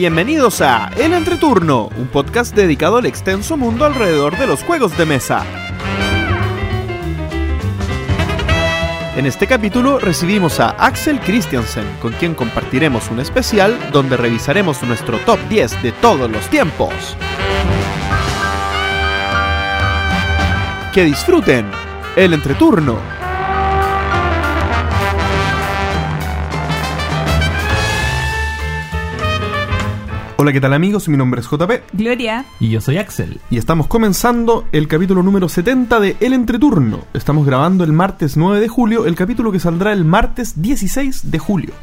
Bienvenidos a El Entreturno, un podcast dedicado al extenso mundo alrededor de los juegos de mesa. En este capítulo recibimos a Axel Christiansen, con quien compartiremos un especial donde revisaremos nuestro top 10 de todos los tiempos. Que disfruten el entreturno. Hola, ¿qué tal amigos? Mi nombre es JP Gloria. Y yo soy Axel. y estamos comenzando el capítulo número 70 de El Entreturno. Estamos grabando el martes 9 de julio, el capítulo que saldrá el martes 16 de julio.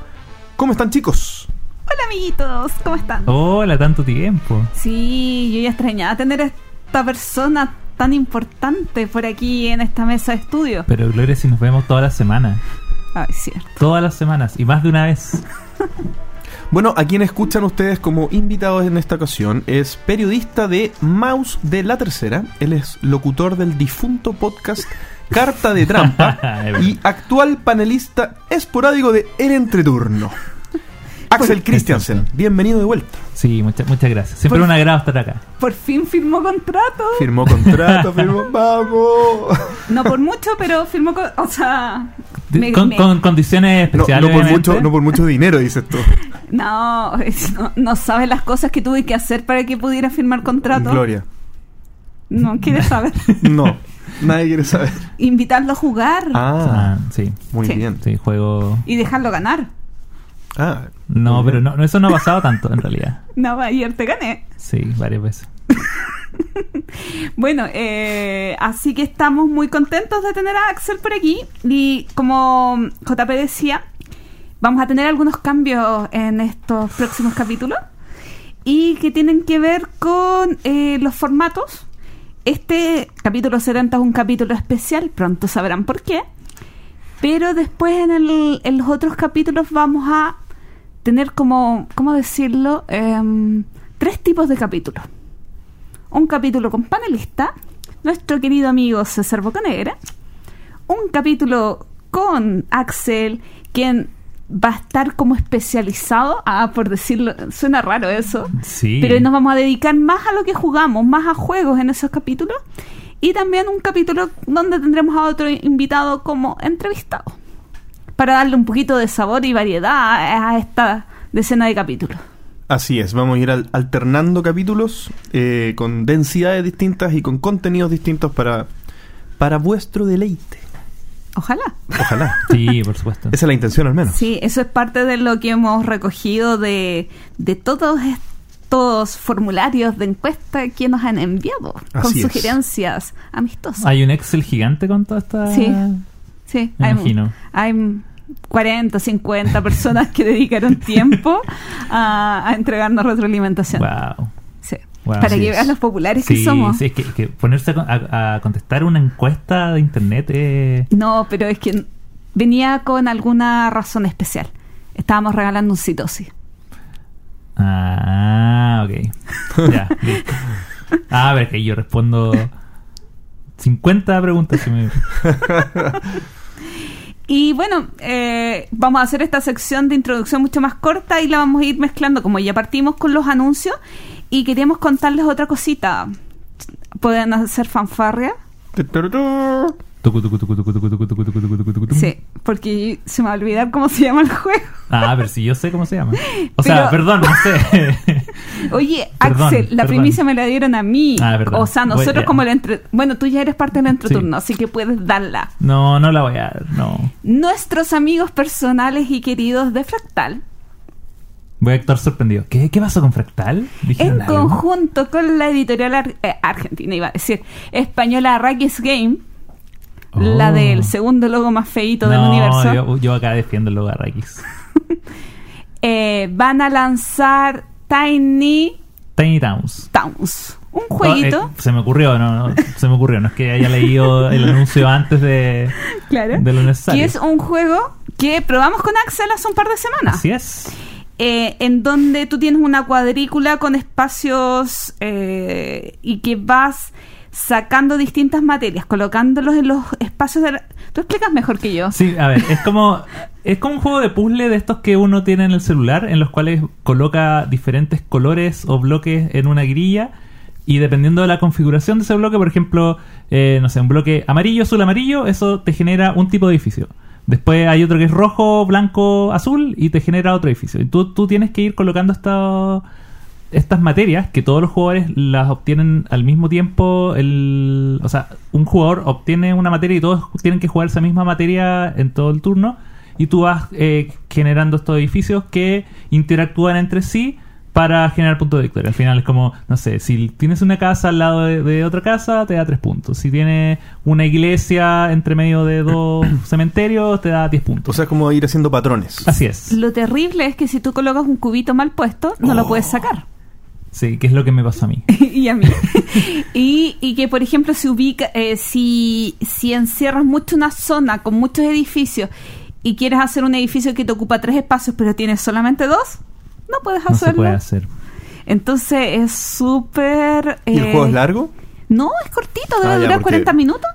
¿Cómo están chicos? Hola amiguitos, ¿cómo están? Hola, tanto tiempo. Sí, yo ya extrañaba tener a esta persona tan importante por aquí en esta mesa de estudio. Pero Gloria, si nos vemos todas las semanas. Ay, cierto. Todas las semanas. Y más de una vez. Bueno, a quien escuchan ustedes como invitados en esta ocasión es periodista de Mouse de la Tercera. Él es locutor del difunto podcast Carta de Trampa y actual panelista esporádico de El Entreturno. Axel Christiansen, bienvenido de vuelta. Sí, muchas muchas gracias. Siempre Por- un agrado estar acá. Por fin firmó contrato. Firmó contrato, firmó. ¡Vamos! No por mucho, pero firmó, con- o sea, me- con, me- con condiciones No, especiales. no por mucho, no por mucho dinero, dices tú. no, no, no sabes las cosas que tuve que hacer para que pudiera firmar contrato. Gloria. No quieres saber. No, nadie quiere saber. Invitarlo a jugar Ah, Ah, sí. muy Sí. bien. Sí, juego. y dejarlo ganar. Ah, No, pero no, eso no ha pasado tanto en realidad. No, ayer te gané. Sí, varias veces. Bueno, eh, así que estamos muy contentos de tener a Axel por aquí. Y como JP decía, vamos a tener algunos cambios en estos próximos capítulos. Y que tienen que ver con eh, los formatos. Este capítulo 70 es un capítulo especial, pronto sabrán por qué. Pero después en, el- en los otros capítulos vamos a tener como, ¿cómo decirlo? Em, tres tipos de capítulos un capítulo con panelista, nuestro querido amigo César Bocanegra, un capítulo con Axel, quien va a estar como especializado, ah, por decirlo, suena raro eso, Sí. pero nos vamos a dedicar más a lo que jugamos, más a juegos en esos capítulos, y también un capítulo donde tendremos a otro invitado como entrevistado, para darle un poquito de sabor y variedad a esta decena de capítulos. Así es, vamos a ir al- alternando capítulos eh, con densidades distintas y con contenidos distintos para, para vuestro deleite. Ojalá. Ojalá. Sí, por supuesto. Esa es la intención al menos. Sí, eso es parte de lo que hemos recogido de, de todos estos formularios de encuesta que nos han enviado con es. sugerencias amistosas. Hay un Excel gigante con toda esta. Sí. sí, Me hay, imagino. hay 40, 50 personas que dedicaron tiempo a, a entregarnos retroalimentación. Wow. Sí. Wow, Para así que veas los populares que Sí, somos. sí, es que, que ponerse a, con- a- a contestar una encuesta de internet es. No, pero es que venía con alguna razón especial. Estábamos regalando un citosis. Ah, ok. Ya, listo. Ah, a ver, que yo respondo 50 preguntas. si me- Y bueno, eh, vamos a hacer esta sección de introducción mucho más corta y la vamos a ir mezclando, como ya partimos con los anuncios y queríamos contarles otra cosita. ¿Pueden hacer fanfarria? Sí, porque se me va a olvidar cómo se llama el juego. Ah, a ver si yo sé cómo se llama. O sea, perdón, no sé. Oye, perdón, Axel, la primicia me la dieron a mí. Ah, perdón. o sea, nosotros como la entre... Bueno, tú ya eres parte del entreturno, así que puedes darla. No, no la voy a dar, no. Nuestros amigos personales y queridos de Fractal Voy a actuar sorprendido. ¿Qué, qué pasó con Fractal? En conjunto con la editorial eh, argentina, iba a decir, española Arrakis Game, la Oh. del segundo logo más feito del universo, Yo, yo acá defiendo el logo de Arrakis. eh, van a lanzar Tiny Tiny Towns. Towns, un jueguito, eh, se me ocurrió, no, no, se me ocurrió. No es que haya leído el anuncio antes de, claro, de lo necesario. que es un juego que probamos con Axel hace un par de semanas. Así es. eh, en donde tú tienes una cuadrícula con espacios eh, y que vas sacando distintas materias, colocándolos en los espacios de... la- Tú explicas mejor que yo. Sí, a ver, es como es como un juego de puzzle de estos que uno tiene en el celular, en los cuales coloca diferentes colores o bloques en una grilla y dependiendo de la configuración de ese bloque, por ejemplo, eh, no sé, un bloque amarillo, azul, amarillo, eso te genera un tipo de edificio. Después hay otro que es rojo, blanco, azul y te genera otro edificio. Y tú, tú tienes que ir colocando estos estas materias que todos los jugadores las obtienen al mismo tiempo el o sea un jugador obtiene una materia y todos tienen que jugar esa misma materia en todo el turno y tú vas eh, generando estos edificios que interactúan entre sí para generar puntos de victoria. Al final es como, no sé, si tienes una casa al lado de, de otra casa, te da tres puntos. Si tienes una iglesia entre medio de dos cementerios, te da 10 O puntos. sea, es como ir haciendo patrones. Así es. Lo terrible es que si tú colocas un cubito mal puesto, no lo puedes sacar. Sí, que es lo que me pasó a mí. y a mí. y, y que, por ejemplo, se ubica, eh, si, si encierras mucho una zona con muchos edificios y quieres hacer un edificio que te ocupa tres espacios, pero tienes solamente dos, no puedes No se hacerlo. puede hacer. Entonces es súper... ¿Y el eh, juego es largo? No, es cortito, debe Ah, ya, durar porque- 40 minutos.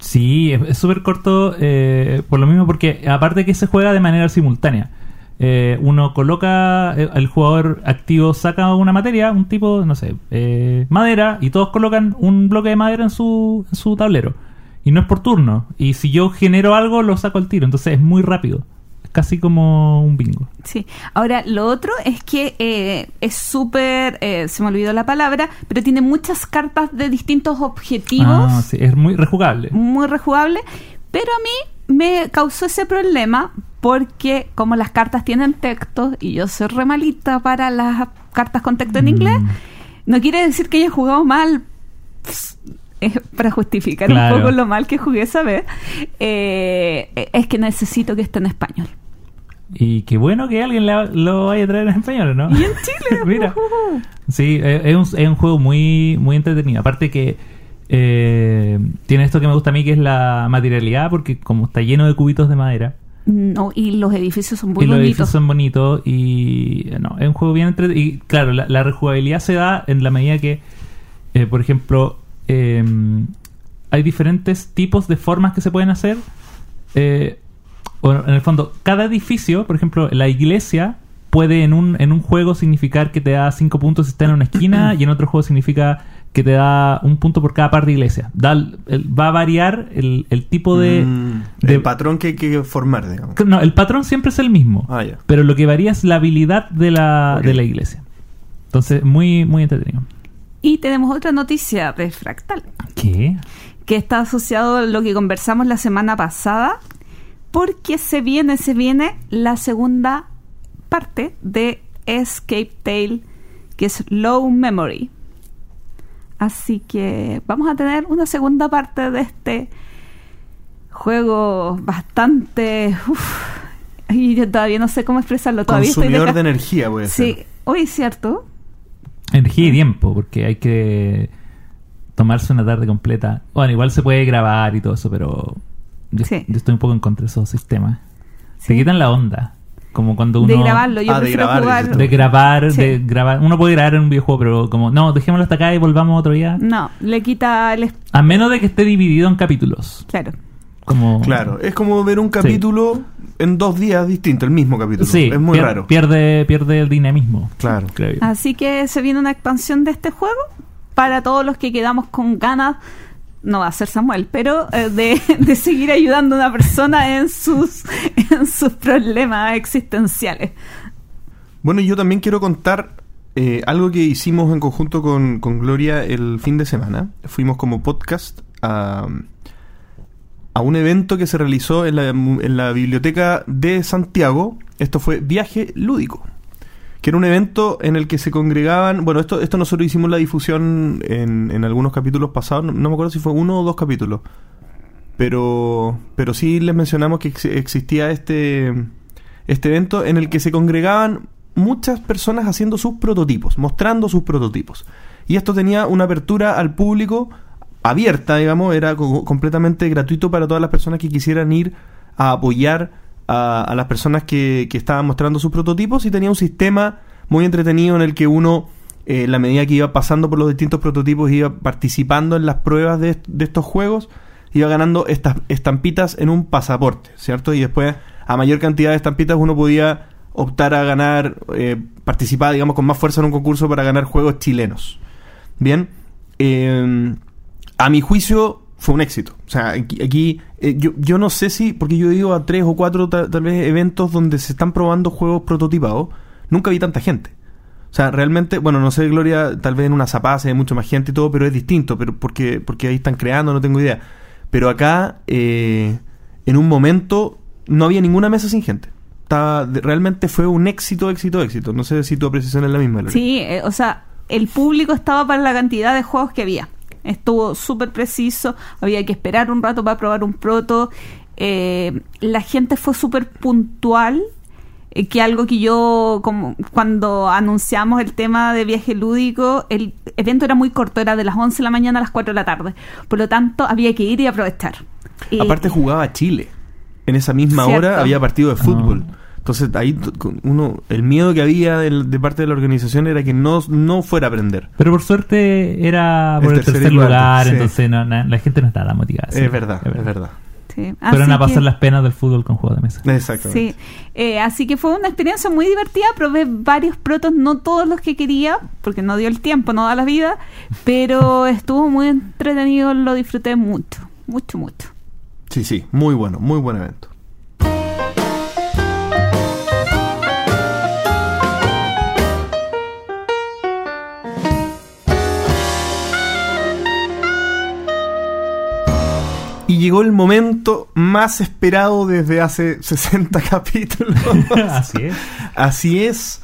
Sí, es es súper corto eh, por lo mismo porque aparte que se juega de manera simultánea. Eh, uno coloca, eh, el jugador activo saca una materia, un tipo, no sé, eh, madera, y todos colocan un bloque de madera en su, en su tablero. Y no es por turno. Y si yo genero algo, lo saco al tiro. Entonces es muy rápido. Es casi como un bingo. Sí. Ahora, lo otro es que eh, es súper, eh, se me olvidó la palabra, pero tiene muchas cartas de distintos objetivos. Ah, sí, es muy rejugable. muy rejugable, pero a mí me causó ese problema porque como las cartas tienen texto y yo soy re malita para las cartas con texto en Mm. inglés, no quiere decir que haya jugado mal pss, eh, para justificar Claro. un poco lo mal que jugué esa vez, eh, es que necesito que esté en español. Y qué bueno que alguien la- lo vaya a traer en español, ¿no? Y en Chile, Mira. ujujú. Sí, eh, es un, es un juego muy, muy entretenido. Aparte que eh, tiene esto que me gusta a mí, que es la materialidad, porque como está lleno de cubitos de madera, no, y los edificios son muy y los bonitos. edificios son bonitos, y no, es un juego bien entretenido. Y claro, la, la rejugabilidad se da en la medida que, eh, por ejemplo, eh, hay diferentes tipos de formas que se pueden hacer. Eh, bueno, en el fondo, cada edificio, por ejemplo, la iglesia puede en un, en un juego significar que te da 5 puntos si está en una esquina y en otro juego significa que te da un punto por cada par de iglesia. Da el- el- va a variar el, el tipo de... Mm, de- el patrón que hay que formar, digamos. No, el patrón siempre es el mismo, Ah, ya. pero lo que varía es la habilidad de la, Ok. de la iglesia. Entonces, muy, muy entretenido. Y tenemos otra noticia de Fractal. ¿Qué? que está asociado a lo que conversamos la semana pasada, porque se viene, se viene la segunda parte de Escape Tale, que es Low Memory. Así que vamos a tener una segunda parte de este juego bastante... uf, y yo todavía no sé cómo expresarlo. Todavía estoy Consumidor deja- de energía, puede Sí, ser. hoy es cierto. Energía y tiempo, porque hay que tomarse una tarde completa. Bueno, igual se puede grabar y todo eso, pero yo, Sí. yo estoy un poco en contra de esos sistemas. Se Sí. quitan la onda. Como cuando uno... de grabarlo, yo Ah, de prefiero grabar, jugar... De grabar, Sí. de grabar. Uno puede grabar en un videojuego, pero como, no, dejémoslo hasta acá y volvamos otro día. No, le quita el... A menos de que esté dividido en capítulos. Claro. Como... Claro, es como ver un capítulo en dos días distintos, el mismo capítulo. Sí, es muy pier- raro. Pierde, pierde el dinamismo. Claro. Creo. Así que se viene una expansión de este juego para todos los que quedamos con ganas, no va a ser Samuel, pero eh, de, de seguir ayudando a una persona en sus, en sus problemas existenciales. Bueno, yo también quiero contar eh, algo que hicimos en conjunto con, con Gloria el fin de semana. Fuimos como podcast a, a un evento que se realizó en la, en la biblioteca de Santiago. Esto fue Viaje Lúdico. Que era un evento en el que se congregaban. Bueno, esto, esto nosotros hicimos la difusión en, en algunos capítulos pasados. No, me acuerdo si fue uno o dos capítulos. Pero, pero sí les mencionamos que ex- existía este, este evento en el que se congregaban muchas personas haciendo sus prototipos, mostrando sus prototipos. Y esto tenía una apertura al público abierta, digamos, era co- completamente gratuito para todas las personas que quisieran ir a apoyar a, las personas que, que estaban mostrando sus prototipos y tenía un sistema muy entretenido en el que uno eh, la medida que iba pasando por los distintos prototipos, iba participando en las pruebas de, de estos juegos, iba ganando estas estampitas en un pasaporte, ¿cierto? Y después, a mayor cantidad de estampitas, uno podía optar a ganar, eh, participar, digamos, con más fuerza en un concurso para ganar juegos chilenos. Bien, eh, a mi juicio fue un éxito. O sea, aquí, aquí, eh, yo, yo no sé si, porque yo he ido a tres o cuatro ta- tal vez eventos donde se están probando juegos prototipados, nunca vi tanta gente. O sea, realmente, bueno, no sé, Gloria, tal vez en una zapaz hay mucha más gente y todo, pero es distinto, pero porque, porque ahí están creando, no tengo idea. Pero acá, eh, en un momento, no había ninguna mesa sin gente. Estaba, realmente fue un éxito, éxito, éxito. No sé si tu apreciación es la misma. Gloria. Sí, eh, o sea, el público estaba para la cantidad de juegos que había. Estuvo súper preciso, había que esperar un rato para probar un proto. eh, la gente fue súper puntual, eh, que algo que yo, como cuando anunciamos el tema de viaje lúdico, el evento era muy corto, era de las 11 de la mañana a las 4 de la tarde. Por lo tanto, había que ir y aprovechar. Aparte jugaba Chile. En esa misma Cierto. hora había partido de fútbol. Ah. Entonces ahí uno, el miedo que había del- de parte de la organización era que no, no fuera a aprender. Pero por suerte era El por el tercer tercer, lugar, sí. entonces no- na- la gente no estaba tan motivada. sí, es verdad, es verdad. sí. Fueron a pasar que- las penas del fútbol con juegos de mesa. Exactamente. Sí, eh, así que fue una experiencia muy divertida. Probé varios protos, no todos los que quería, porque no dio el tiempo, no da la vida, pero estuvo muy entretenido, lo disfruté mucho, mucho, mucho. Sí, sí, muy bueno, muy buen evento. Y llegó el momento más esperado desde hace 60 capítulos. Así es. Así es,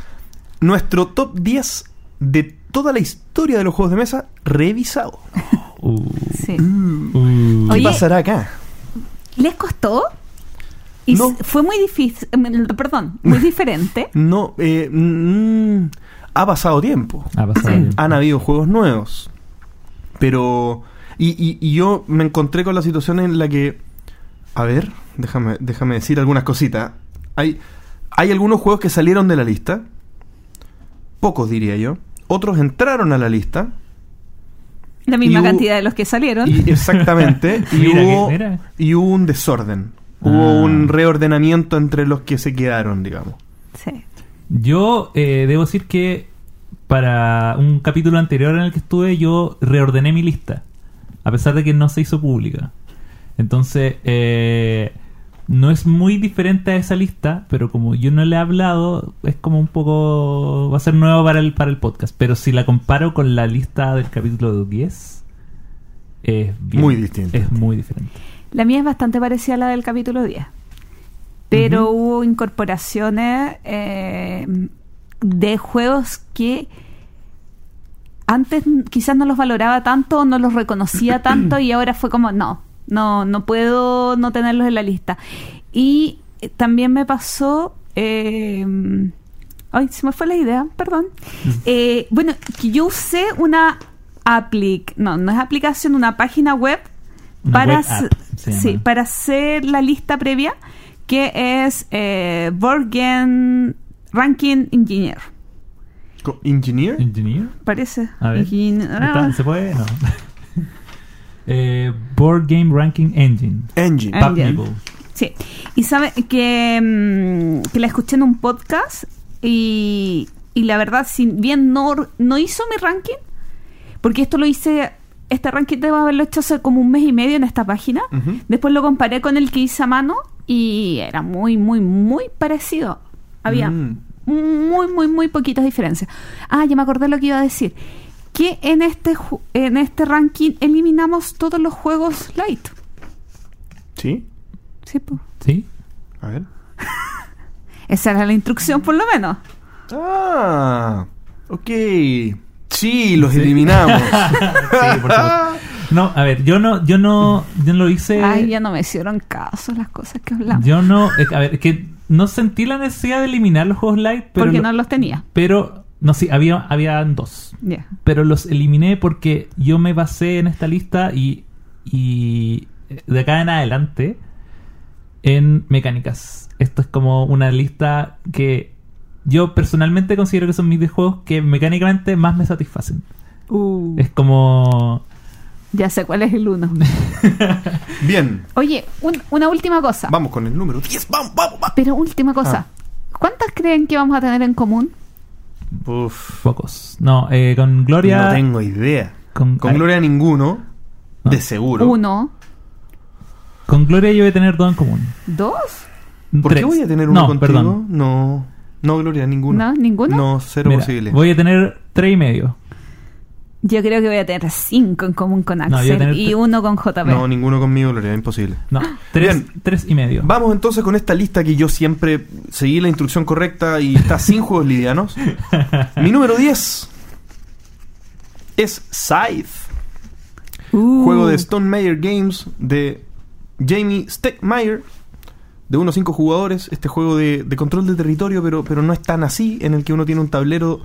nuestro top 10 de toda la historia de los juegos de mesa revisado. Uh, Sí. uh. ¿Qué Oye, pasará acá? ¿Les costó? Y No. fue muy difícil, mm, perdón, muy diferente. No, eh, mm, ha pasado tiempo. Ha pasado Sí. tiempo. Han habido juegos nuevos. Pero. Y, y- y yo me encontré con la situación en la que. A ver, déjame, déjame decir algunas cositas. Hay, hay algunos juegos que salieron de la lista. Pocos diría yo. Otros entraron a la lista. La misma hubo- cantidad de los que salieron. Y exactamente. y, que- hubo, y hubo un desorden. Ah. Hubo un reordenamiento entre los que se quedaron, digamos. Sí. Yo eh, debo decir que para un capítulo anterior en el que estuve, yo reordené mi lista. A pesar de que no se hizo pública. Entonces, eh, no es muy diferente a esa lista, pero como yo no le he hablado, es como un poco. Va a ser nuevo para el, para el podcast. Pero si la comparo con la lista del capítulo 10, es bien- Muy distinta. Es muy diferente. La mía es bastante parecida a la del capítulo 10. Pero hubo incorporaciones eh, de juegos que antes quizás no los valoraba tanto o no los reconocía tanto y ahora fue como, no, no, no puedo no tenerlos en la lista. Y eh, también me pasó... eh, ay, se me fue la idea, perdón. Eh, bueno, que yo usé una applic... No, no es aplicación, una página web Una para, web app, sí, para hacer la lista previa que es eh, Game Ranking Engineer. ¿Engineer? ¿Engineer? Parece. A ver. Engineer- ¿Está- ¿Se puede? No. Eh, Board Game Ranking Engine. Engine. Ah. Engine. Sí. Y sabe que, mm, que la escuché en un podcast y, y la verdad, si bien no, no hizo mi ranking, porque esto lo hice, este ranking debo haberlo hecho hace como un mes y medio en esta página. Después lo comparé con el que hice a mano y era muy, muy, muy parecido. Había Mm. Muy, muy, muy poquitas diferencias. Ah, ya me acordé lo que iba a decir. Que en este, en este ranking eliminamos todos los juegos light. ¿Sí? Sí, po. ¿Sí? A ver. Esa era la instrucción, por lo menos. Ah, ok. Sí, los Sí. eliminamos. Sí, por supuesto. No, a ver, yo no, yo no, yo no lo hice. Ay, ya no me hicieron caso las cosas que hablamos. Yo no, a ver, es que no sentí la necesidad de eliminar los juegos light, pero, porque lo- no los tenía. pero no, sí, había, habían dos, Ya. pero los eliminé porque yo me basé en esta lista y, y de acá en adelante en mecánicas. Esto es como una lista que yo personalmente considero que son mis juegos que mecánicamente más me satisfacen. Uh, Es como... ya sé cuál es el uno. Bien, Oye, un- una última cosa. vamos con el número 10. Vamos, vamos, vamos. Pero última cosa. ¿Cuántas creen que vamos a tener en común? Uf, Pocos. No, eh, con Gloria... no tengo idea. Con, Gloria ninguno, No. de seguro. Uno, con Gloria yo voy a tener dos en común. dos, ¿Por qué voy a tener uno no, contigo? perdón. No, no, Gloria, ninguno. ¿No? ¿Ninguno? No, cero Mira, posible. voy a tener tres y medio. Yo creo que voy a tener cinco en común con Axel y uno con JP. No, ninguno conmigo, Gloria, imposible. No, tres, Bien. tres y medio. Vamos entonces con esta lista que yo siempre seguí la instrucción correcta y está sin juegos livianos. Mi número 10 es Scythe, Uh, juego de Stone Meyer Games de Jamie Steckmeyer, de unos 5 jugadores. Este juego de, de control de territorio, pero, pero no es tan así, en el que uno tiene un tablero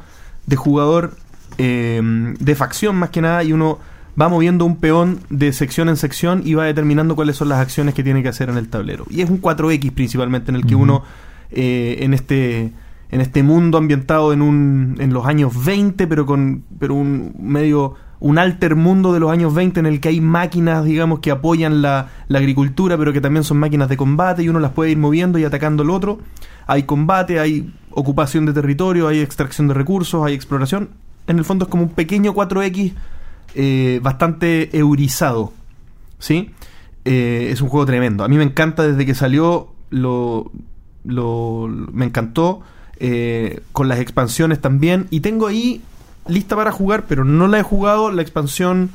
de jugador eh, de facción más que nada y uno va moviendo un peón de sección en sección y va determinando cuáles son las acciones que tiene que hacer en el tablero. Y es un 4X principalmente en el que uno eh, en este en este mundo ambientado en un en los años 20, pero con pero un medio un alter mundo de los años 20 en el que hay máquinas, digamos, que apoyan la, la agricultura, pero que también son máquinas de combate y uno las puede ir moviendo y atacando al otro. Hay combate, hay ocupación de territorio, hay extracción de recursos, hay exploración. En el fondo es como un pequeño 4X eh, bastante eurizado. ¿Sí? Eh, es un juego tremendo. A mí me encanta desde que salió, lo, lo- me encantó. eh, con las expansiones también. Y tengo ahí lista para jugar, pero no la he jugado, la expansión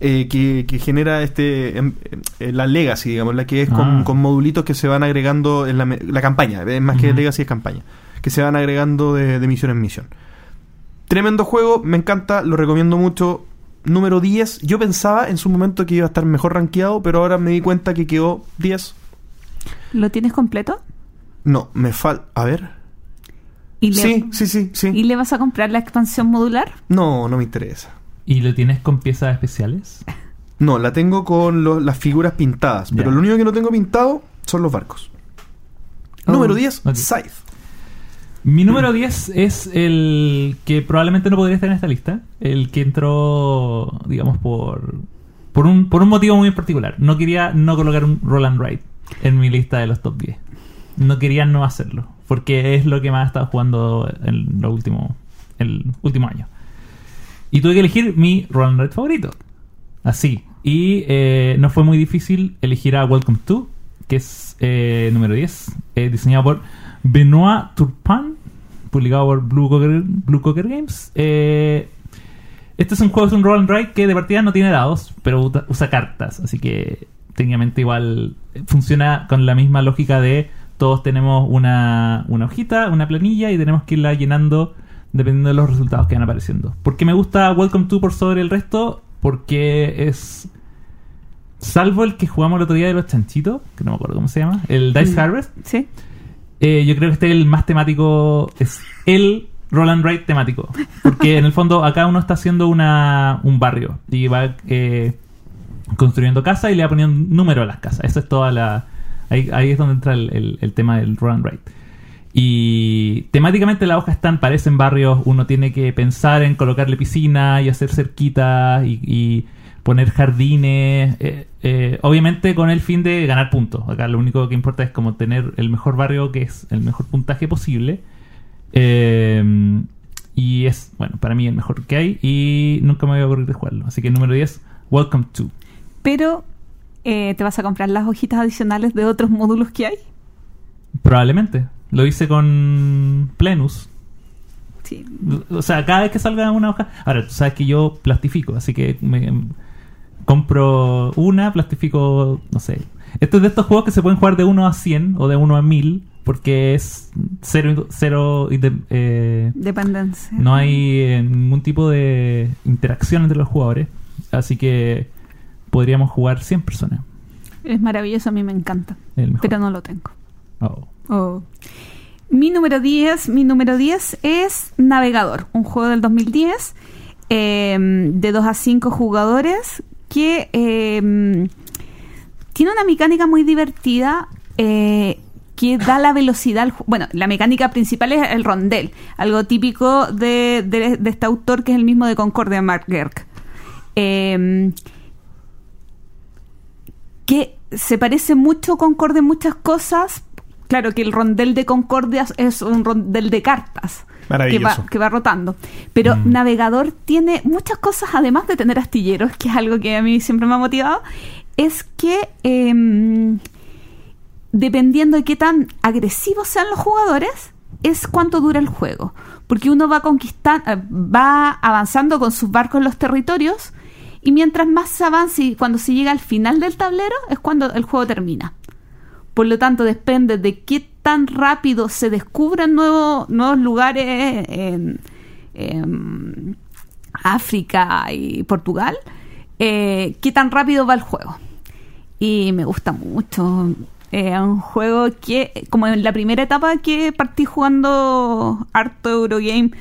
eh, que, que genera este em, eh, la Legacy, digamos, la que es con, Ah. con modulitos que se van agregando en la, la campaña, es más que. Legacy es campaña, que se van agregando de, de misión en misión. Tremendo juego, me encanta, lo recomiendo mucho. Número 10, yo pensaba en su momento que iba a estar mejor rankeado, pero ahora me di cuenta que quedó 10. ¿Lo tienes completo? No, me falta... A ver. ¿Y le, Sí, sí, sí, sí. ¿Y le vas a comprar la expansión modular? No, no me interesa. ¿Y lo tienes con piezas especiales? No, la tengo con lo- las figuras pintadas, pero lo único que no tengo pintado son los barcos. Oh. Número 10, Ok. Scythe. Mi número 10 es el que probablemente no podría estar en esta lista. El que entró, digamos, por, por, un, por un motivo muy particular. No quería no colocar un Roland Wright en mi lista de los top 10. No quería no hacerlo. Porque es lo que más he estado jugando en lo último, el último año. Y tuve que elegir mi Roland Wright favorito. Así. Y eh, no fue muy difícil elegir a Welcome to, que es eh, número 10, eh, diseñado por Benoit Turpin, publicado por Blue Cocker, Blue Cocker Games. Eh, este es un juego, es un roll and write que de partida no tiene dados, pero usa cartas, así que técnicamente igual funciona con la misma lógica de todos tenemos una, una hojita, una planilla y tenemos que irla llenando dependiendo de los resultados que van apareciendo. ¿Por qué me gusta Welcome to por sobre el resto? Porque es... Salvo el que jugamos el otro día de los chanchitos, que no me acuerdo cómo se llama, el Dice. Harvest, Sí. Eh, yo creo que este es el más temático, es el Roland Wright temático. Porque en el fondo acá uno está haciendo una, un barrio y va eh, construyendo casas y le va poniendo número a las casas. Eso es toda la... Ahí, ahí es donde entra el, el- tema del Roland Wright. Y temáticamente las hojas están, parecen barrios, uno tiene que pensar en colocarle piscina y hacer cerquitas y poner jardines, eh, eh, obviamente con el fin de ganar puntos. Acá lo único que importa es como tener el mejor barrio que es el mejor puntaje posible. Eh, y es, bueno, para mí el mejor que hay y nunca me voy a ocurrir de jugarlo. Así que número 10, Welcome to. Pero, eh, ¿te vas a comprar las hojitas adicionales de otros módulos que hay? Probablemente. Lo hice con Plenus. Sí. O sea, cada vez que salga una hoja. Ahora, tú sabes que yo plastifico, así que me compro una, plastifico, no sé. Esto es de estos juegos que se pueden jugar de 1 a 100 o de 1 a 1000, porque es cero, cero inde- eh, Dependencia. no hay eh, ningún tipo de interacción entre los jugadores. Así que podríamos jugar 100 personas. Es maravilloso, a mí me encanta. Pero no lo tengo. Oh. Oh. Mi número 10, mi número 10 es Navegador, un juego del 2010 eh, de 2 a 5 jugadores que eh, tiene una mecánica muy divertida eh, que da la velocidad al Bueno, la mecánica principal es el rondel, algo típico de, de- este autor que es el mismo de Concordia, Mark Gerk. Eh, que se parece mucho Concordia en muchas cosas. Claro que el rondel de Concordia es un rondel de cartas. Que va, que va rotando. Pero Mm. Navegador tiene muchas cosas, además de tener astilleros, que es algo que a mí siempre me ha motivado. Es que em, dependiendo de qué tan agresivos sean los jugadores, es cuánto dura el juego. Porque uno va conquistando, va avanzando con sus barcos en los territorios, y mientras más se avance y cuando se llega al final del tablero, es cuando el juego termina. Por lo tanto, depende de qué tan rápido se descubran nuevos, nuevos lugares en, África y Portugal, eh, qué tan rápido va el juego. Y me gusta mucho. Es un juego que, como en la primera etapa que partí jugando harto Eurogame,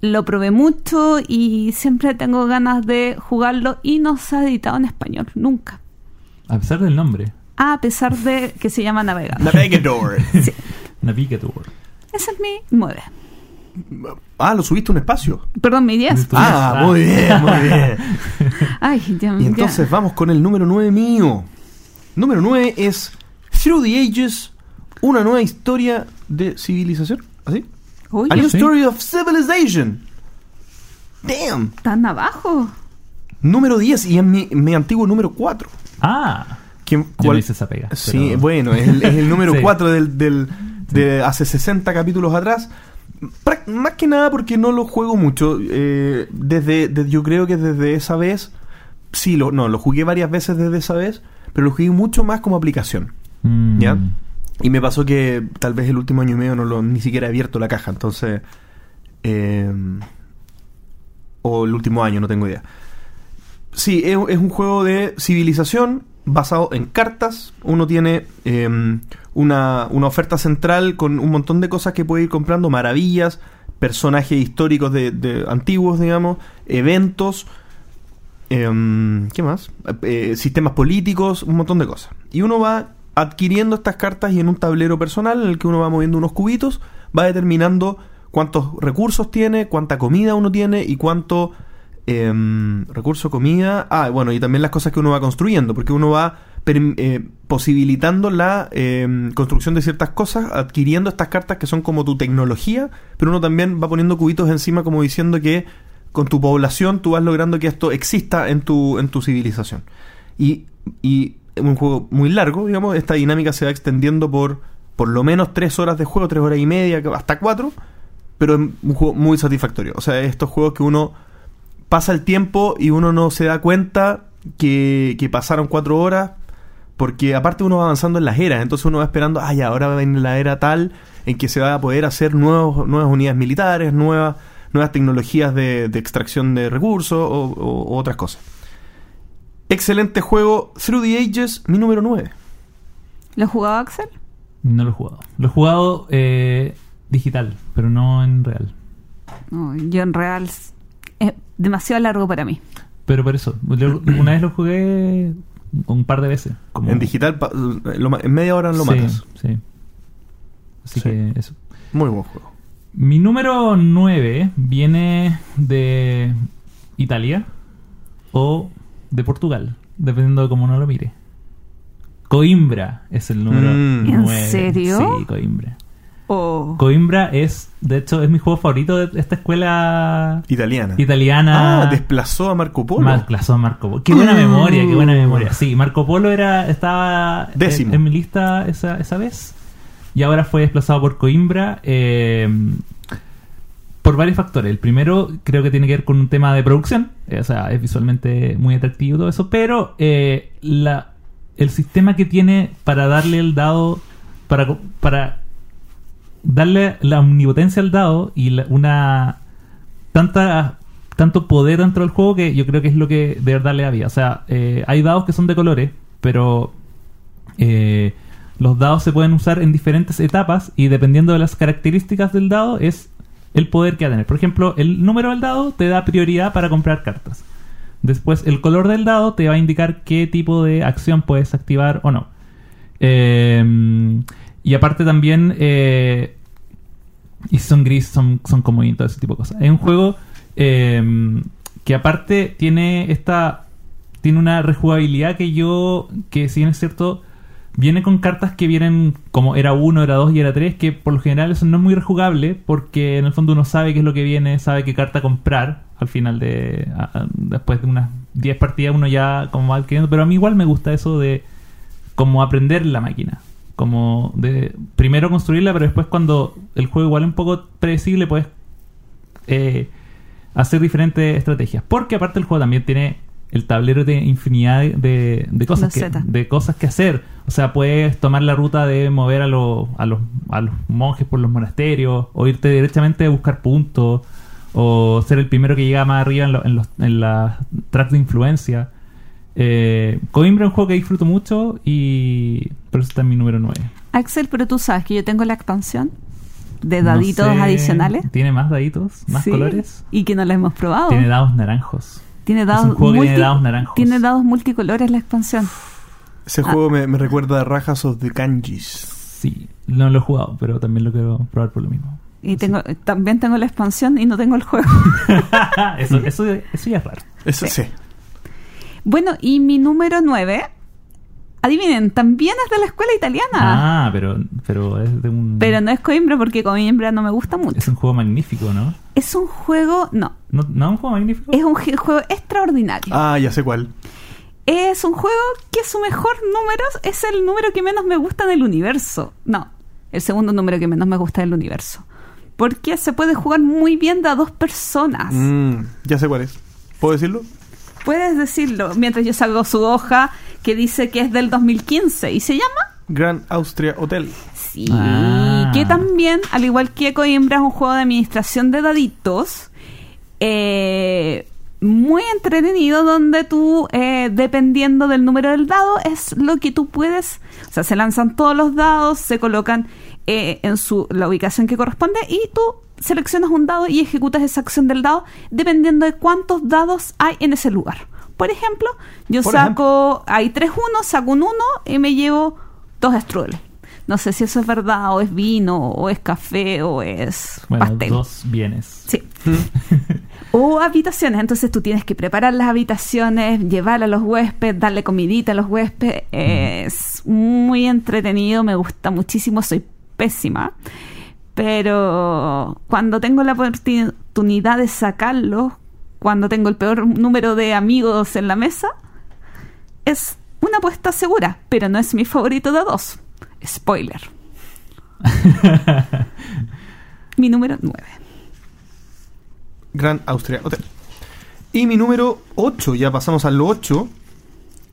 lo probé mucho y siempre tengo ganas de jugarlo y no se ha editado en español, nunca. A pesar del nombre, A pesar de que se llama Navegador. Navigator. Sí. Navigator. Ese es mi 9. ah, lo subiste un espacio. Perdón, mi 10. Tú Ah, ya- muy bien, muy bien. Ay, ya, Y entonces ya. vamos con el número 9 mío. Número 9 es Through the Ages, una nueva historia de civilización. ¿Así? Uy, A new sí. story of civilization. Damn. tan abajo. Número 10 y es mi, mi antiguo número 4. Ah, ¿Quién, yo cuál- hice esa pega. Sí, pero- bueno, es el, es el número Sí. 4 del, del- de hace 60 capítulos atrás. Más que nada porque no lo juego mucho. eh, desde, yo creo que desde esa vez, sí, lo, no, lo jugué varias veces desde esa vez, pero lo jugué mucho más como aplicación. Mm. ¿Ya? Y me pasó que tal vez el último año y medio no lo ni siquiera he abierto la caja, entonces... eh, o el último año, no tengo idea. Sí, es, es un juego de civilización basado en cartas. Uno tiene eh, una, una oferta central con un montón de cosas que puede ir comprando, maravillas, personajes históricos de, de antiguos, digamos, eventos, em, ¿qué más? Eh, sistemas políticos, un montón de cosas. Y uno va adquiriendo estas cartas y en un tablero personal en el que uno va moviendo unos cubitos, va determinando cuántos recursos tiene, cuánta comida uno tiene y cuánto em, recurso, comida. Ah, bueno, y también las cosas que uno va construyendo, porque uno va eh, posibilitando la em, construcción de ciertas cosas, adquiriendo estas cartas que son como tu tecnología, pero uno también va poniendo cubitos encima como diciendo que con tu población tú vas logrando que esto exista en tu, en tu civilización. Y, y un juego muy largo, digamos, esta dinámica se va extendiendo por por lo menos tres horas de juego, tres horas y media, hasta cuatro, pero es un juego muy satisfactorio. O sea, estos juegos que uno pasa el tiempo y uno no se da cuenta que, que pasaron cuatro horas, porque aparte uno va avanzando en las eras, entonces uno va esperando, ay, ahora va a venir la era tal en que se va a poder hacer nuevos, nuevas unidades militares, nuevas, nuevas tecnologías de, de extracción de recursos o, o- o otras cosas. Excelente juego, Through the Ages, mi número 9. ¿Lo has jugado, Axel? No lo he jugado. Lo he jugado eh, digital, pero no en real. No, yo en real es demasiado largo para mí. Pero por eso, una vez lo jugué un par de veces. Como, En digital, pa- lo en media hora lo sí, matas. Sí. Así Sí. que eso. Muy buen juego. Mi número 9 viene de Italia o de Portugal, dependiendo de cómo uno lo mire. Coimbra es el número Mm. ¿En 9. serio? Sí, Coimbra. Oh. Coimbra es, de hecho, es mi juego favorito de esta escuela Italiana. italiana. Ah, desplazó a Marco Polo. Marco a Marco Polo. Qué buena memoria, qué buena memoria. Sí, Marco Polo era, estaba en, Décimo. en mi lista esa, esa vez. Y ahora fue desplazado por Coimbra. eh, por varios factores. El primero creo que tiene que ver con un tema de producción. eh, o sea, es visualmente muy atractivo todo eso. Pero eh, la, el sistema que tiene para darle el dado. Para, para darle la omnipotencia al dado y una tanta tanto poder dentro del juego que yo creo que es lo que de verdad le vida. O sea, eh, hay dados que son de colores, pero eh, los dados se pueden usar en diferentes etapas y dependiendo de las características del dado es el poder que va a tener. Por ejemplo, el número del dado te da prioridad para comprar cartas. Después, el color del dado te va a indicar qué tipo de acción puedes activar o no. Eh, Y aparte también, eh, y son gris, son, son como y todo ese tipo de cosas. Es un juego eh, que aparte tiene esta tiene una rejugabilidad que yo, que si bien es cierto, viene con cartas que vienen como era 1, era 2 y era 3, que por lo general eso no es muy rejugable, porque en el fondo uno sabe qué es lo que viene, sabe qué carta comprar al final de... después de unas 10 partidas uno ya como va adquiriendo, pero a mí igual me gusta eso de como aprender la máquina. Como de primero construirla, pero después cuando el juego igual es un poco predecible, puedes eh, hacer diferentes estrategias. Porque aparte el juego también tiene el tablero de infinidad de, de cosas que, de cosas que hacer. O sea, puedes tomar la ruta de mover a, los a, los, a los monjes por los monasterios, o irte directamente a buscar puntos, o ser el primero que llega más arriba en, lo- en los en las tracks de influencia. Eh, Coimbra es un juego que disfruto mucho y por eso está en mi número 9. Axel, pero tú sabes que yo tengo la expansión de daditos No sé, adicionales. ¿Tiene más daditos? ¿Más Sí, colores? Y que no la hemos probado. Tiene dados naranjos. Tiene es dados, un juego que tiene dados naranjos. tiene dados multicolores la expansión. Ese Ah. juego me, me recuerda a Rajas of the Kanjis. Sí, no lo he jugado, pero también lo quiero probar por lo mismo. Y tengo, también tengo la expansión y no tengo el juego. eso, eso, eso ya es raro. Eso Sí. sí. Bueno, y mi número 9, adivinen, también es de la escuela italiana. Ah, pero, pero es de un... Pero no es Coimbra porque Coimbra no me gusta mucho. Es un juego magnífico, ¿no? Es un juego, no, ¿No, no es un juego magnífico? es un juego extraordinario. Ah, ya sé cuál. Es un juego que su mejor número es el número que menos me gusta del universo. No, el segundo número que menos me gusta del universo. Porque se puede jugar muy bien de a dos personas. Mm, ya sé cuál es. ¿Puedo decirlo? Puedes decirlo mientras yo salgo su hoja que dice que es del 2015 y se llama Grand Austria Hotel. Sí, Ah. que también, al igual que Coimbra, es un juego de administración de daditos. eh, muy entretenido donde tú, eh, dependiendo del número del dado, es lo que tú puedes... O sea, se lanzan todos los dados, se colocan eh, en su, la ubicación que corresponde y tú seleccionas un dado y ejecutas esa acción del dado dependiendo de cuántos dados hay en ese lugar. Por ejemplo, yo Por saco, hay tres unos, saco un uno y me llevo dos strudeles. No sé si eso es verdad, o es vino, o es café, o es bueno, pastel. dos bienes. Sí. o habitaciones. Entonces tú tienes que preparar las habitaciones, llevar a los huéspedes, darle comidita a los huéspedes. Es muy entretenido, me gusta muchísimo, soy pésima. Pero cuando tengo la oportunidad de sacarlo, cuando tengo el peor número de amigos en la mesa, es una apuesta segura, pero no es mi favorito de dos. Spoiler. mi número 9. Grand Austria Hotel. Y mi número 8, ya pasamos al 8.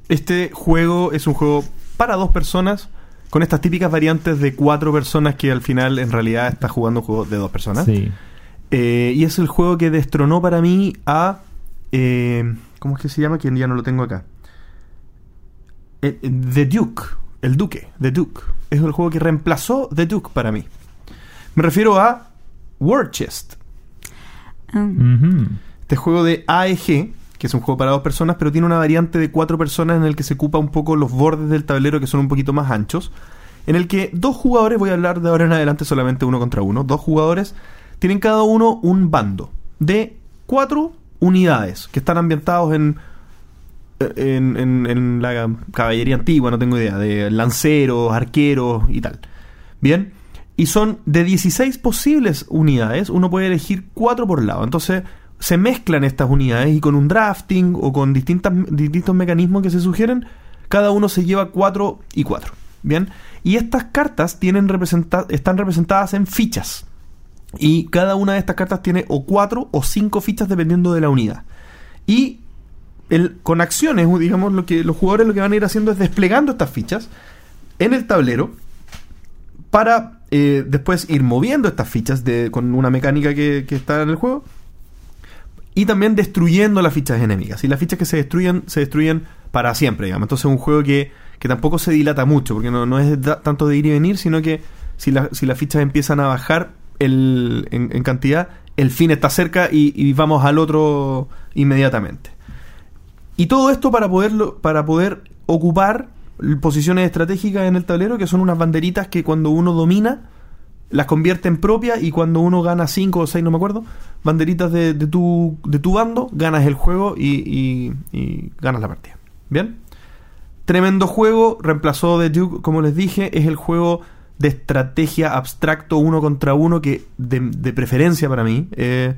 Este juego es un juego para dos personas, con estas típicas variantes de cuatro personas que al final en realidad está jugando un juego de dos personas. Sí. Eh, y es el juego que destronó para mí a... eh, ¿Cómo es que se llama? Que ya no lo tengo acá. Eh, The Duke. El Duque. The Duke. Es el juego que reemplazó The Duke para mí. Me refiero a War Chest. Mm. Este juego de AEG, que es un juego para dos personas, pero tiene una variante de cuatro personas en el que se ocupa un poco los bordes del tablero que son un poquito más anchos. En el que dos jugadores, voy a hablar de ahora en adelante solamente uno contra uno, dos jugadores tienen cada uno un bando de cuatro unidades que están ambientados en, en, en- en la caballería antigua, no tengo idea, de lanceros, arqueros y tal. Bien, y son de 16 posibles unidades, uno puede elegir cuatro por lado. Entonces se mezclan estas unidades y con un drafting o con distintas, distintos mecanismos que se sugieren, cada uno se lleva cuatro y cuatro. Bien, y estas cartas tienen representa- están representadas en fichas. Y cada una de estas cartas tiene o cuatro o cinco fichas dependiendo de la unidad. Y el, con acciones, digamos, lo que los jugadores lo que van a ir haciendo es desplegando estas fichas en el tablero para eh, después ir moviendo estas fichas de, con una mecánica que está en el juego y también destruyendo las fichas enemigas. Y las fichas que se destruyen, se destruyen para siempre, digamos. Entonces es un juego que, que tampoco se dilata mucho, porque no, no es tanto de ir y venir, sino que si, la- si las fichas empiezan a bajar el, en, en cantidad, el fin está cerca y, y vamos al otro inmediatamente. Y todo esto para poderlo, para poder ocupar posiciones estratégicas en el tablero que son unas banderitas que cuando uno domina las convierte en propias y cuando uno gana 5 o 6, no me acuerdo, banderitas de, tu, de tu bando, ganas el juego y, ganas la partida. ¿Bien? Tremendo juego, reemplazó de Duke, como les dije, es el juego de estrategia abstracto uno contra uno que de, de preferencia para mí eh,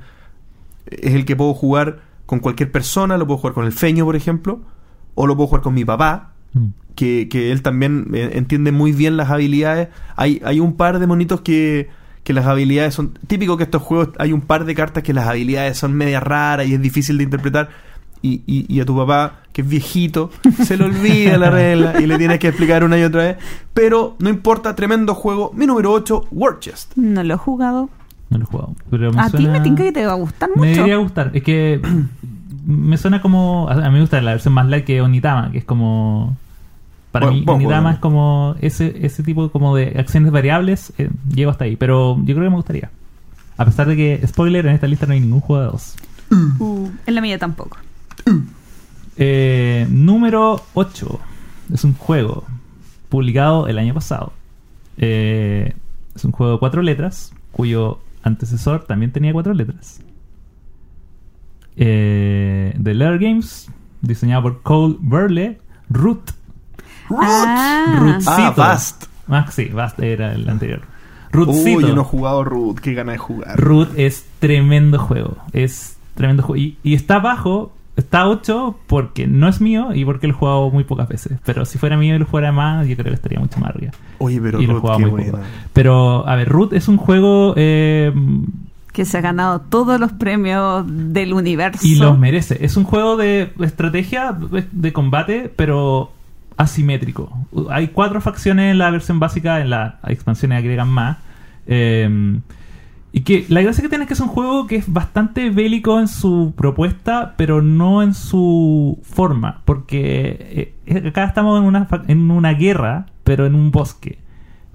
es el que puedo jugar con cualquier persona, lo puedo jugar con el feño, por ejemplo, o lo puedo jugar con mi papá, Mm. Que, que él también eh, entiende muy bien las habilidades. Hay, hay un par de monitos que, que las habilidades son... Típico que estos juegos hay un par de cartas que las habilidades son media raras y es difícil de interpretar. Y, y, y a tu papá, que es viejito, se le olvida la regla y le tienes que explicar una y otra vez. Pero no importa, tremendo juego. Mi número 8, War Chest. No lo he jugado. No lo he jugado. Pero me A ti suena- me tinca que te va a gustar Me mucho. debería gustar. Es que me suena como. A mí me gusta la versión más light que Onitama, que es como. Para Buen- mí, Onitama juego. es como ese, ese tipo como de acciones variables. eh, llego hasta ahí. Pero yo creo que me gustaría. A pesar de que, spoiler, en esta lista no hay ningún juego de dos. Uh, en la mía tampoco. Eh, número 8. Es un juego publicado el año pasado. Eh, es un juego de cuatro letras, cuyo antecesor también tenía cuatro letras. Eh, de Letter Games, diseñado por Cole Burley, Root. Ah, Rootcito. Ah. Ah, sí, Vast era el anterior. Uy, Rootcito. yo no he jugado Root, qué gana de jugar. Root es tremendo juego. Es tremendo juego. Y, y está bajo, está 8 porque no es mío y porque lo he jugado muy pocas veces. Pero si fuera mío y lo jugara más, yo creo que estaría mucho más arriba. Oye, pero y Root, qué muy buena. poco. Pero, a ver, Root es un juego eh, que se ha ganado todos los premios del universo. y los merece. Es un juego de estrategia, de combate, pero asimétrico. Hay cuatro facciones en la versión básica, en las expansiones agregan más. Eh, y que la gracia que tiene es que es un juego que es bastante bélico en su propuesta, pero no en su forma. Porque eh, acá estamos en una, en una guerra, pero en un bosque.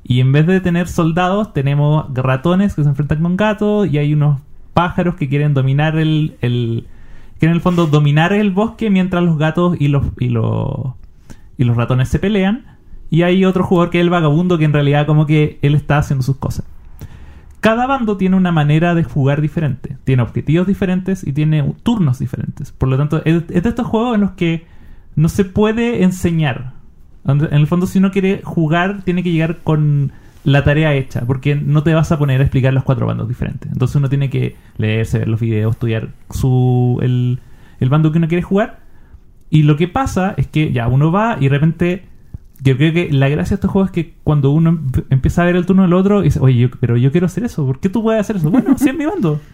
Y en vez de tener soldados, tenemos ratones que se enfrentan con gatos y hay unos pájaros que quieren dominar el, el que en el fondo dominar el bosque mientras los gatos y los y los y los ratones se pelean y hay otro jugador que es el vagabundo que en realidad como que él está haciendo sus cosas. Cada bando tiene una manera de jugar diferente, tiene objetivos diferentes y tiene turnos diferentes. Por lo tanto, es, de estos juegos en los que no se puede enseñar. En el fondo, si uno quiere jugar, tiene que llegar con la tarea hecha, porque no te vas a poner a explicar los cuatro bandos diferentes. Entonces uno tiene que leerse, ver los videos, estudiar su, el, el bando que uno quiere jugar. Y lo que pasa es que ya uno va y de repente. Yo creo que la gracia de estos juegos es que cuando uno em- empieza a ver el turno del otro dice, oye, yo- pero yo quiero hacer eso, ¿por qué tú puedes hacer eso? Bueno, sí es mi bando.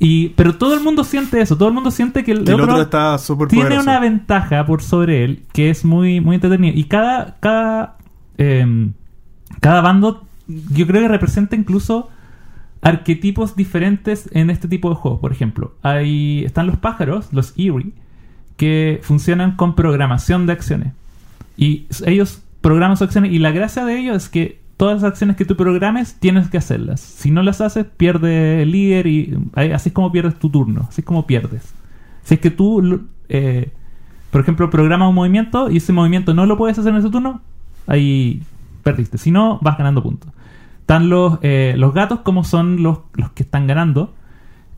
Y, pero todo el mundo siente eso, todo el mundo siente que el, Que el otro, otro está súper tiene poderoso. una ventaja por sobre él que es muy, muy entretenido. Y cada, cada, em, cada bando, yo creo que representa incluso arquetipos diferentes en este tipo de juegos. Por ejemplo, hay, están los pájaros, los Eerie, que funcionan con programación de acciones. Y ellos programan sus acciones y la gracia de ellos es que todas las acciones que tú programes tienes que hacerlas. Si no las haces, pierde el líder y ahí- así es como pierdes tu turno, así es como pierdes. Si es que tú, eh, por ejemplo, programas un movimiento y ese movimiento no lo puedes hacer en ese turno, ahí perdiste. Si no, vas ganando puntos. Están los, eh, los gatos, como son los, los que están ganando,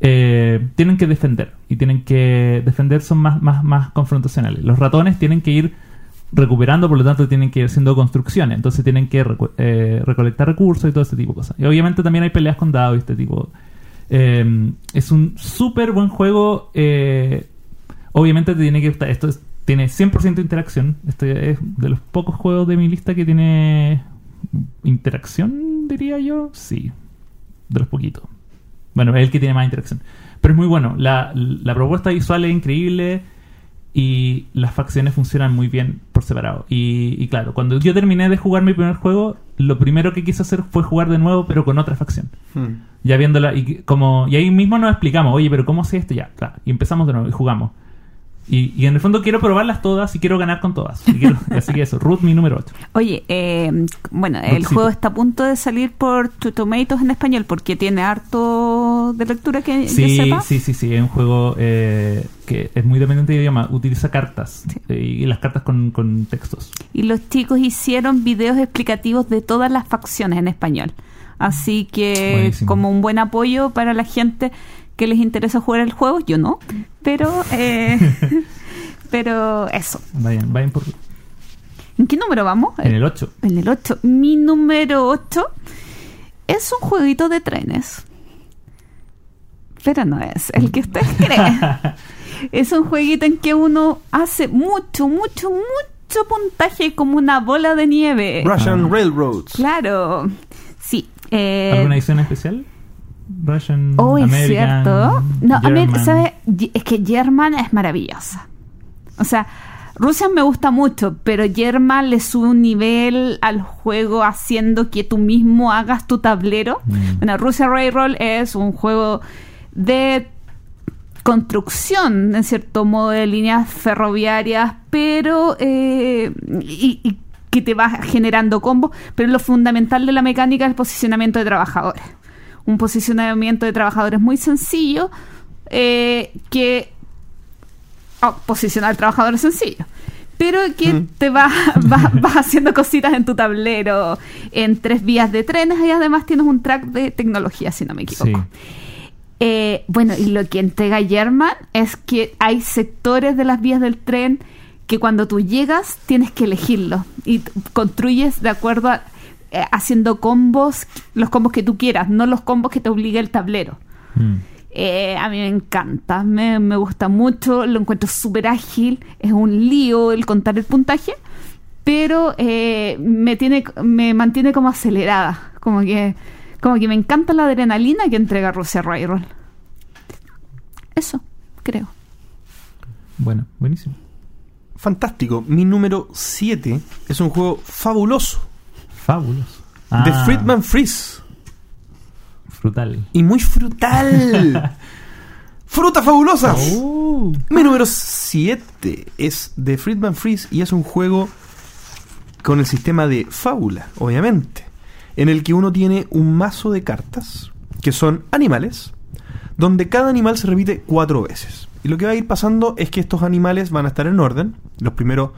eh, tienen que defender. Y tienen que defender son más, más, más confrontacionales. Los ratones tienen que ir recuperando, por lo tanto tienen que ir haciendo construcciones. Entonces tienen que eh, recolectar recursos y todo ese tipo de cosas. Y obviamente también hay peleas con dados y este tipo. Eh, es un súper buen juego. eh, obviamente te tiene que gustar. Esto es- tiene 100% interacción. Este es de los pocos juegos de mi lista que tiene interacción, diría yo. Sí, de los poquitos. Bueno, es el que tiene más interacción. Pero es muy bueno. La, la propuesta visual es increíble y las facciones funcionan muy bien por separado. Y, y claro, cuando yo terminé de jugar mi primer juego, lo primero que quise hacer fue jugar de nuevo, pero con otra facción. Hmm. Ya viéndola, y como y ahí mismo nos explicamos, oye, pero ¿cómo sé esto? Ya, claro. Y empezamos de nuevo y jugamos. Y, y en el fondo quiero probarlas todas y quiero ganar con todas. Y quiero- así que eso, Root mi número 8. Oye, eh, bueno, el juego está a punto de salir por Tomatoes en español porque tiene harto de lectura que Sí, sepa. sí, sí, sí, es un juego eh, que es muy dependiente de idioma, utiliza cartas Sí. eh, y las cartas con, con textos. Y los chicos hicieron videos explicativos de todas las facciones en español. Así que Buenísimo. como un buen apoyo para la gente que les interesa jugar el juego, yo no, pero eh, pero eso. Vayan, vayan por ¿En qué número vamos? en el 8. En el 8. Mi número 8 es un jueguito de trenes. Pero no es el que ustedes creen. es un jueguito en que uno hace mucho, mucho, mucho puntaje como una bola de nieve. Russian Ah. Railroads. Claro. Sí. eh, ¿Alguna edición especial? Russian, Oh, es American, cierto. No, German. ¿sabes? Ye- Es que German es maravillosa. O sea, Rusia me gusta mucho, pero German le sube un nivel al juego haciendo que tú mismo hagas tu tablero. Mm. Bueno, Rusia Railroad es un juego de construcción, en cierto modo, de líneas ferroviarias, pero eh, y, y que te va generando combos, pero lo fundamental de la mecánica es el posicionamiento de trabajadores. Un posicionamiento de trabajadores muy sencillo eh, que oh, posicionar trabajadores sencillo. Pero que Mm. te va, va- vas haciendo cositas en tu tablero, en tres vías de trenes y además tienes un track de tecnología, si no me equivoco. Sí. Eh, bueno, y lo que entrega German es que hay sectores de las vías del tren que cuando tú llegas tienes que elegirlo y construyes de acuerdo a eh, haciendo combos, los combos que tú quieras, no los combos que te obliga el tablero. Mm. Eh, a mí me encanta, me, me gusta mucho, lo encuentro súper ágil, es un lío el contar el puntaje, pero eh, me tiene, me mantiene como acelerada, como que, como que me encanta la adrenalina que entrega Rusia Railroad. Eso, creo. Bueno, buenísimo. Fantástico. Mi número 7 es un juego fabuloso. Fabuloso. De Ah, Friedman Freeze. Frutal. Y muy frutal. ¡Frutas fabulosas! Oh. Mi número 7 es de Friedman Freeze y es un juego con el sistema de fábula, obviamente, en el que uno tiene un mazo de cartas que son animales, donde cada animal se repite cuatro veces. Y lo que va a ir pasando es que estos animales van a estar en orden. Los primeros,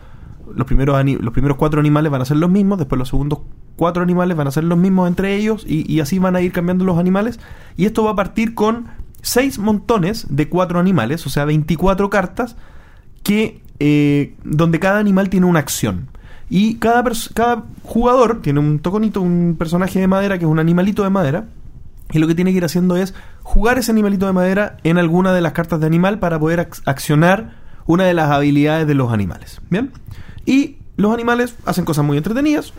los primeros, los primeros cuatro animales van a ser los mismos, después los segundos cuatro animales van a ser los mismos entre ellos y, así van a ir cambiando los animales. Y esto va a partir con seis montones de cuatro animales, o sea, 24 cartas, que eh, donde cada animal tiene una acción. Y cada, cada jugador tiene un toconito, un personaje de madera que es un animalito de madera. Y lo que tiene que ir haciendo es jugar ese animalito de madera en alguna de las cartas de animal para poder ac- accionar una de las habilidades de los animales. ¿Bien? Y los animales hacen cosas muy entretenidas.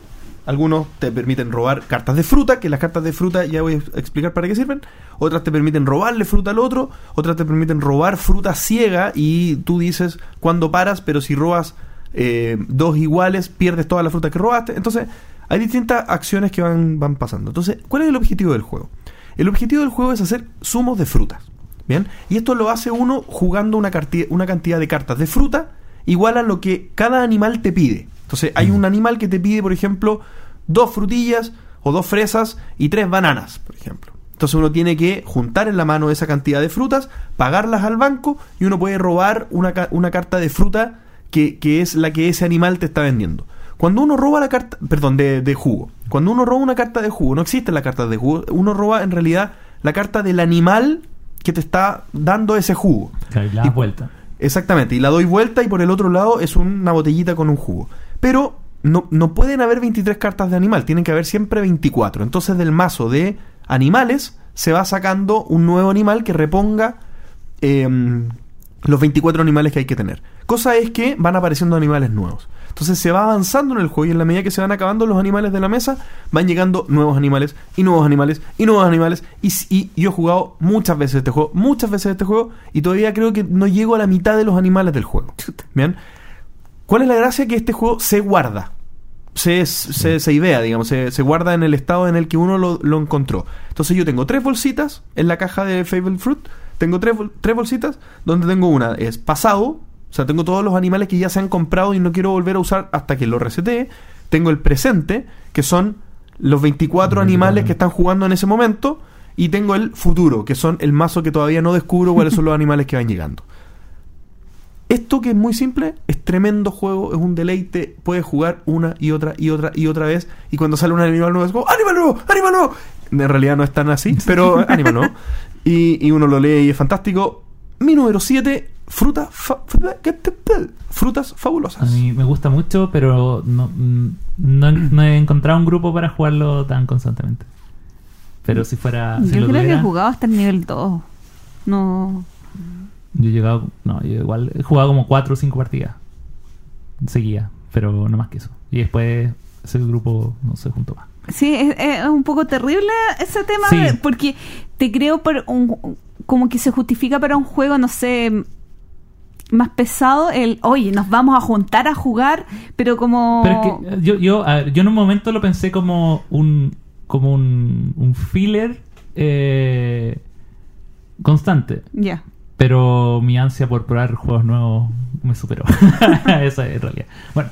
Algunos te permiten robar cartas de fruta, que las cartas de fruta ya voy a explicar para qué sirven. Otras te permiten robarle fruta al otro. Otras te permiten robar fruta ciega y tú dices cuándo paras, pero si robas eh, dos iguales, pierdes toda la fruta que robaste. Entonces, hay distintas acciones que van, van pasando. Entonces, ¿cuál es el objetivo del juego? El objetivo del juego es hacer zumos de frutas. ¿Bien? Y esto lo hace uno jugando una, una cantidad de cartas de fruta igual a lo que cada animal te pide. Entonces, hay un animal que te pide, por ejemplo, dos frutillas o dos fresas y tres bananas, por ejemplo. Entonces uno tiene que juntar en la mano esa cantidad de frutas, pagarlas al banco y uno puede robar una, una carta de fruta que, que es la que ese animal te está vendiendo. Cuando uno roba la carta, perdón, de, de jugo, cuando uno roba una carta de jugo, no existen las cartas de jugo, uno roba en realidad la carta del animal que te está dando ese jugo. Y la Y- das vuelta. Exactamente, y la doy vuelta y por el otro lado es una botellita con un jugo. Pero no, no pueden haber 23 cartas de animal, tienen que haber siempre 24. Entonces del mazo de animales se va sacando un nuevo animal que reponga em, los 24 animales que hay que tener. Cosa es que van apareciendo animales nuevos. Entonces se va avanzando en el juego y en la medida que se van acabando los animales de la mesa, van llegando nuevos animales y nuevos animales y nuevos animales. Y, yo he jugado muchas veces este juego, muchas veces este juego, y todavía creo que no llego a la mitad de los animales del juego. Bien. ¿Cuál es la gracia? Que este juego se guarda. Se, se, se idea, digamos, se, se guarda en el estado en el que uno lo, lo encontró. Entonces yo tengo tres bolsitas en la caja de Fable Fruit. Tengo tres, tres bolsitas donde tengo una es pasado, sea, tengo todos los animales que ya se han comprado y no quiero volver a usar hasta que lo resete. Tengo el presente, que son los 24 animales que están jugando en ese momento. Y tengo el futuro, que son el mazo que todavía no descubro cuáles son los animales que van llegando. Esto que es muy simple, es tremendo juego, es un deleite, puedes jugar una y otra y otra y otra vez y cuando sale un animal nuevo es como ¡Animal nuevo! ¡Animal nuevo! En realidad no es tan así, pero animal nuevo. Y, y uno lo lee y es fantástico. Mi número 7, fruta fa- frutas A fabulosas. mí me gusta mucho, pero no, no, no he encontrado un grupo para jugarlo tan constantemente. Pero si fuera. si Yo lo creo que he jugado hasta el nivel 2. No. Yo he llegado. No, yo igual he jugado como 4 o 5 partidas. Seguía, pero no más que eso. Y después ese grupo no se juntó más. Sí, es, es un poco terrible ese tema, Sí. porque te creo por un, como que se justifica para un juego, no sé, más pesado el, oye, nos vamos a juntar a jugar, pero como... Pero es que yo, yo, ver, yo en un momento lo pensé como un como un, un filler eh, constante. Ya. Pero mi ansia por probar juegos nuevos me superó. Esa es realidad. Bueno,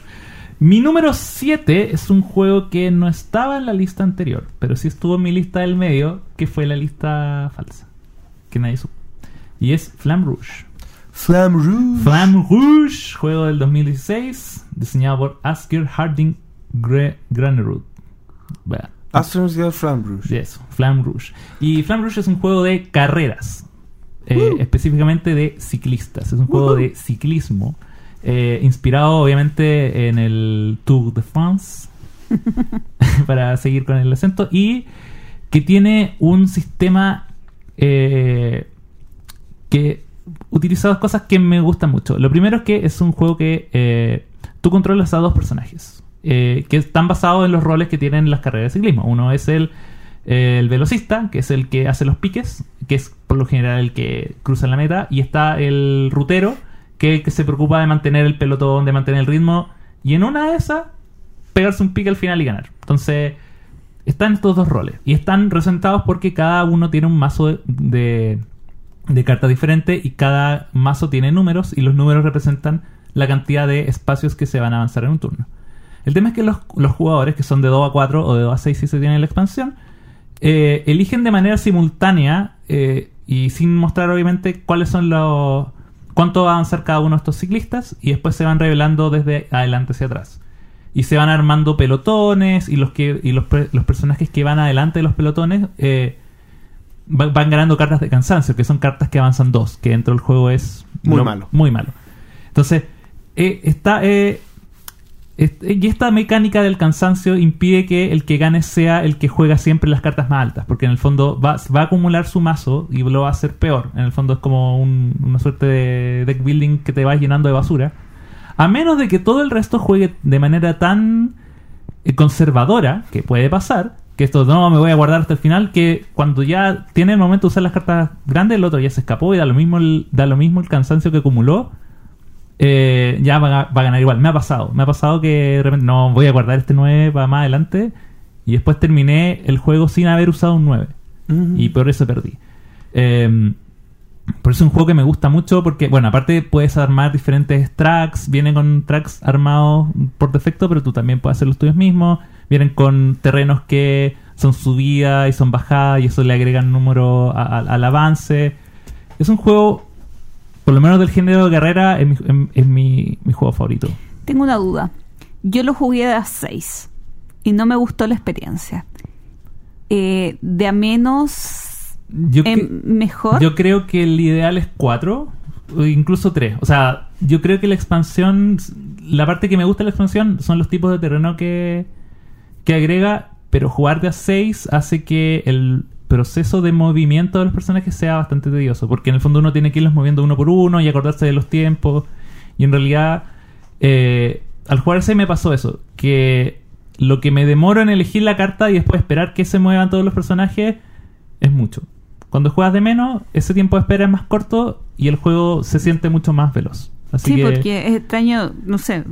mi número 7 es un juego que no estaba en la lista anterior, pero sí estuvo en mi lista del medio, que fue la lista falsa, que nadie supo. Y es Flam Rouge. Flam Rouge. Flam Rouge, juego del 2016, diseñado por Asker Harding Gre- Granerud. Vea, Astronaut Flam Rouge. eso, Flam Rouge. Y Flam Rouge es un juego de carreras, eh, específicamente de ciclistas. Es un juego de ciclismo, eh, inspirado obviamente en el Tour de France, para seguir con el acento, y que tiene un sistema eh, que utiliza dos cosas que me gustan mucho. Lo primero es que es un juego que eh, tú controlas a dos personajes, eh, que están basados en los roles que tienen las carreras de ciclismo. Uno es el, el velocista, que es el que hace los piques, que es por lo general el que cruza la meta, y está el rutero, que, que se preocupa de mantener el pelotón, de mantener el ritmo, y en una de esas, pegarse un pique al final y ganar. Entonces, están estos dos roles, y están representados porque cada uno tiene un mazo de- de de cartas diferentes y cada mazo tiene números y los números representan la cantidad de espacios que se van a avanzar en un turno. El tema es que los, los jugadores, que son de 2 a 4 o de 2 a 6 si se tiene la expansión, eh, eligen de manera simultánea eh, y sin mostrar obviamente cuáles son los... cuánto va a avanzar cada uno de estos ciclistas y después se van revelando desde adelante hacia atrás. Y se van armando pelotones y los, que, y los, los personajes que van adelante de los pelotones eh, va- van ganando cartas de cansancio, que son cartas que avanzan dos, que dentro del juego es Muy malo. Muy malo. Entonces, eh, está. eh, y esta mecánica del cansancio impide que el que gane sea el que juega siempre las cartas más altas, porque en el fondo va, va a acumular su mazo y lo va a hacer peor. En el fondo es como un- una suerte de deck building que te vas llenando de basura. A menos de que todo el resto juegue de manera tan eh, conservadora, que puede pasar, que esto no me voy a guardar hasta el final, que cuando ya tiene el momento de usar las cartas grandes, el otro ya se escapó y da lo mismo el, da lo mismo el cansancio que acumuló, eh, ya va, a- va a ganar igual. Me ha pasado, me ha pasado que de repente no voy a guardar este 9 para más adelante y después terminé el juego sin haber usado un 9 Ujú. y por eso perdí. Eh, por eso es un juego que me gusta mucho porque, bueno, aparte puedes armar diferentes tracks, vienen con tracks armados por defecto, pero tú también puedes hacer los tuyos mismos, vienen con terrenos que son subidas y son bajadas y eso le agregan número a- a- al avance. Es un juego, por lo menos del género de carrera, es mi, es- es mi- mi juego favorito. Tengo una duda. Yo lo jugué de a 6 y no me gustó la experiencia. Eh, de a menos Yo, em, que- mejor. Yo creo que el ideal es 4 o incluso 3. O sea, yo creo que la expansión, la parte que me gusta de la expansión son los tipos de terreno que, que agrega, pero jugar de a 6 hace que el proceso de movimiento de los personajes sea bastante tedioso, porque en el fondo uno tiene que irlos moviendo uno por uno y acordarse de los tiempos. Y en realidad, eh, al jugar 6 me pasó eso, que lo que me demoro en elegir la carta y después esperar que se muevan todos los personajes es mucho. Cuando juegas de menos, ese tiempo de espera es más corto y el juego se siente mucho más veloz. Así sí, que, porque es extraño, no sé,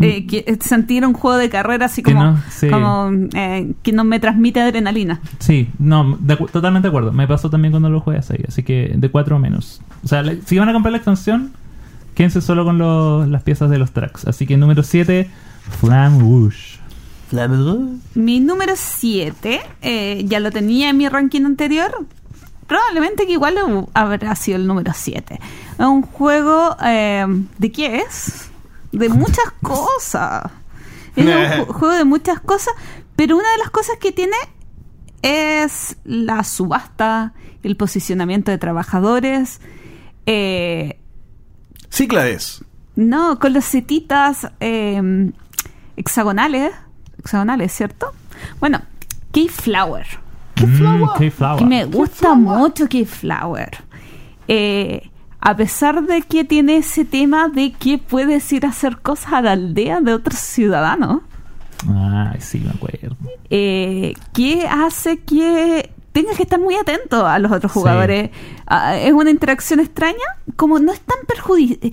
eh, eh, que- eh, sentir un juego de carrera así Que como, no, sí. como eh, que no me transmite adrenalina. Sí, no, de acu- totalmente de acuerdo. Me pasó también cuando lo jugué a 6, así que de 4 o menos. O sea, le- si van a comprar la expansión, quédense solo con los- las piezas de los tracks. Así que número 7, Flam Rouge. Mi número 7, ya lo tenía en mi ranking anterior. Probablemente que igual habrá sido el número 7. Es un juego eh, de qué es? De muchas cosas. Es un ju- juego de muchas cosas, pero una de las cosas que tiene es la subasta, el posicionamiento de trabajadores. Eh, Cíclades. no, con las setitas eh, hexagonales. Hexagonales, ¿cierto? Bueno, Keyflower. Mm, Keyflower. Y me gusta mucho Keyflower. Eh, a pesar de que tiene ese tema de que puedes ir a hacer cosas a la aldea de otros ciudadanos, Ay, sí, me acuerdo. eh, que hace que tengas que estar muy atento a los otros Sí. jugadores. Ah, es una interacción extraña, como no es tan perjudicial.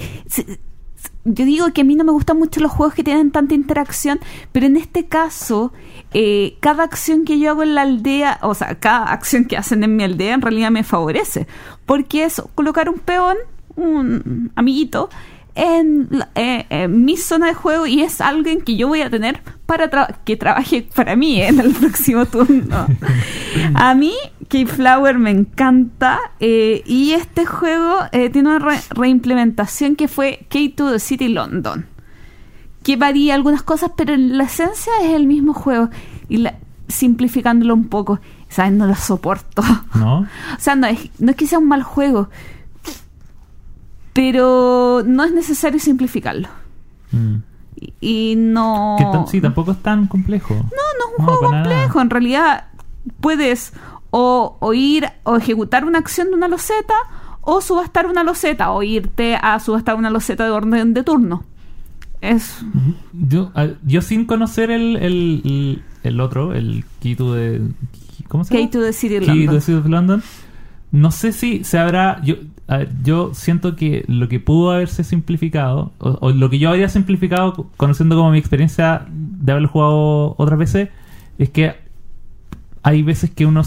Yo digo que a mí no me gustan mucho los juegos que tienen tanta interacción, pero en este caso, eh, cada acción que yo hago en la aldea, o sea, cada acción que hacen en mi aldea en realidad me favorece, porque es colocar un peón, un amiguito, en, eh, mi zona de juego y es alguien que yo voy a tener para tra- que trabaje para mí en el próximo turno. A mí, Keyflower me encanta eh, y este juego eh, tiene una re- reimplementación que fue K to the City London, que varía algunas cosas, pero en la esencia es el mismo juego y la- simplificándolo un poco, ¿sabes? No lo soporto. ¿No? O sea, no es, no es que sea un mal juego, pero no es necesario simplificarlo. Mm. Y, y no... Sí, tampoco es tan complejo. No, no es un No, juego nada. complejo. En realidad puedes o, o ir o ejecutar una acción de una loseta o subastar una loseta o irte a subastar una loseta de orden de turno. Es... Yo, a- yo sin conocer el, el, el, otro, el Key to the... ¿Cómo se llama? Key to the City Key to London. the City of London. No sé si se habrá... Yo, a ver, yo siento que lo que pudo haberse simplificado, o, o lo que yo habría simplificado, co- conociendo como mi experiencia de haberlo jugado otras veces, es que hay veces que uno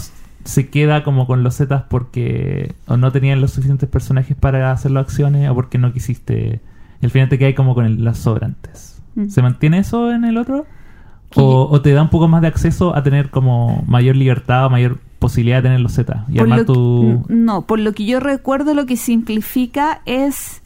se queda como con los zetas porque o no tenían los suficientes personajes para hacer las acciones o porque no quisiste. Al final te quedas como con el- las sobrantes. Mm. ¿Se mantiene eso en el otro? O, o te da un poco más de acceso a tener como mayor libertad o mayor posibilidad de tener los zetas y Por armar que- tu... No, por lo que yo recuerdo, lo que simplifica es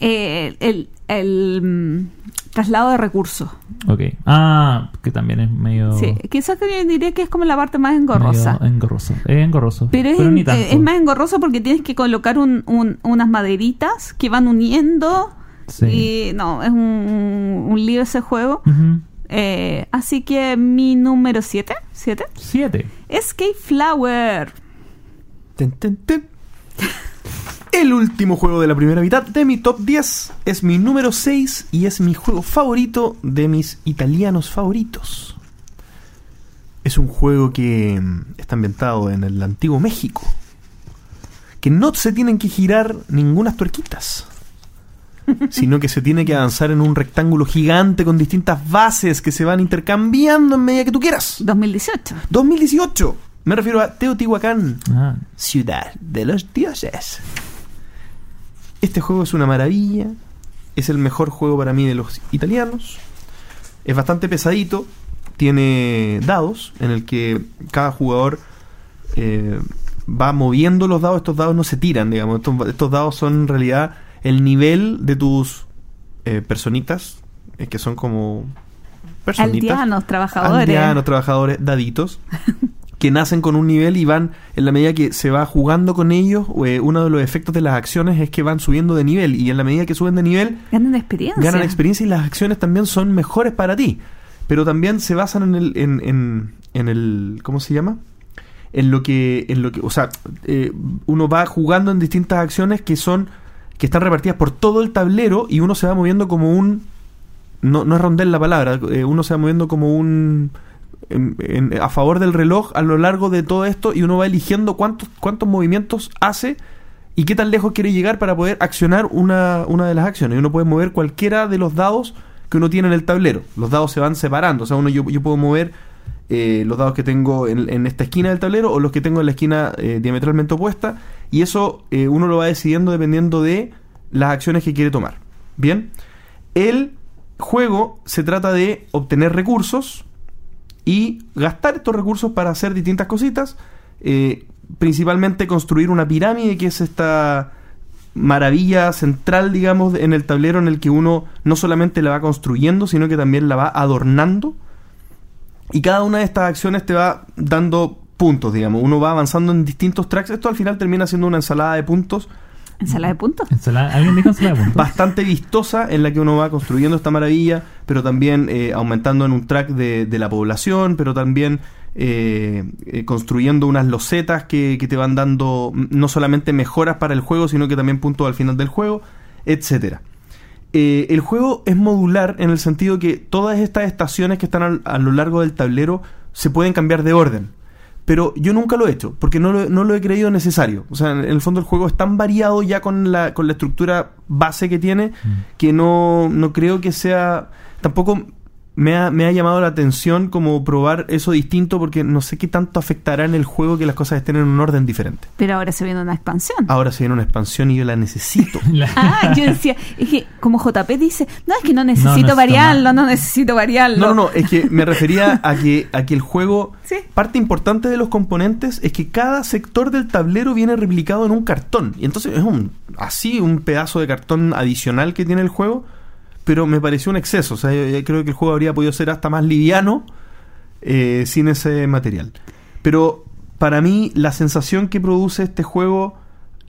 eh, el, el, traslado de recursos. Ok. Ah, que también es medio... Sí, quizás que diría que es como la parte más engorrosa. medio engorroso. Es engorroso. Pero es, ni eh, tanto. es más engorroso porque tienes que colocar un- un- unas maderitas que van uniendo. Sí. Y no, es un, un lío ese juego. Eh, así que mi número 7 ¿siete? Siete. es Keyflower. Ten, ten, ten. El último juego de la primera mitad de mi top 10 es mi número 6 y es mi juego favorito de mis italianos favoritos. Es un juego que mm, está ambientado en el antiguo México. Que no se tienen que girar ningunas tuerquitas. Sino que se tiene que avanzar en un rectángulo gigante con distintas bases que se van intercambiando en medida que tú quieras. 2018. 2018. Me refiero a Teotihuacán. Ah, Ciudad de los dioses. Este juego es una maravilla. Es el mejor juego para mí de los italianos. Es bastante pesadito. Tiene dados en el que cada jugador eh, va moviendo los dados. Estos dados no se tiran, digamos. Estos, estos dados son en realidad el nivel de tus eh, personitas, eh, que son como personitas. Aldeanos, trabajadores. Aldeanos, trabajadores, daditos, que nacen con un nivel y van, en la medida que se va jugando con ellos, eh, uno de los efectos de las acciones es que van subiendo de nivel y en la medida que suben de nivel, Ganan experiencia. ganan experiencia y las acciones también son mejores para ti. Pero también se basan en el, en, en, en el, ¿cómo se llama? En lo que, en lo que, o sea, eh, uno va jugando en distintas acciones que son, que están repartidas por todo el tablero y uno se va moviendo como un, no, no es rondel la palabra, eh, uno se va moviendo como un, en- a favor del reloj a lo largo de todo esto y uno va eligiendo cuántos, cuántos movimientos hace y qué tan lejos quiere llegar para poder accionar una, una de las acciones. Y uno puede mover cualquiera de los dados que uno tiene en el tablero. Los dados se van separando. O sea, uno yo, yo puedo mover eh, los dados que tengo en, en esta esquina del tablero o los que tengo en la esquina eh, diametralmente opuesta. Y eso eh, uno lo va decidiendo dependiendo de las acciones que quiere tomar. Bien, el juego se trata de obtener recursos y gastar estos recursos para hacer distintas cositas, eh, principalmente construir una pirámide que es esta maravilla central, digamos, en el tablero en el que uno no solamente la va construyendo, sino que también la va adornando. Y cada una de estas acciones te va dando puntos, digamos. Uno va avanzando en distintos tracks. Esto al final termina siendo una ensalada de puntos ¿Ensalada de puntos? Ensalada- ¿Alguien dijo ensalada de puntos? bastante vistosa en la que uno va construyendo esta maravilla, pero también eh, aumentando en un track de, de la población, pero también eh, eh, construyendo unas losetas que, que te van dando no solamente mejoras para el juego, sino que también puntos al final del juego, etcétera. Eh, el juego es modular en el sentido que todas estas estaciones que están al- a lo largo del tablero se pueden cambiar de orden. Pero yo nunca lo he hecho, porque no lo, no lo he creído necesario. O sea, en el fondo el juego es tan variado ya con la, con la estructura base que tiene, que no, no creo que sea... Tampoco me ha, me ha llamado la atención como probar eso distinto, porque no sé qué tanto afectará en el juego que las cosas estén en un orden diferente. Pero ahora se viene una expansión. Ahora se viene una expansión y yo la necesito. La- Ah, yo decía, es que como JP dice, no, es que no necesito variarlo, no necesito variarlo. No, no, no, es que me refería a que, a que el juego, Sí. parte importante de los componentes es que cada sector del tablero viene replicado en un cartón. Y entonces es un así un pedazo de cartón adicional que tiene el juego, pero me pareció un exceso. O sea, yo, creo que el juego habría podido ser hasta más liviano eh, sin ese material. Pero para mí la sensación que produce este juego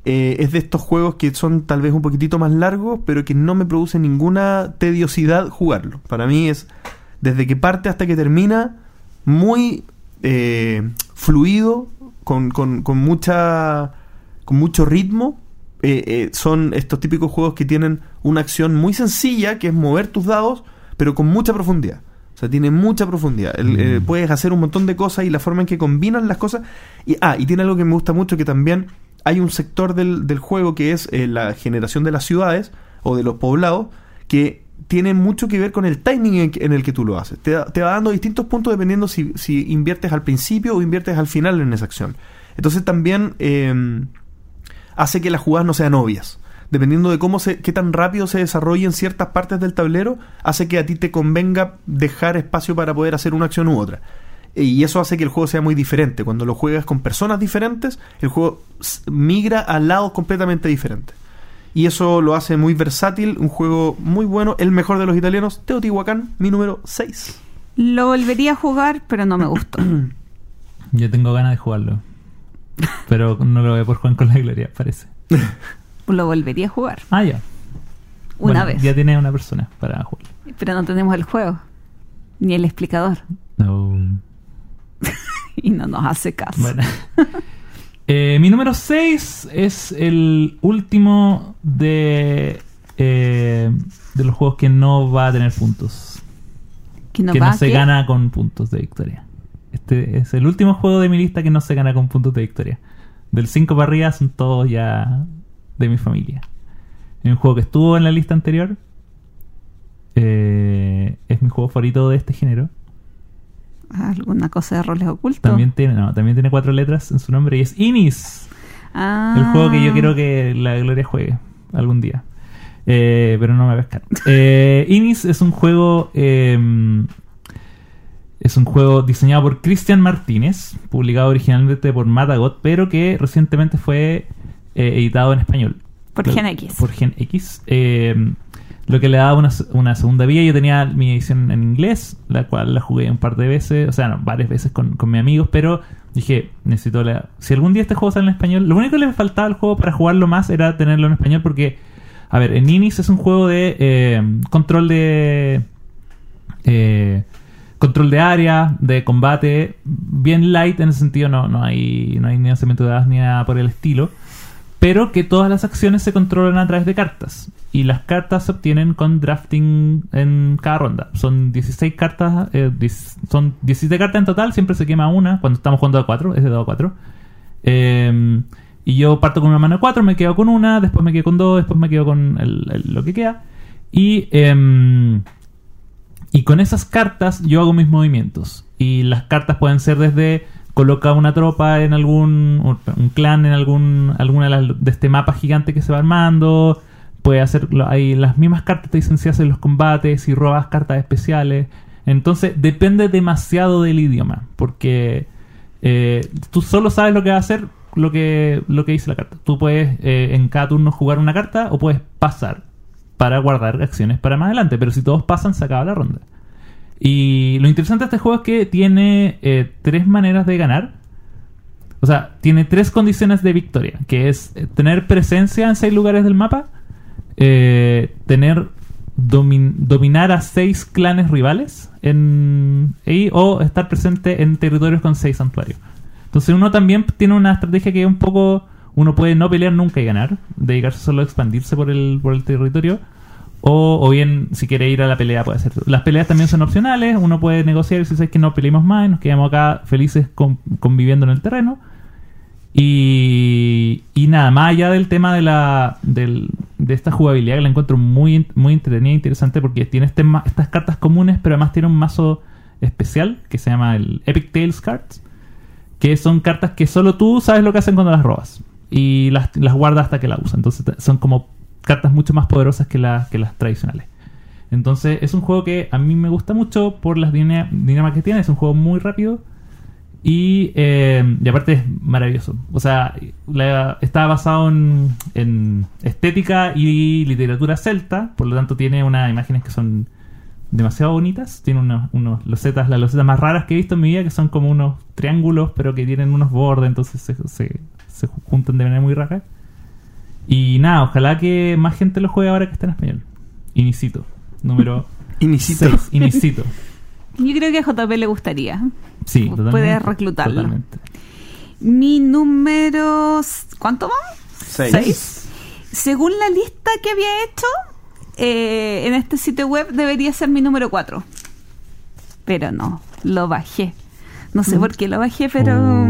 eh, es de estos juegos que son tal vez un poquitito más largos, pero que no me produce ninguna tediosidad jugarlo. Para mí es desde que parte hasta que termina muy eh, fluido, con, con- con mucha con mucho ritmo. Eh, eh, son estos típicos juegos que tienen una acción muy sencilla, que es mover tus dados, pero con mucha profundidad. O sea, tiene mucha profundidad. El- eh, Mm. puedes hacer un montón de cosas y la forma en que combinan las cosas. Y, ah, y tiene algo que me gusta mucho, que también hay un sector del, del juego que es la generación de las ciudades o de los poblados, que tiene mucho que ver con el timing en, en el que tú lo haces. Te, te va dando distintos puntos dependiendo si, si inviertes al principio o inviertes al final en esa acción. Entonces también eh, hace que las jugadas no sean obvias. Dependiendo de cómo se, qué tan rápido se desarrollen ciertas partes del tablero, hace que a ti te convenga dejar espacio para poder hacer una acción u otra. Y eso hace que el juego sea muy diferente. Cuando lo juegas con personas diferentes, el juego migra a lados completamente diferentes. Y eso lo hace muy versátil, un juego muy bueno, el mejor de los italianos, Teotihuacán, mi número 6. Lo volvería a jugar, pero no me gustó. Yo tengo ganas de jugarlo. Pero no lo voy a por jugar con la gloria, parece. Lo volvería a jugar Ah, ya. una Bueno, vez. Ya tiene una persona para jugarlo. Pero no tenemos el juego, ni el explicador. No. Y no nos hace caso. Bueno. Eh, mi número 6 es el último de, eh, de los juegos que no va a tener puntos. que no que va no se ¿qué? gana con puntos de victoria. Este es el último juego de mi lista que no se gana con puntos de victoria. Del 5 para arriba son todos ya de mi familia. Es un juego que estuvo en la lista anterior. Eh, es mi juego favorito de este género. ¿Alguna cosa de roles ocultos? También tiene, no, también tiene cuatro letras en su nombre y es Inis. Ah. El juego que yo quiero que la Gloria juegue algún día. Eh, pero no me va a pescar. Eh, Inis es un juego. eh, es un juego diseñado por Cristian Martínez, publicado originalmente por Matagot, pero que recientemente fue eh, editado en español. Por Gen X. Por Gen X. Eh, lo que le daba una, una segunda vía. Yo tenía mi edición en inglés, la cual la jugué un par de veces, o sea, no, varias veces con, con mis amigos, pero dije, necesito la... Si algún día este juego sale en español, lo único que le faltaba al juego para jugarlo más era tenerlo en español porque, a ver, en Inis es un juego de eh, control de... eh, control de área, de combate, bien light en ese sentido, no, no hay no hay ni lanzamiento de dados ni nada por el estilo, pero que todas las acciones se controlan a través de cartas. Y las cartas se obtienen con drafting en cada ronda. Son 16 cartas, eh, son 17 cartas en total, siempre se quema una cuando estamos jugando a 4, es de 2 a 4. Eh, y yo parto con una mano de 4, me quedo con una, después me quedo con dos, después me quedo con el- lo que queda. Y, em, y con esas cartas yo hago mis movimientos. Y las cartas pueden ser desde coloca una tropa en algún un, clan en algún alguna de, este mapa gigante que se va armando puedes hacer hay las mismas cartas te dicen si haces los combates, si robas cartas especiales. Entonces depende demasiado del idioma, porque eh, tú solo sabes lo que va a hacer lo que lo que dice la carta. Tú puedes eh, en cada turno jugar una carta o puedes pasar para guardar acciones para más adelante, pero si todos pasan se acaba la ronda. Y lo interesante de este juego es que tiene eh, tres maneras de ganar. O sea, tiene tres condiciones de victoria, que es eh, tener presencia en seis lugares del mapa, eh, tener domin- dominar a seis clanes rivales en ahí, o estar presente en territorios con seis santuarios. Entonces uno también tiene una estrategia que es un poco uno puede no pelear nunca y ganar, dedicarse solo a expandirse por el, por el territorio. O, o bien, si quiere ir a la pelea, puede hacer. Las peleas también son opcionales. Uno puede negociar si sabes que no peleemos más nos quedamos acá felices con- conviviendo en el terreno. Y, y nada, más allá del tema de la del- de esta jugabilidad que la encuentro muy, muy entretenida e interesante porque tiene este estas cartas comunes, pero además tiene un mazo especial que se llama el Epic Tales Cards, que son cartas que solo tú sabes lo que hacen cuando las robas y las, guardas hasta que las usas. Entonces son como cartas mucho más poderosas que, las que las tradicionales. Entonces es un juego que a mí me gusta mucho por las dinámicas que tiene. Es un juego muy rápido y, eh, y aparte es maravilloso. O sea, la- está basado en, en estética y literatura celta, por lo tanto tiene unas imágenes que son demasiado bonitas. Tiene unos, unos losetas, las losetas más raras que he visto en mi vida, que son como unos triángulos, pero que tienen unos bordes, entonces se, se juntan de manera muy rara. Y nada, ojalá que más gente lo juegue ahora que está en español. Inicito. Número Inicito. 6. Inicito. Yo creo que a JP le gustaría. Sí, Puedes totalmente. reclutarlo. Totalmente. Mi número... ¿Cuánto vamos? Seis. Según la lista que había hecho eh, en este sitio web, debería ser mi número 4. Pero no, lo bajé. No sé por qué lo bajé, pero... Oh.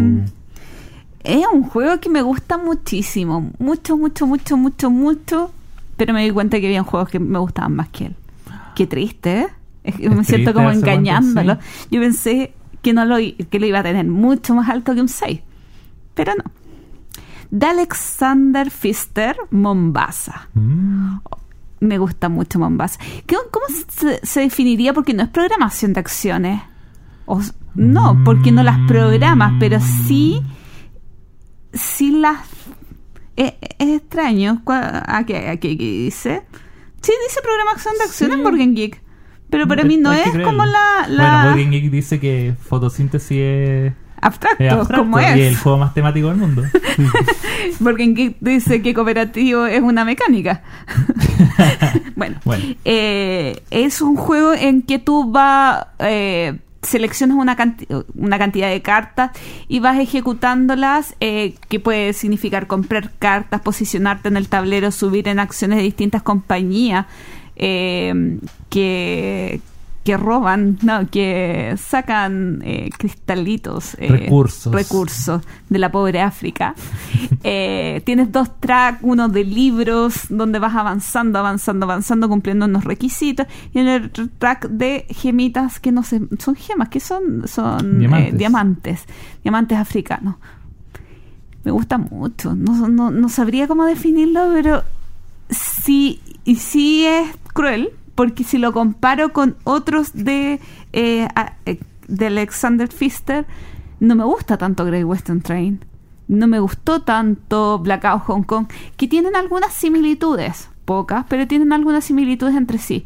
Es un juego que me gusta muchísimo. Mucho, mucho, mucho, mucho, mucho. Pero me di cuenta que había juegos que me gustaban más que él. Qué triste, ¿eh? Es que me siento como engañándolo. sí. Yo pensé que no lo que lo iba a tener mucho más alto que un 6. Pero no. De Alexander Pfister, Mombasa. Mm. Me gusta mucho Mombasa. ¿Qué- ¿Cómo se, se definiría? Porque no es programación de acciones. O no, porque no las programas, pero sí, sí las... Es, es extraño. Cua- ¿A qué, a qué- qué dice? Sí, dice programación de acciones Sí. en Morgan Geek. Pero para mí no es creerlo. como la... la Bueno, Boarding Geek dice que fotosíntesis es, abstracto, como y es el es. juego más temático del mundo. Morgan Geek dice que cooperativo es una mecánica. bueno, Bueno. eh, es un juego en que tú vas, eh, seleccionas una, canti- una cantidad de cartas y vas ejecutándolas, eh, que puede significar comprar cartas, posicionarte en el tablero, subir en acciones de distintas compañías eh, que que roban, no, que sacan eh, cristalitos, eh, Recursos. recursos de la pobre África. Eh, tienes dos tracks, uno de libros, donde vas avanzando, avanzando, avanzando, cumpliendo unos requisitos, y en el track de gemitas que no sé, son gemas, que son? Son Diamantes. diamantes, diamantes africanos. Me gusta mucho, no, no, no sabría cómo definirlo, pero sí, y sí es cruel, porque si lo comparo con otros de, eh, eh, de Alexander Pfister, no me gusta tanto Great Western Train. No me gustó tanto Blackout Hong Kong, que tienen algunas similitudes, pocas, pero tienen algunas similitudes entre sí.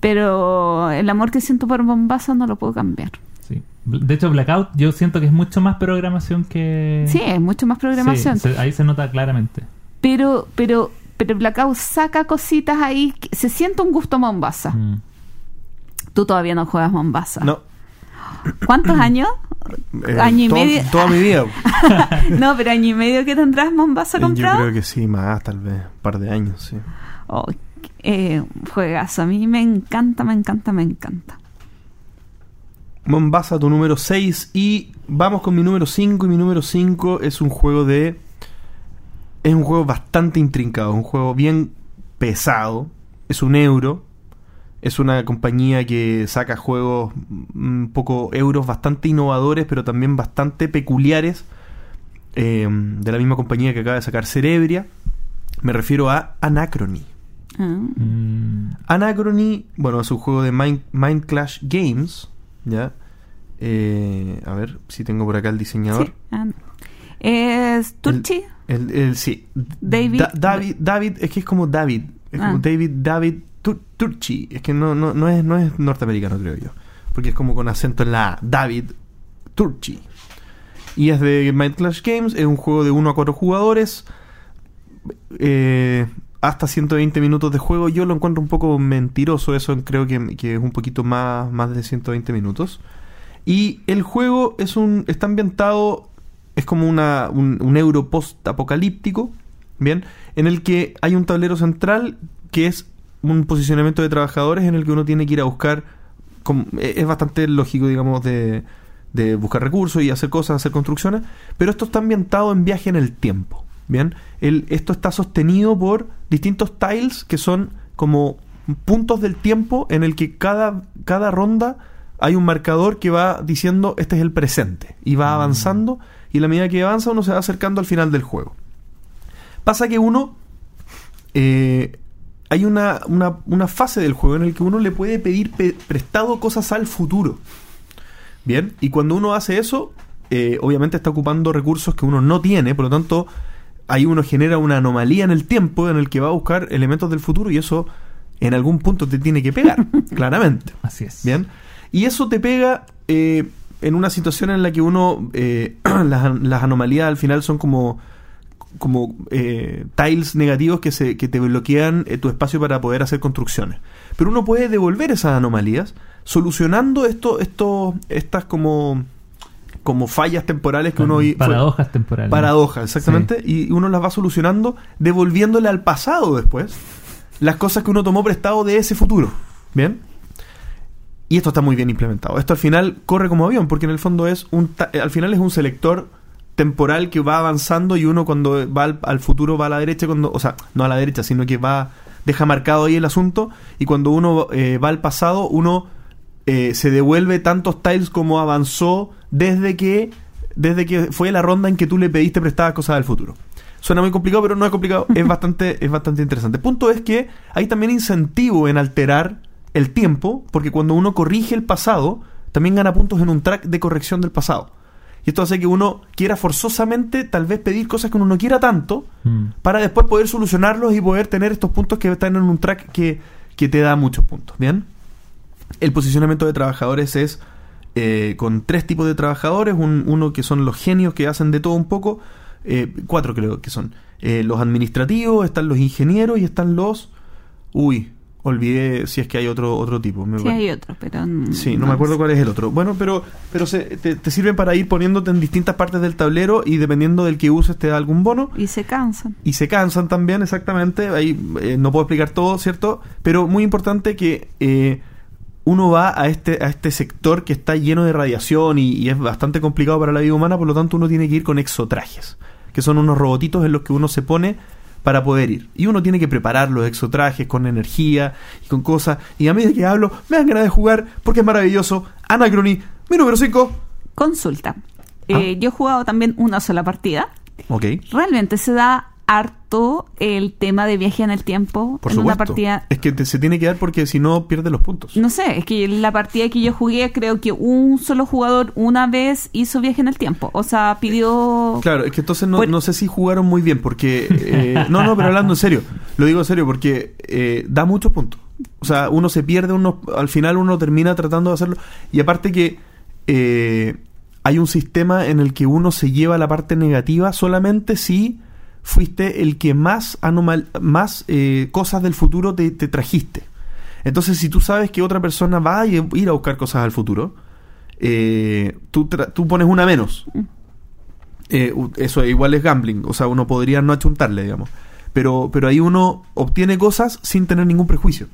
Pero el amor que siento por Mombasa no lo puedo cambiar. Sí. De hecho, Blackout yo siento que es mucho más programación que... Sí, es mucho más programación. Sí, se- ahí se nota claramente. Pero, pero, pero Blackout saca cositas ahí. se siente un gusto Mombasa. Mm. Tú todavía no juegas Mombasa. No. ¿Cuántos años? eh, Año y todo- medio. Toda mi vida. no, pero año y medio que tendrás Mombasa Eh, Yo comprado. creo que sí, más, tal vez. Un par de años, sí. Oh, eh, juegazo. A mí me encanta, me encanta, me encanta. Mombasa, tu número 6. Y vamos con mi número 5. Y mi número 5 es un juego de. Es un juego bastante intrincado. Un juego bien pesado. Es un euro. Es una compañía que saca juegos un poco euros bastante innovadores, pero también bastante peculiares. eh, de la misma compañía que acaba de sacar Cerebria. Me refiero a Anachrony. Ah. Mm, Anachrony, bueno, es un juego de Mind, Mind Clash Games, ¿ya? Eh, a ver si tengo por acá el diseñador. Sí. Ah. Es Turchi. El, el- sí. David- Da- David, David, es que es como David. Es Ah. como David, David Tur- Turchi. Es que no, no, no, es, no es norteamericano, creo yo. Porque es como con acento en la A. David Turchi. Y es de Mind Clash Games. Es un juego de 1 a 4 jugadores. Eh, hasta 120 minutos de juego. Yo lo encuentro un poco mentiroso. Eso creo que, que es un poquito más, más de 120 minutos. Y el juego es un está ambientado, es como una, un, un euro post-apocalíptico, ¿bien? En el que hay un tablero central que es un posicionamiento de trabajadores en el que uno tiene que ir a buscar, e- es bastante lógico, digamos, de, de buscar recursos y hacer cosas, hacer construcciones, pero esto está ambientado en viaje en el tiempo, ¿bien? El, esto está sostenido por distintos tiles que son como puntos del tiempo en el que cada, cada ronda hay un marcador que va diciendo este es el presente y va avanzando y la medida que avanza uno se va acercando al final del juego. Pasa que uno eh, hay una, una, una fase del juego en el que uno le puede pedir pe- prestado cosas al futuro. Bien, y cuando uno hace eso, eh, obviamente está ocupando recursos que uno no tiene, por lo tanto, ahí uno genera una anomalía en el tiempo en el que va a buscar elementos del futuro y eso en algún punto te tiene que pegar, claramente. así es. Bien. Y eso te pega eh, en una situación en la que uno. eh, las, las anomalías al final son como. como eh, tiles negativos que, se, que te bloquean eh, tu espacio para poder hacer construcciones. Pero uno puede devolver esas anomalías solucionando esto, esto, estas como. como fallas temporales que uno. fue- Paradojas temporales. Paradojas, exactamente. Y uno las va solucionando devolviéndole al pasado después las cosas que uno tomó prestado de ese futuro. ¿Bien? Y esto está muy bien implementado. Esto al final corre como avión, porque en el fondo es un eh, al final es un selector temporal que va avanzando y uno cuando va al, al futuro va a la derecha, cuando, o sea, no a la derecha, sino que va deja marcado ahí el asunto y cuando uno eh, va al pasado, uno eh, se devuelve tantos tiles como avanzó desde que desde que fue la ronda en que tú le pediste prestadas cosas del futuro. Suena muy complicado, pero no es complicado, es bastante es bastante interesante. Punto es que hay también incentivo en alterar el tiempo, porque cuando uno corrige el pasado, también gana puntos en un track de corrección del pasado. Y esto hace que uno quiera forzosamente tal vez pedir cosas que uno no quiera tanto, Mm. para después poder solucionarlos y poder tener estos puntos que están en un track que, que te da muchos puntos. ¿Bien? El posicionamiento de trabajadores es eh, con tres tipos de trabajadores. un- uno que son los genios que hacen de todo un poco. eh, cuatro creo que son. Eh, los administrativos, están los ingenieros y están los... Uy, olvidé si es que hay otro, otro tipo. me Sí, parece. hay otro, pero. Sí, no me acuerdo sé. cuál es el otro. Bueno, pero, pero se, te, te sirven para ir poniéndote en distintas partes del tablero y dependiendo del que uses te da algún bono. Y se cansan. Y se cansan también, exactamente. Ahí eh, no puedo explicar todo, ¿cierto? Pero muy importante que eh, uno va a este, a este sector que está lleno de radiación y, y es bastante complicado para la vida humana, por lo tanto uno tiene que ir con exotrajes, que son unos robotitos en los que uno se pone para poder ir. Y uno tiene que preparar los exotrajes con energía y con cosas. Y a medida que hablo, me dan ganas de jugar porque es maravilloso. Anacrony, mi número 5. Consulta. Ah. Eh, yo he jugado también una sola partida. Ok. Realmente se da harto el tema de viaje en el tiempo Por en supuesto. una partida. Es que te- se tiene que dar porque si no pierde los puntos. No sé, es que la partida que yo jugué, creo que un solo jugador una vez hizo viaje en el tiempo. O sea, pidió. Claro, es que entonces no, no sé si jugaron muy bien, porque... eh, no, no, pero hablando en serio, lo digo en serio, porque eh, da muchos puntos. O sea, uno se pierde, uno al final uno termina tratando de hacerlo. Y aparte que eh, hay un sistema en el que uno se lleva la parte negativa solamente si fuiste el que más, anomal más eh, cosas del futuro te, te trajiste. Entonces, si tú sabes que otra persona va a ir a buscar cosas al futuro, eh, tú, tú pones una menos. Eh, u- eso igual es gambling, o sea, uno podría no achuntarle, digamos. Pero, pero ahí uno obtiene cosas sin tener ningún prejuicio.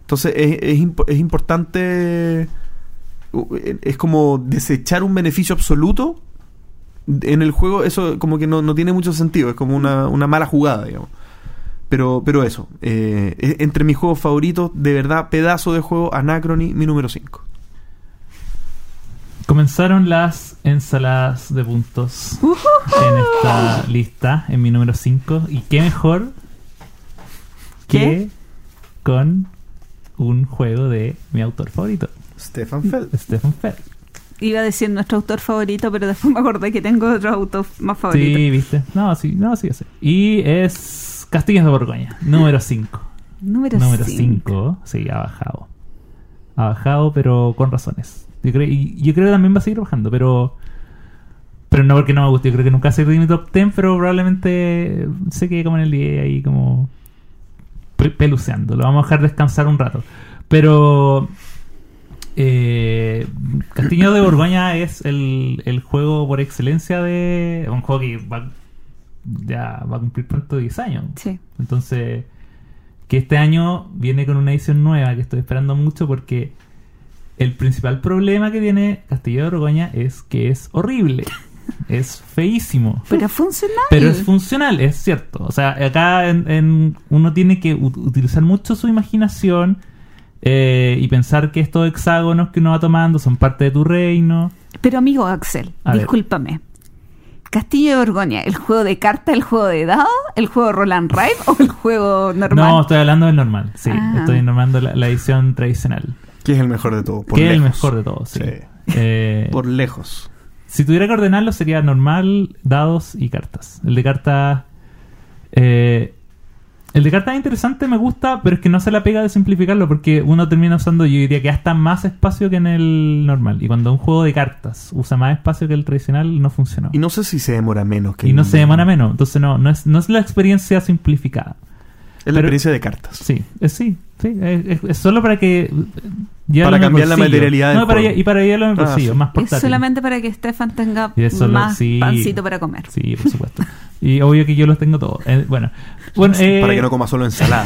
Entonces es, es, impo- es importante, eh, es como desechar un beneficio absoluto en el juego, eso como que no, no tiene mucho sentido, es como una, una mala jugada, digamos. Pero, pero eso, eh, es- entre mis juegos favoritos, de verdad, pedazo de juego, Anacrony, mi número 5. Comenzaron las ensaladas de puntos en esta lista, en mi número 5. Y qué mejor ¿Qué? que con un juego de mi autor favorito, Stefan Feld. Stephen Feld. Iba a decir nuestro autor favorito, pero después me acordé que tengo otro autor más favorito. Sí, viste. No, sí, no, sí, sí. Y es Castillos de Borgoña, número 5. Número Número 5. 5, sí, ha bajado. Ha bajado, pero con razones. Yo creo, y yo creo que también va a seguir bajando, pero. Pero no porque no me guste. Yo creo que nunca va a ser de mi top 10, pero probablemente se quede como en el 10 ahí, como. pe- peluceando. Lo vamos a dejar descansar un rato. Pero. Eh, Castillo de Borgoña es el, el juego por excelencia de. Un juego que va, ya va a cumplir pronto 10 años. Sí. Entonces, que este año viene con una edición nueva que estoy esperando mucho porque el principal problema que tiene Castillo de Borgoña es que es horrible. es feísimo. Pero funcional. Pero es funcional, es cierto. O sea, acá en, en- uno tiene que utilizar mucho su imaginación eh, y pensar que estos hexágonos que uno va tomando son parte de tu reino. Pero amigo Axel, A ver. discúlpame. Castillo de Borgoña, ¿el juego de carta, el juego de dado, el juego Roland Rive o el juego normal? No, estoy hablando del normal. Sí, Ah. estoy nombrando la, la edición tradicional. Que es el mejor de todos. por que es el mejor de todos. Sí. Sí. Eh, Por lejos. Si tuviera que ordenarlo sería normal, dados y cartas. El de cartas... eh, el de cartas es interesante, me gusta, pero es que no se la pega de simplificarlo porque uno termina usando, yo diría que hasta más espacio que en el normal. Y cuando un juego de cartas usa más espacio que el tradicional, no funcionó. Y no sé si se demora menos que Y no el- se demora menos. Entonces no, no es, no es la experiencia simplificada. Es la Pero- experiencia de cartas. Sí, es, sí, sí. Es, solo para que... eh, Para cambiar la materialidad del No, para, juego. y para llevarlo en el Ah, sí. más es solamente para que Stefan tenga Y eso lo- más sí. pancito para comer. Sí, por supuesto. y obvio que yo los tengo todos. Eh, bueno, bueno eh, Para que no coma solo ensalada.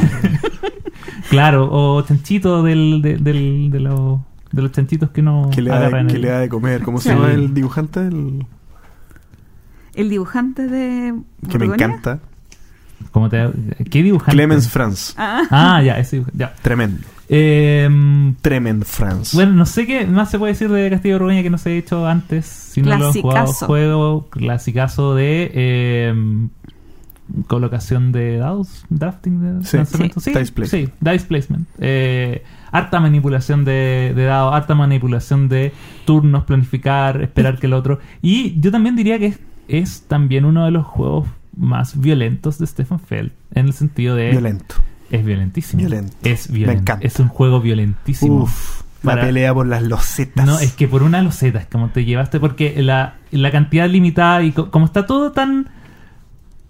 claro, o chanchito del, de, del- de, los, de los chanchitos que no que, le da, el- le da de comer. ¿Cómo se llama el dibujante? El- El dibujante de que me encanta. ¿Cómo te, ¿Qué dibujante? Clemens Franz. Ah, Ah, ya, ese dibujante. Ya. Tremendo. Eh, Tremend Franz. bueno, no sé qué más se puede decir de Castillo Borgoña que no se ha hecho antes. Si no lo han jugado, Clasicazo. juego clasicazo de eh, colocación de dados, drafting de Sí. lanzamiento. Sí. Dice placement. sí, dice placement. Eh, harta manipulación de, de dados, harta manipulación de turnos, planificar, esperar que el otro. Y yo también diría que es, es también uno de los juegos más violentos de Stefan Feld, en el sentido de... Violento. Es violentísimo. Violento. Es Me violento. encanta. Es un juego violentísimo. Uf. La Para- pelea por las losetas. No, es que por una loseta es como te llevaste, porque la, la cantidad limitada y co- como está todo tan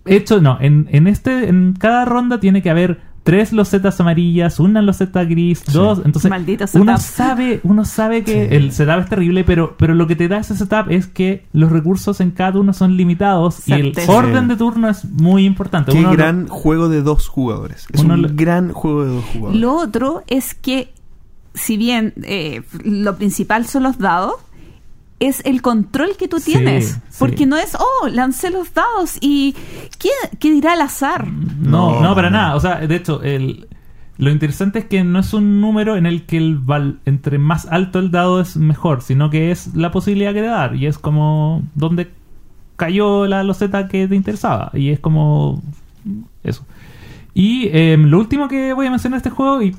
hecho, no, en, en este, en cada ronda tiene que haber tres losetas amarillas, una loseta gris, Sí. dos, entonces Maldito uno sabe, uno sabe que Sí. el setup es terrible, pero, pero lo que te da ese setup es que los recursos en cada turno son limitados y el orden Sí. de turno es muy importante. Qué Uno lo- gran juego de dos jugadores. Es Uno un lo- gran juego de dos jugadores. Lo otro es que, si bien eh, lo principal son los dados, es el control que tú tienes. sí. Porque no es, oh, lancé los dados y ¿qué, qué dirá el azar? No, No, no, para no. nada. O sea, de hecho, el, lo interesante es que no es un número en el que el val- entre más alto el dado es mejor, sino que es la posibilidad que te da dar. Y es como donde cayó la loseta que te interesaba. Y es como eso. Y eh, lo último que voy a mencionar de este juego, y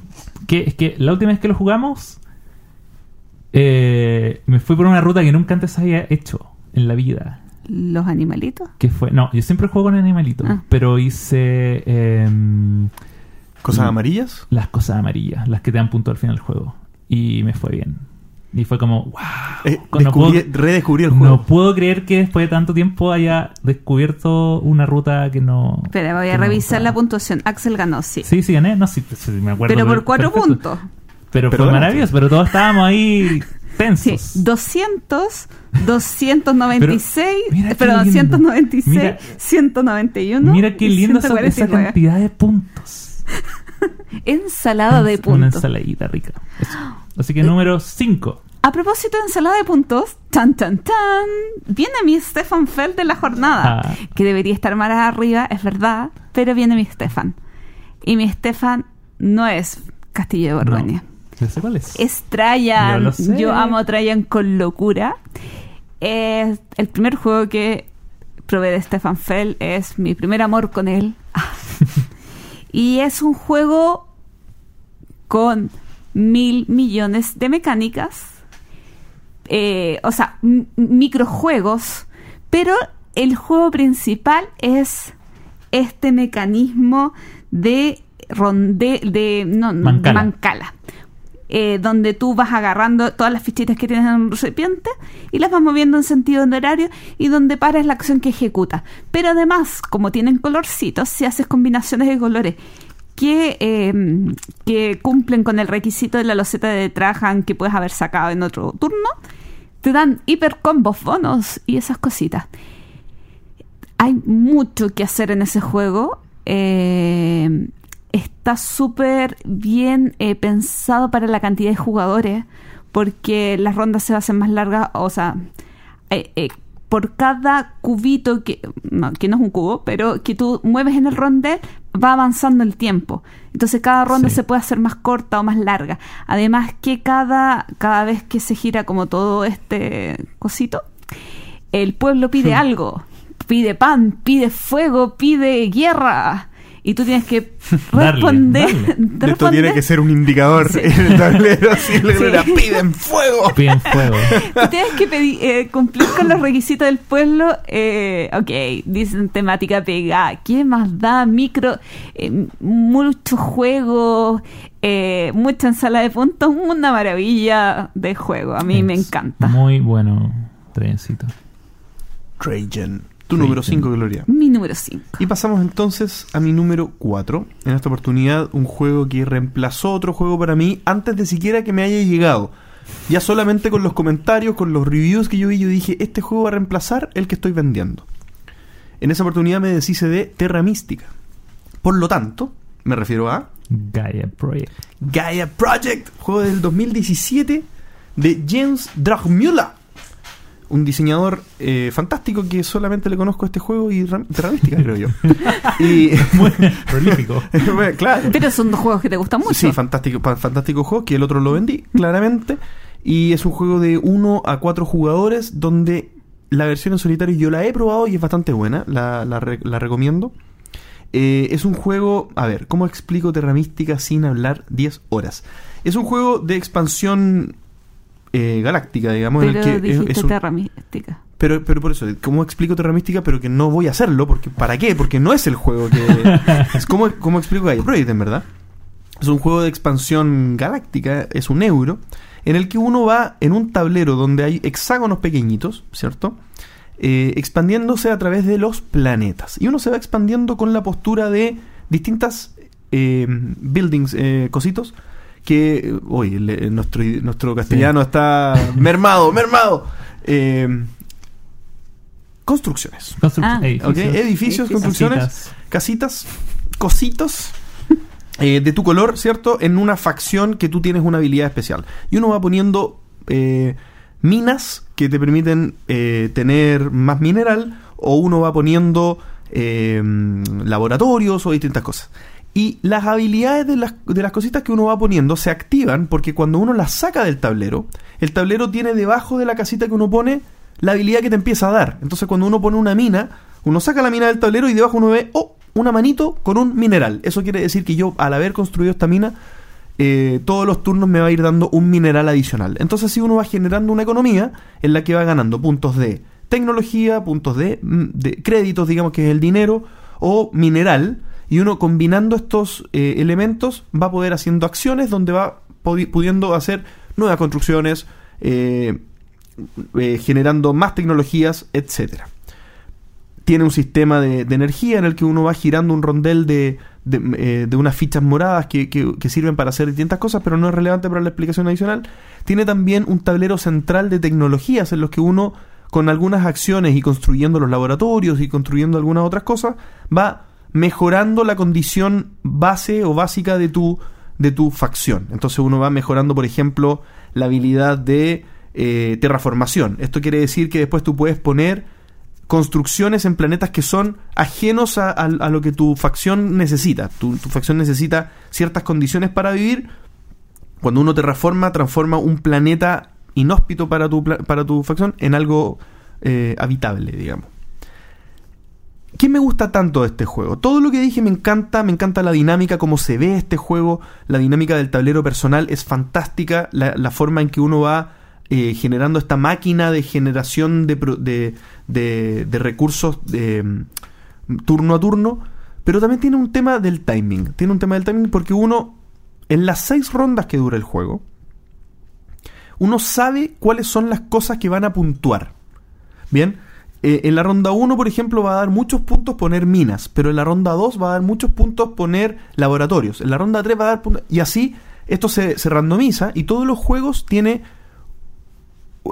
que es que la última vez que lo jugamos, eh, me fui por una ruta que nunca antes había hecho en la vida. Los animalitos. Que fue, no, yo siempre juego con animalitos, Ah. pero hice em, ¿Cosas Mm. amarillas? las cosas amarillas, las que te dan punto al final del juego. Y me fue bien. Y fue como, wow. Eh, no, puedo, redescubrí el no juego. puedo creer que después de tanto tiempo haya descubierto una ruta que no. Espera, voy a no revisar la puntuación. Axel ganó, sí. Sí, sí, gané. No, sí, sí, me acuerdo. pero por cuatro perfecto. puntos. Pero, Pero fue maravilloso, pero todos estábamos ahí Sí, tensos. 200, 296, Pero, mira perdón, lindo. 196, Mira- 191. Mira qué linda esa, esa 149. cantidad de puntos. Ensalada de Una puntos. ensaladita rica. Eso. Así que número 5. A propósito de ensalada de puntos, tan tan tan, viene mi Stefan Feld de la jornada, Ah. que debería estar más arriba, es verdad, pero viene mi Stefan. Y mi Stefan no es Castillo de Borgoña. No sé cuál es. Es Trajan. Yo lo sé. Yo amo a Trajan con locura. El primer juego que probé de Stefan Feld. Es mi primer amor con él. Y es un juego con mil millones de mecánicas, eh, o sea, microjuegos, pero el juego principal es este mecanismo de ronde de no, no, de Mancala. Eh, donde tú vas agarrando todas las fichitas que tienes en un recipiente y las vas moviendo en sentido horario y donde para es la acción que ejecuta. Pero además, como tienen colorcitos, si haces combinaciones de colores que, eh, que cumplen con el requisito de la loseta de Trajan que puedes haber sacado en otro turno, te dan hiper combos, bonos y esas cositas. Hay mucho que hacer en ese juego. eh, está súper bien eh, pensado para la cantidad de jugadores porque las rondas se hacen más largas, o sea, eh, eh, por cada cubito que no, que no es un cubo, pero que tú mueves en el rondel va avanzando el tiempo. Entonces cada ronda Sí. se puede hacer más corta o más larga. Además que cada cada vez que se gira como todo este cosito, el pueblo pide algo. Pide pan, pide fuego, pide guerra. Y tú tienes que Darle, responder. darle. Esto responder- tiene que ser un indicador Sí. en el tablero. Si le Sí. piden fuego. Piden fuego. Tú tienes que pedir, eh, cumplir con los requisitos del pueblo. Eh, ok, dicen temática pegada. ¿Qué más da? Micro, eh, muchos juegos, eh, mucha ensalada de puntos. Una maravilla de juego. A mí me Es encanta. Muy bueno, trencito. Trajan. Tu número 5, Gloria. Mi número 5. Y pasamos entonces a mi número 4. En esta oportunidad, un juego que reemplazó otro juego para mí antes de siquiera que me haya llegado. Ya solamente con los comentarios, con los reviews que yo vi, yo dije, este juego va a reemplazar el que estoy vendiendo. En esa oportunidad me deshice de Terra Mística. Por lo tanto, me refiero a Gaia Project. Gaia Project, juego del 2017 de Jens Dragmüller. Un diseñador eh, fantástico que solamente le conozco este juego y Ram- Terra Mística, creo yo. y, Muy prolífico. Bueno, claro. Pero son dos juegos que te gustan mucho. Sí, fantástico, fantástico juego, que el otro lo vendí, claramente. Y es un juego de 1 a 4 jugadores, donde la versión en solitario yo la he probado y es bastante buena, la, la re- la recomiendo. Eh, es un juego, a ver, ¿cómo explico Terra Mística sin hablar 10 horas? Es un juego de expansión eh, galáctica, digamos, en Pero el que es- dijiste es un- Terra Mística. pero, pero por eso, ¿cómo explico Terra Mística? Pero que no voy a hacerlo, porque ¿para qué? Porque no es el juego que... es como, ¿Cómo explico Gaia Project, en verdad? Es un juego de expansión galáctica, es un euro, en el que uno va en un tablero donde hay hexágonos pequeñitos, ¿cierto? Eh, expandiéndose a través de los planetas. Y uno se va expandiendo con la postura de distintas eh, buildings, eh, cositos, que, uy, le- nuestro, nuestro castellano está mermado, mermado. Eh, construcciones. Construcción. Ah, Ok, edificios, construcciones, casitas. casitas, cositos eh, de tu color, ¿cierto? En una facción que tú tienes una habilidad especial. Y uno va poniendo eh, minas que te permiten eh, tener más mineral, o uno va poniendo eh, laboratorios o distintas cosas. Y las habilidades de las, de las cositas que uno va poniendo se activan porque cuando uno las saca del tablero, el tablero tiene debajo de la casita que uno pone la habilidad que te empieza a dar. Entonces cuando uno pone una mina, uno saca la mina del tablero y debajo uno ve, oh, una manito con un mineral. Eso quiere decir que yo, al haber construido esta mina, eh, todos los turnos me va a ir dando un mineral adicional. Entonces así uno va generando una economía en la que va ganando puntos de tecnología, puntos de, mm, de créditos, digamos que es el dinero, o mineral. Y uno combinando estos eh, elementos va a poder haciendo acciones donde va pudiendo hacer nuevas construcciones, eh, eh, generando más tecnologías, etcétera tiene un sistema de, energía en el que uno va girando un rondel de, de unas fichas moradas que, que- que sirven para hacer distintas cosas, pero no es relevante para la explicación adicional. Tiene también un tablero central de tecnologías en los que uno, con algunas acciones y construyendo los laboratorios y construyendo algunas otras cosas, va mejorando la condición base o básica de tu, de tu facción. Entonces uno va mejorando, por ejemplo, la habilidad de eh, terraformación. Esto quiere decir que después tú puedes poner construcciones en planetas que son ajenos a, lo que tu facción necesita. Tu, facción necesita ciertas condiciones para vivir. Cuando uno terraforma, transforma un planeta inhóspito para tu, para tu facción en algo eh, habitable, digamos. ¿Qué me gusta tanto de este juego? Todo lo que dije me encanta, me encanta la dinámica, cómo se ve este juego, la dinámica del tablero personal es fantástica, la, forma en que uno va eh, generando esta máquina de generación de, de, de- de recursos de, mm, turno a turno, pero también tiene un tema del timing, tiene un tema del timing porque uno, en las seis rondas que dura el juego, uno sabe cuáles son las cosas que van a puntuar. Bien, eh, en la ronda 1, por ejemplo, va a dar muchos puntos poner minas, pero en la ronda 2 va a dar muchos puntos poner laboratorios. En la ronda 3 va a dar puntos. Y así esto se, randomiza y todos los juegos tiene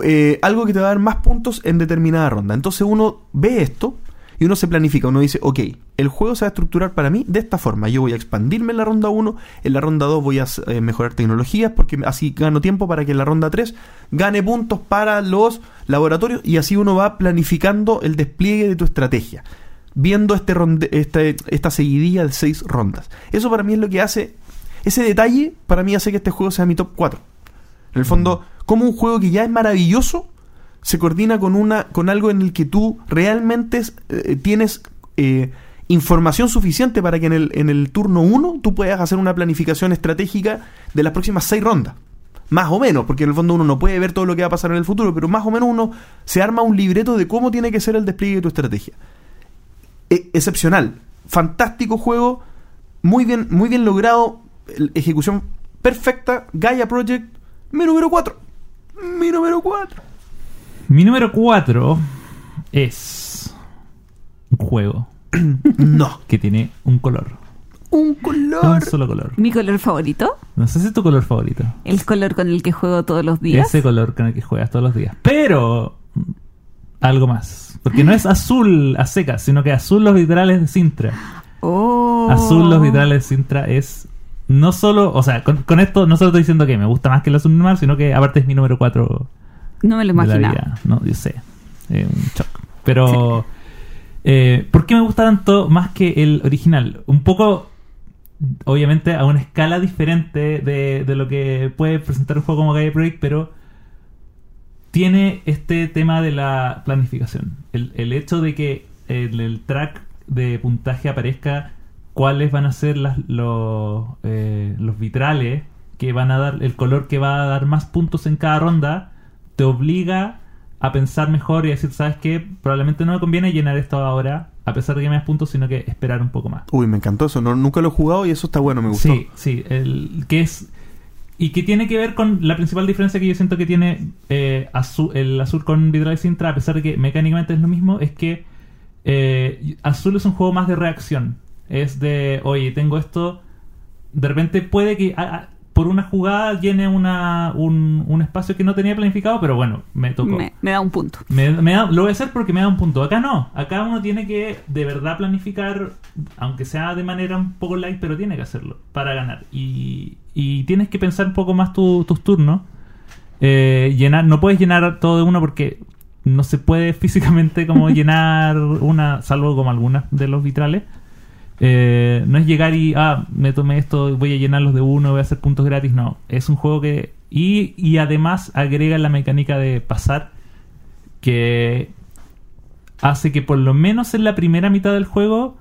eh, algo que te va a dar más puntos en determinada ronda. Entonces uno ve esto y uno se planifica. Uno dice, ok, el juego se va a estructurar para mí de esta forma. Yo voy a expandirme en la ronda 1, en la ronda 2 voy a eh, mejorar tecnologías porque así gano tiempo para que en la ronda 3 gane puntos para los laboratorios y así uno va planificando el despliegue de tu estrategia. Viendo este ronde- este- esta seguidilla de 6 rondas. Eso para mí es lo que hace, ese detalle para mí hace que este juego sea mi top 4. En el fondo, como un juego que ya es maravilloso se coordina con una con algo en el que tú realmente eh, tienes eh, información suficiente para que en el, en el turno 1 tú puedas hacer una planificación estratégica de las próximas 6 rondas. Más o menos, porque en el fondo uno no puede ver todo lo que va a pasar en el futuro, pero más o menos uno se arma un libreto de cómo tiene que ser el despliegue de tu estrategia. E- excepcional, fantástico juego, muy bien, muy bien logrado, ejecución perfecta, Gaia Project, mi número 4. Mi número 4. Mi número 4 es un juego No. que tiene un color. Un Un color. solo color. Mi color favorito, No sé si es tu color favorito. el color con el que juego todos los días. Ese color con el que juegas todos los días. Pero mm, algo más. Porque no es azul a secas, sino que azul los vitrales de Sintra. Oh. Azul los vitrales de Sintra es no solo, o sea, con, con esto no solo estoy diciendo que me gusta más que el azul normal, sino que aparte es mi número 4 No me lo imaginaba. vida. No, yo sé. Eh, un shock. Pero, eh, ¿por qué me gusta tanto más que el original? Un poco, obviamente, a una escala diferente de, de lo que puede presentar un juego como Gaia Project, pero tiene este tema de la planificación. El, el hecho de que en el track de puntaje aparezca cuáles van a ser las, los, eh, los vitrales que van a dar, el color que va a dar más puntos en cada ronda, te obliga a pensar mejor y a decir, ¿sabes qué? Probablemente no me conviene llenar esto ahora, a pesar de que me das puntos, sino que esperar un poco más. Uy, me encantó eso. No, nunca lo he jugado y eso está bueno, me gustó. Sí, sí, el, que es... Y que tiene que ver con la principal diferencia que yo siento que tiene eh, azul, el azul con Vitral Sintra, a pesar de que mecánicamente es lo mismo, es que eh, azul es un juego más de reacción. Es de, oye, tengo esto, de repente puede que ah, ah, por una jugada llene una, un, un espacio que no tenía planificado, pero bueno, me tocó. Me, me da un punto. Me- me da- lo voy a hacer porque me da un punto. Acá no. Acá uno tiene que de verdad planificar, aunque sea de manera un poco light, pero tiene que hacerlo para ganar. Y, y tienes que pensar un poco más tu- tus turnos. Eh, llenar, no puedes llenar todo de uno porque no se puede físicamente como llenar una, salvo como algunas de los vitrales. Eh, no es llegar y, ah, me tomé esto, voy a llenarlos de uno, voy a hacer puntos gratis. No, es un juego que... Y, y además agrega la mecánica de pasar que hace que por lo menos en la primera mitad del juego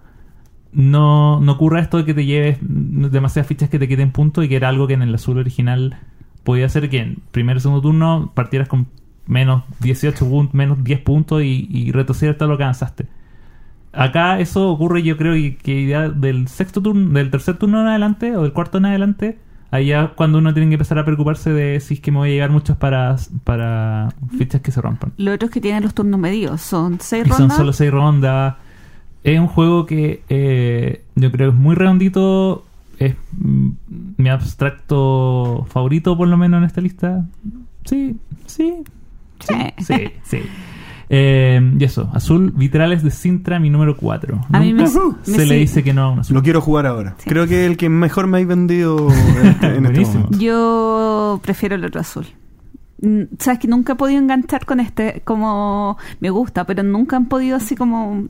no, no ocurra esto de que te lleves demasiadas fichas que te queden puntos y que era algo que en el azul original podía hacer que en primer segundo turno partieras con menos 18 puntos, menos 10 puntos y, y todo lo que avanzaste. Acá eso ocurre yo creo que, que ya del sexto turno, del tercer turno en adelante o del cuarto en adelante, ahí ya cuando uno tiene que empezar a preocuparse de si es que me voy a llegar muchos para, para fichas que se rompan. Lo otro es que tienen los turnos medios. Son seis Y son rondas. solo seis rondas. Es un juego que eh, yo creo es muy redondito. Es mm, mi abstracto favorito, por lo menos en esta lista. Sí, sí, Sí. sí, sí. Eh, y eso, Azul Vitrales de Sintra, mi número 4. A mí me- me se le dice que no a un azul. Lo quiero jugar ahora. Sí. Creo que es el que mejor me habéis vendido en este, en este momento. Yo prefiero el otro azul. Sabes que nunca he podido enganchar con este como me gusta, pero nunca han podido así como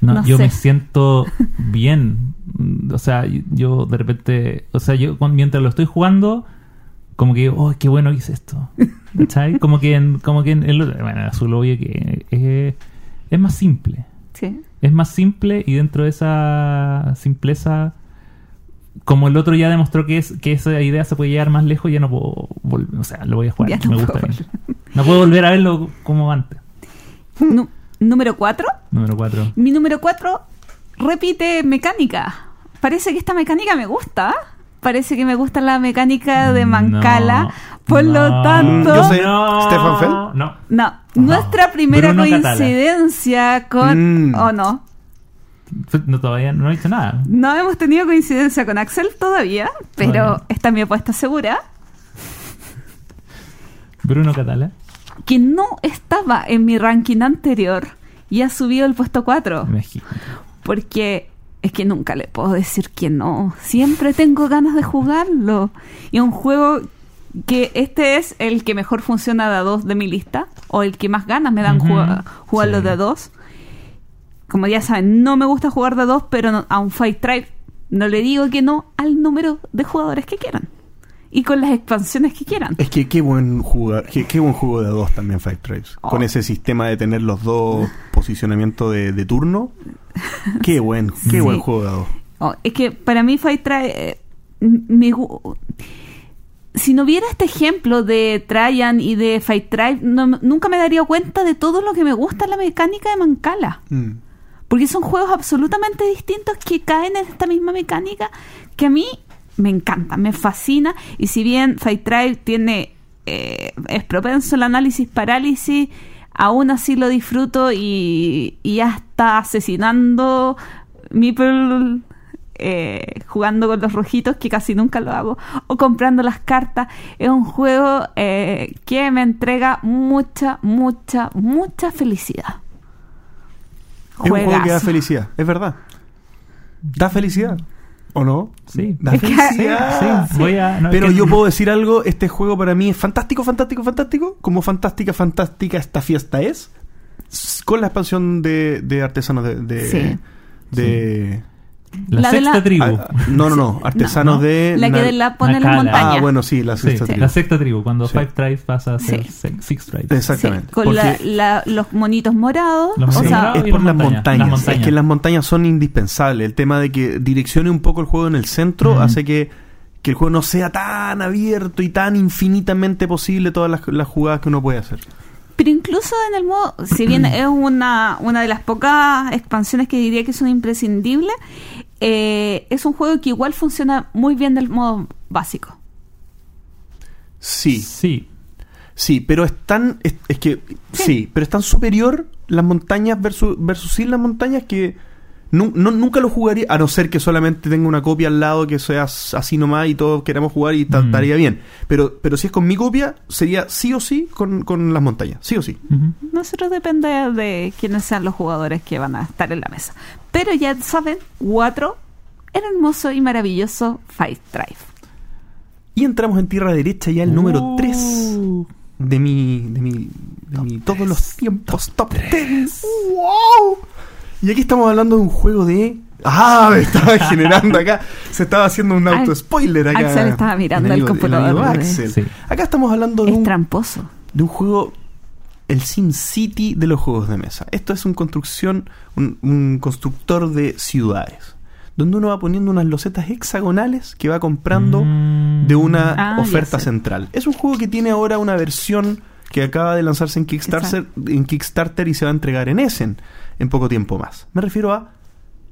No, No yo sé. me siento bien. O sea, yo de repente, o sea, yo mientras lo estoy jugando, como que, oh, qué bueno que hice esto. ¿Cachai? Como que en, como que en el, bueno, el azul obvio que es, es más simple. Sí. Es más simple y dentro de esa simpleza, como el otro ya demostró que es que esa idea se puede llegar más lejos, ya no puedo volver. O sea, lo voy a jugar. No me gusta bien. No puedo volver a verlo como antes. Número 4. Número 4. Mi número 4 repite mecánica. Parece que esta mecánica me gusta. Parece que me gusta la mecánica de Mancala. No, Por lo no, tanto, Yo sé- ¿Stefan Feld? No. no, nuestra primera Bruno Catala. coincidencia con... Mm. ¿O no? No, todavía no he dicho nada. No hemos tenido coincidencia con Axel todavía, pero Todavía. esta es mi apuesta segura. Bruno Catala. Que no estaba en mi ranking anterior y ha subido el puesto 4. Imagínate. Porque es que nunca le puedo decir que no. Siempre tengo ganas de jugarlo. Y un juego que este es el que mejor funciona de a dos de mi lista. O el que más ganas me dan jugarlo Sí. de a dos. Como ya saben, no me gusta jugar de a dos, pero no- a un Fight Tribe no le digo que no al número de jugadores que quieran. Y con las expansiones que quieran. Es que qué buen jugar, qué, qué buen juego de a dos también Fight Tribes. Oh. Con ese sistema de tener los dos posicionamientos de, de turno. Qué buen, qué Sí. buen juego de a dos. Oh, es que para mí Fight Tribe eh, me si no viera este ejemplo de Traian y de Fight Tribe, no- nunca me daría cuenta de todo lo que me gusta en la mecánica de Mancala. Mm. Porque son juegos absolutamente distintos que caen en esta misma mecánica que a mí me encanta, me fascina. Y si bien Fight Tribe tiene, eh, es propenso al análisis parálisis, aún así lo disfruto y, y ya está asesinando Meeple eh, jugando con los rojitos, que casi nunca lo hago, o comprando las cartas. Es un juego eh, que me entrega mucha, mucha, mucha felicidad. Es un juego que da felicidad, es verdad. Da felicidad. ¿O no? Sí. Felicidad. Sí, voy a. no, Pero que- yo puedo decir algo, este juego para mí es fantástico, fantástico, fantástico. Como fantástica, fantástica esta fiesta es. Con la expansión de, de artesanos de... de, Sí. de- La, La de sexta la- tribu. ah, no, no, no. Artesanos No. de... La que de la pone en montaña. Ah, bueno, sí, la Sí, sexta tribu. la sexta tribu, cuando Sí. Five Tribes pasa a ser Sí. Six Tribes. Exactamente. Sí, con la- la- los monitos morados. Los o sea, es por las montañas, montañas. las montañas. Es que las montañas son indispensables. El tema de que direccione un poco el juego en el centro hace que, que el juego no sea tan abierto y tan infinitamente posible todas las, las jugadas que uno puede hacer. Pero incluso en el modo, si bien es una, una de las pocas expansiones que diría que son imprescindibles, eh, es un juego que igual funciona muy bien del modo básico. Sí, Sí. sí, pero es tan. Es, es que. Sí. pero es tan superior las montañas versus, versus sin las montañas que. Nu- no- nunca lo jugaría, a no ser que solamente tenga una copia al lado que sea así nomás y todos queramos jugar y Mm. estaría bien. Pero, pero si es con mi copia, sería sí o sí con, con las montañas. Sí o sí. Nosotros depende de quiénes sean los jugadores que van a estar en la mesa. Pero ya saben, cuatro, el hermoso y maravilloso Fight Drive. Y entramos en tierra derecha ya el número Uh. 3 de mi, de mi, de mi todos los tiempos top 10. ¡Wow! Y aquí estamos hablando de un juego de. ¡Ah! Me estaba generando acá. Se estaba haciendo un auto spoiler acá. Axel estaba mirando amigo- computador. Axel. Sí. Acá estamos hablando de Es un, tramposo. de un juego. El Sim City de los juegos de mesa. Esto es un construcción, un, un constructor de ciudades. Donde uno va poniendo unas losetas hexagonales que va comprando Mm. de una Ah, oferta central. Es un juego que tiene ahora una versión que acaba de lanzarse en Kickstarter, en Kickstarter y se va a entregar en Essen en poco tiempo más. Me refiero a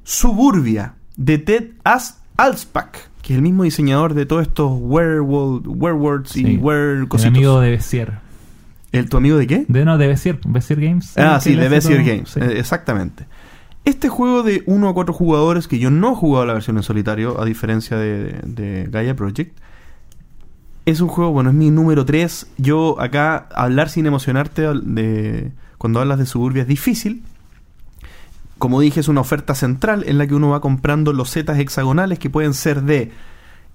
Suburbia de Ted As Alspack, que es el mismo diseñador de todos estos Werewolf, Werewolves y. Were El amigo de Bessier. ¿El, ¿Tu amigo de qué? De, no, de Bessier. Bessier Games. Ah, sí, de todo. Games. Sí. Eh, exactamente. Este juego de 1 a 4 jugadores, que yo no he jugado la versión en solitario, a diferencia de, de Gaia Project, es un juego, bueno, es mi número 3. Yo acá, hablar sin emocionarte de, cuando hablas de Suburbia es difícil. Como dije, es una oferta central en la que uno va comprando losetas hexagonales que pueden ser de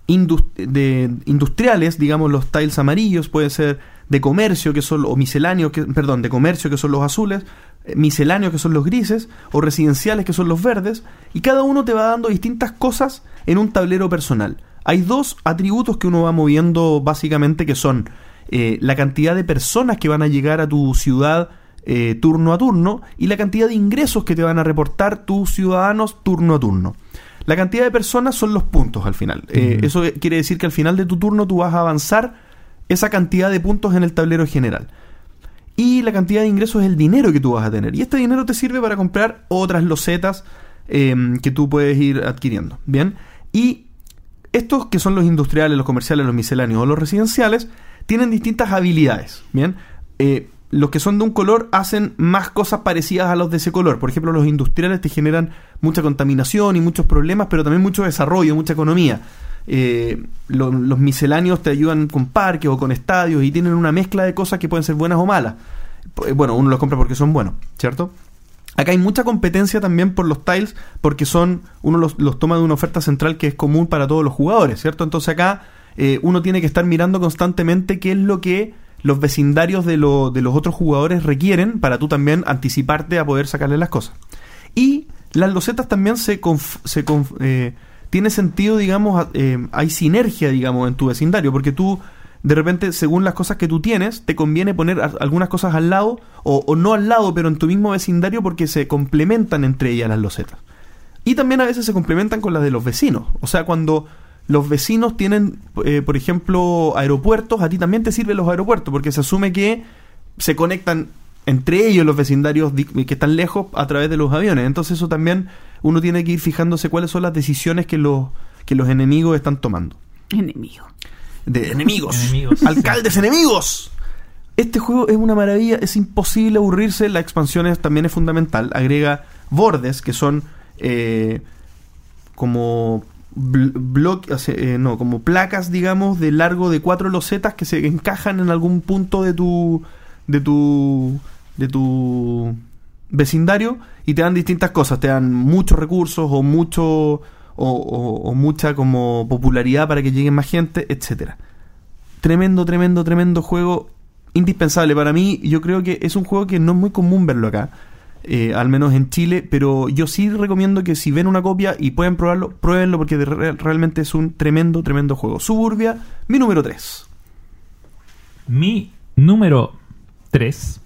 industriales, digamos los tiles amarillos, pueden ser de comercio, que son, o misceláneos, que, perdón, de comercio, que son los azules, eh, misceláneos, que son los grises, o residenciales, que son los verdes, y cada uno te va dando distintas cosas en un tablero personal. Hay dos atributos que uno va moviendo básicamente, que son eh, la cantidad de personas que van a llegar a tu ciudad eh, turno a turno y la cantidad de ingresos que te van a reportar tus ciudadanos turno a turno. La cantidad de personas son los puntos al final. Eh, eso quiere decir que al final de tu turno tú vas a avanzar esa cantidad de puntos en el tablero general. Y la cantidad de ingresos es el dinero que tú vas a tener. Y este dinero te sirve para comprar otras losetas eh, que tú puedes ir adquiriendo. Bien. Y estos que son los industriales, los comerciales, los misceláneos o los residenciales, tienen distintas habilidades. Bien. Eh, los que son de un color hacen más cosas parecidas a los de ese color. Por ejemplo, los industriales te generan mucha contaminación y muchos problemas, pero también mucho desarrollo, mucha economía. Eh, lo- los misceláneos te ayudan con parques o con estadios y tienen una mezcla de cosas que pueden ser buenas o malas. Eh, Bueno, uno los compra porque son buenos, ¿cierto? Acá hay mucha competencia también por los tiles porque son uno los, los toma de una oferta central que es común para todos los jugadores, ¿cierto? Entonces acá eh, uno tiene que estar mirando constantemente qué es lo que los vecindarios de, lo- de los otros jugadores requieren para tú también anticiparte a poder sacarle las cosas. Y las losetas también se, conf- se conf- eh, tiene sentido, digamos, eh, hay sinergia, digamos, en tu vecindario, porque tú, de repente, según las cosas que tú tienes, te conviene poner algunas cosas al lado, o, o no al lado, pero en tu mismo vecindario, porque se complementan entre ellas las losetas. Y también a veces se complementan con las de los vecinos. O sea, cuando los vecinos tienen, eh, por ejemplo, aeropuertos, a ti también te sirven los aeropuertos, porque se asume que se conectan entre ellos los vecindarios que están lejos a través de los aviones. Entonces eso también uno tiene que ir fijándose cuáles son las decisiones que los, que los enemigos están tomando. Enemigo. De enemigos. Enemigos. Alcaldes enemigos. Este juego es una maravilla, es imposible aburrirse. La expansión es- también es fundamental. Agrega bordes que son eh, como eh, no, como placas, digamos, de largo de cuatro losetas que se encajan en algún punto de tu de tu de tu vecindario y te dan distintas cosas, te dan muchos recursos o mucho o- o mucha como popularidad para que llegue más gente, etcétera. Tremendo, tremendo, tremendo juego, indispensable para mí. Yo creo que es un juego que no es muy común verlo acá, eh, al menos en Chile, pero yo sí recomiendo que si ven una copia y pueden probarlo, pruébenlo porque re- realmente es un tremendo, tremendo juego. Suburbia, mi número 3. Mi número 3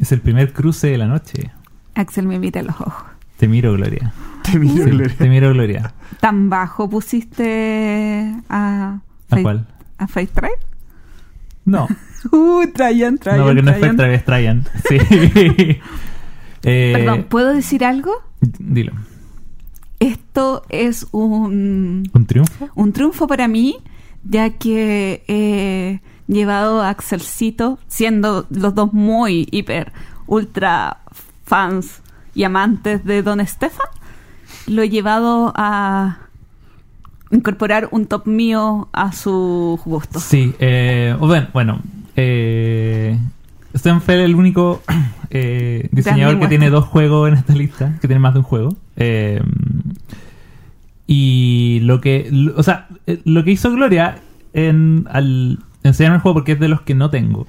es el primer cruce de la noche. Axel me invita a los ojos. Te miro, Gloria. Te miro, Sí, Gloria. te miro, Gloria. ¿Tan bajo pusiste a... ¿A cuál? ¿A Face Drive? No, Uh, Traian, Traian, no, porque no. Spectra, es Traian. Sí. Eh, Perdón, ¿puedo decir algo? Dilo. Esto es un, ¿Un triunfo? un triunfo para mí, ya que he llevado a Axelcito, siendo los dos muy hiper, ultra fans y amantes de Don Stefan, lo he llevado a incorporar un top mío a su gusto. Sí, eh, bueno, eh, Stenfeld es el único eh, diseñador que tiene dos juegos en esta lista, que tiene más de un juego. Eh, y lo que, o sea, eh, lo que hizo Gloria en, al enseñarme el juego, porque es de los que no tengo,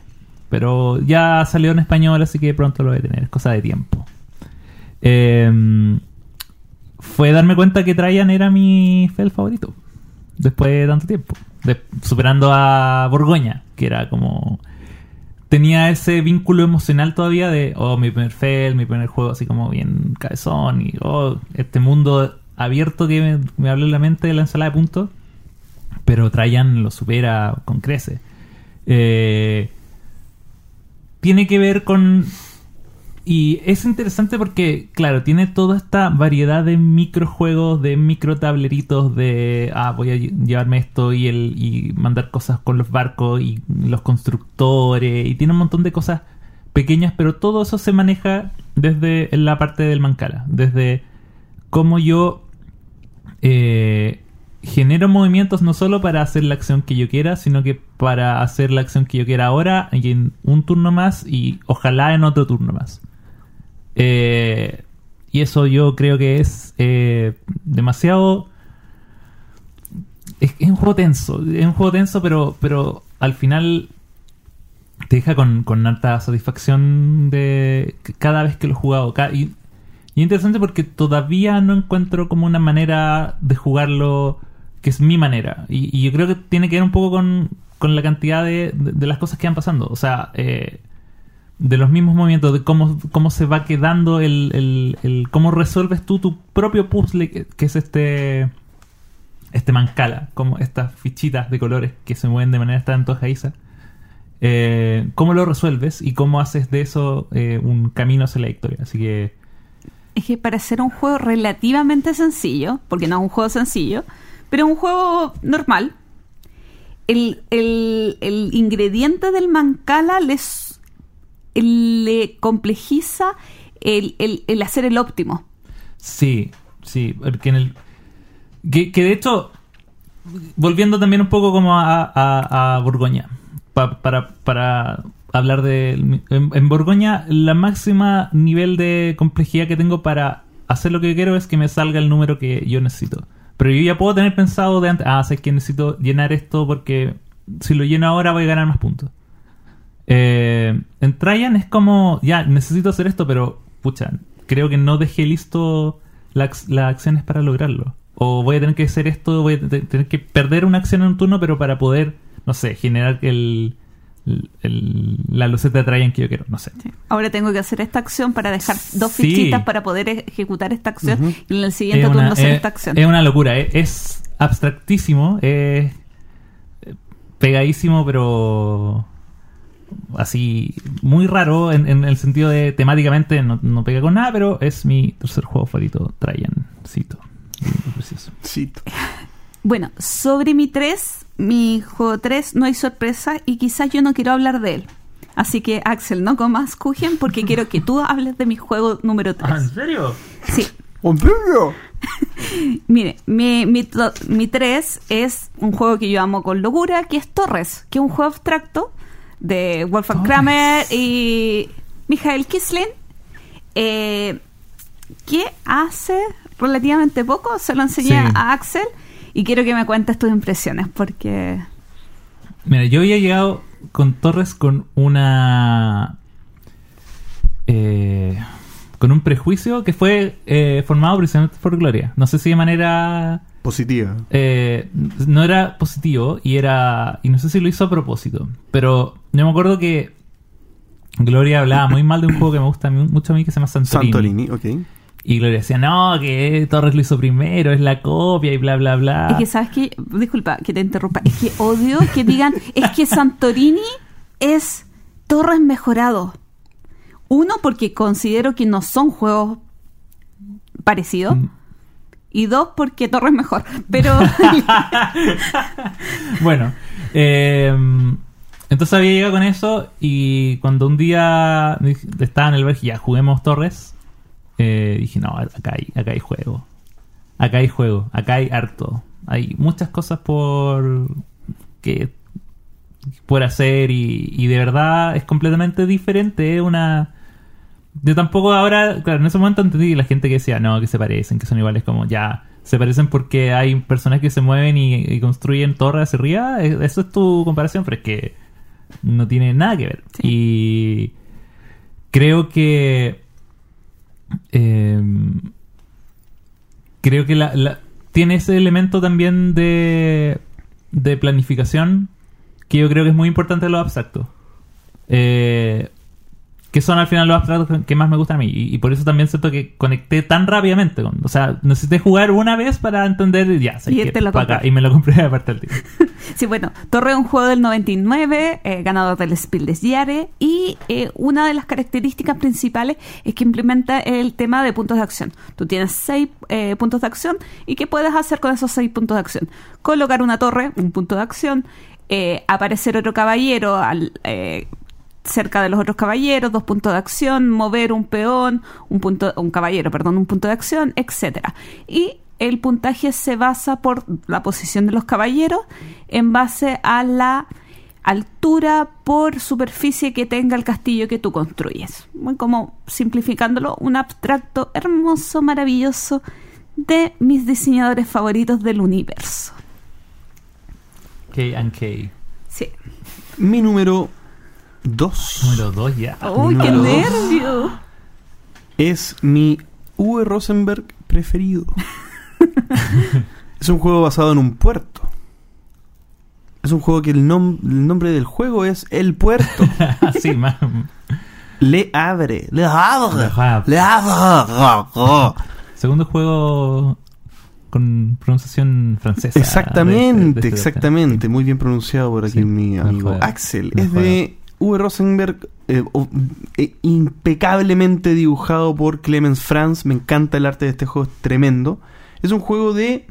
pero ya salió en español, así que pronto lo voy a tener, es cosa de tiempo. Eh, fue darme cuenta que Traian era mi fel favorito después de tanto tiempo. De- superando a Borgoña, que era como. Tenía ese vínculo emocional todavía de, oh, mi primer fel, mi primer juego así como bien cabezón, y oh, este mundo abierto que me, me habló en la mente de la ensalada de puntos. Pero Traian lo supera con crece. Eh, tiene que ver con y es interesante porque, claro, tiene toda esta variedad de microjuegos, de micro tableritos, de, ah, voy a lle- llevarme esto y, el, y mandar cosas con los barcos y los constructores, y tiene un montón de cosas pequeñas, pero todo eso se maneja desde la parte del Mancala, desde cómo yo eh, genero movimientos no solo para hacer la acción que yo quiera, sino que para hacer la acción que yo quiera ahora y en un turno más y ojalá en otro turno más. Eh, y eso yo creo que es eh, demasiado... Es, un juego tenso, es un juego tenso, pero, pero al final te deja con, con alta satisfacción de cada vez que lo he jugado. Y, y es interesante porque todavía no encuentro como una manera de jugarlo que es mi manera. Y, yo creo que tiene que ver un poco con, con la cantidad de, de- de las cosas que van pasando. O sea, eh, de los mismos movimientos, de cómo, cómo se va quedando el, el, cómo resuelves tú tu propio puzzle, que, es este este mancala, como estas fichitas de colores que se mueven de manera tan antojadiza. Eh, cómo lo resuelves y cómo haces de eso eh, un camino hacia la victoria. Así que Es que para ser un juego relativamente sencillo, porque no es un juego sencillo, pero un juego normal, el, el- el ingrediente del mancala les, le complejiza el, el- el hacer el óptimo. Sí, sí, porque en el... Que, que de hecho, volviendo también un poco como a, a, a Borgoña, pa- para, para hablar de... En, en Borgoña, la máxima nivel de complejidad que tengo para hacer lo que quiero es que me salga el número que yo necesito. Pero yo ya puedo tener pensado de antes, ah, sé que necesito llenar esto porque si lo lleno ahora voy a ganar más puntos. Eh, en Traian es como, ya, necesito hacer esto, pero, pucha, creo que no dejé listo las, las acciones para lograrlo. O voy a tener que hacer esto, voy a te- tener que perder una acción en un turno, pero para poder, no sé, generar el, el- el- la luceta de Traian que yo quiero, no sé. Ahora tengo que hacer esta acción para dejar dos Sí. fichitas para poder ejecutar esta acción y en el siguiente Es turno una, hacer es- esta acción. es una locura, es, es abstractísimo, es eh, pegadísimo, pero así muy raro en, en el sentido de temáticamente no, no pega con nada, pero es mi tercer juego favorito, precioso. Cito. Bueno, sobre mi 3, mi juego 3 no hay sorpresa y quizás yo no quiero hablar de él. Así que Axel, no comas Kuchen porque quiero que tú hables de mi juego número 3. serio? Sí, ¿En serio? mire, mi, mi, mi 3 es un juego que yo amo con locura, que es Torres, que es un juego abstracto de Wolfgang. Kramer y Michael Kisling, eh, que hace relativamente poco se lo enseñé Sí. a Axel y quiero que me cuentes tus impresiones porque... Mira, yo había llegado con Torres con una. eh, con un prejuicio que fue eh, formado precisamente por Gloria. No sé si de manera. Positiva. eh, no era positivo y era. Y no sé si lo hizo a propósito. Pero yo me acuerdo que Gloria hablaba muy mal de un juego que me gusta a mí- mucho a mí que se llama Santorini. Santorini, ok. Y Gloria decía, no, que Torres lo hizo primero, es la copia y bla, bla, bla. Es que, ¿sabes qué? Disculpa que te interrumpa. Es que odio que digan, es que Santorini es Torres mejorado. Uno, porque considero que no son juegos parecidos. Mm. Y dos, porque Torres mejor. Pero bueno, eh, entonces había llegado con eso y cuando un día estaba en el dije, ya juguemos Torres, eh, dije, no, acá hay, acá hay juego. Acá hay juego, acá hay harto. Hay muchas cosas por que por hacer y, y de verdad es completamente diferente. Es una... Yo tampoco ahora, claro, en ese momento entendí la gente que decía, no, que se parecen, que son iguales, como ya, se parecen porque hay personas que se mueven y, y construyen torres hacia arriba, eh, eso es tu comparación, pero es que no tiene nada que ver. Y creo que... eh, creo que la, la- tiene ese elemento también de, de planificación que yo creo que es muy importante en lo abstracto. Eh, que son al final los abstractos que más me gustan a mí. Y, y por eso también siento que conecté tan rápidamente. Con, o sea, necesité jugar una vez para entender y ya, sé Y que te lo pa' acá. y me lo compré aparte del tiempo. Sí, bueno, Torre es un juego del 99, eh, ganador del Spiel des Jahres, y eh, una de las características principales es que implementa el tema de puntos de acción. Tú tienes seis eh, puntos de acción, y ¿qué puedes hacer con esos seis puntos de acción? Colocar una torre, un punto de acción, eh, aparecer otro caballero al, eh, cerca de los otros caballeros, dos puntos de acción, mover un peón, un punto, un caballero, perdón, un punto de acción, etcétera. Y el puntaje se basa por la posición de los caballeros en base a la altura por superficie que tenga el castillo que tú construyes. Muy como simplificándolo, un abstracto hermoso, maravilloso de mis diseñadores favoritos del universo. K and K. Sí. Mi número 2 Número 2 ya. ¡Uy, qué dos. nervio! es mi Uwe Rosenberg preferido. es un juego basado en un puerto. Es un juego que el, nom- el nombre del juego es El Puerto. sí, más. Le Havre. Le Havre. Le Havre. Le Havre. Segundo juego con pronunciación francesa. Exactamente, de este- de exactamente. Muy bien pronunciado por aquí Sí, mi amigo. Axel. Es de Uwe Rosenberg, eh, eh, impecablemente dibujado por Clemens Franz. Me encanta el arte de este juego, es tremendo. Es un juego de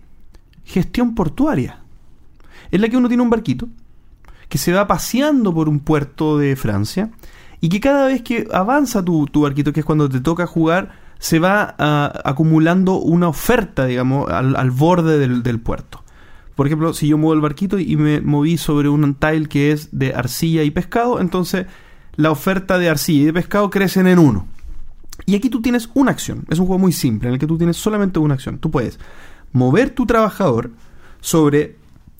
gestión portuaria. En la que uno tiene un barquito que se va paseando por un puerto de Francia y que cada vez que avanza tu, tu barquito, que es cuando te toca jugar, se va ah, acumulando una oferta, digamos, al, borde del puerto. Por ejemplo, si yo muevo el barquito y me moví sobre un tile que es de arcilla y pescado, entonces la oferta de arcilla y de pescado crecen en uno. Y aquí tú tienes una acción. Es un juego muy simple en el que tú tienes solamente una acción. Tú puedes mover tu trabajador sobre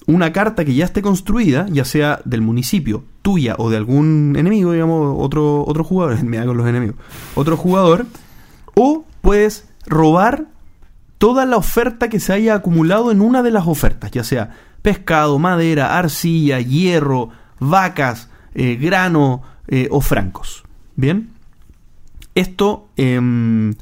una carta que ya esté construida, ya sea del municipio, tuya o de algún enemigo, digamos, otro, otro jugador, me hago los enemigos, otro jugador, o puedes robar toda la oferta que se haya acumulado en una de las ofertas, ya sea pescado, madera, arcilla, hierro, vacas, eh, grano eh, o francos. ¿Bien? Esto, em,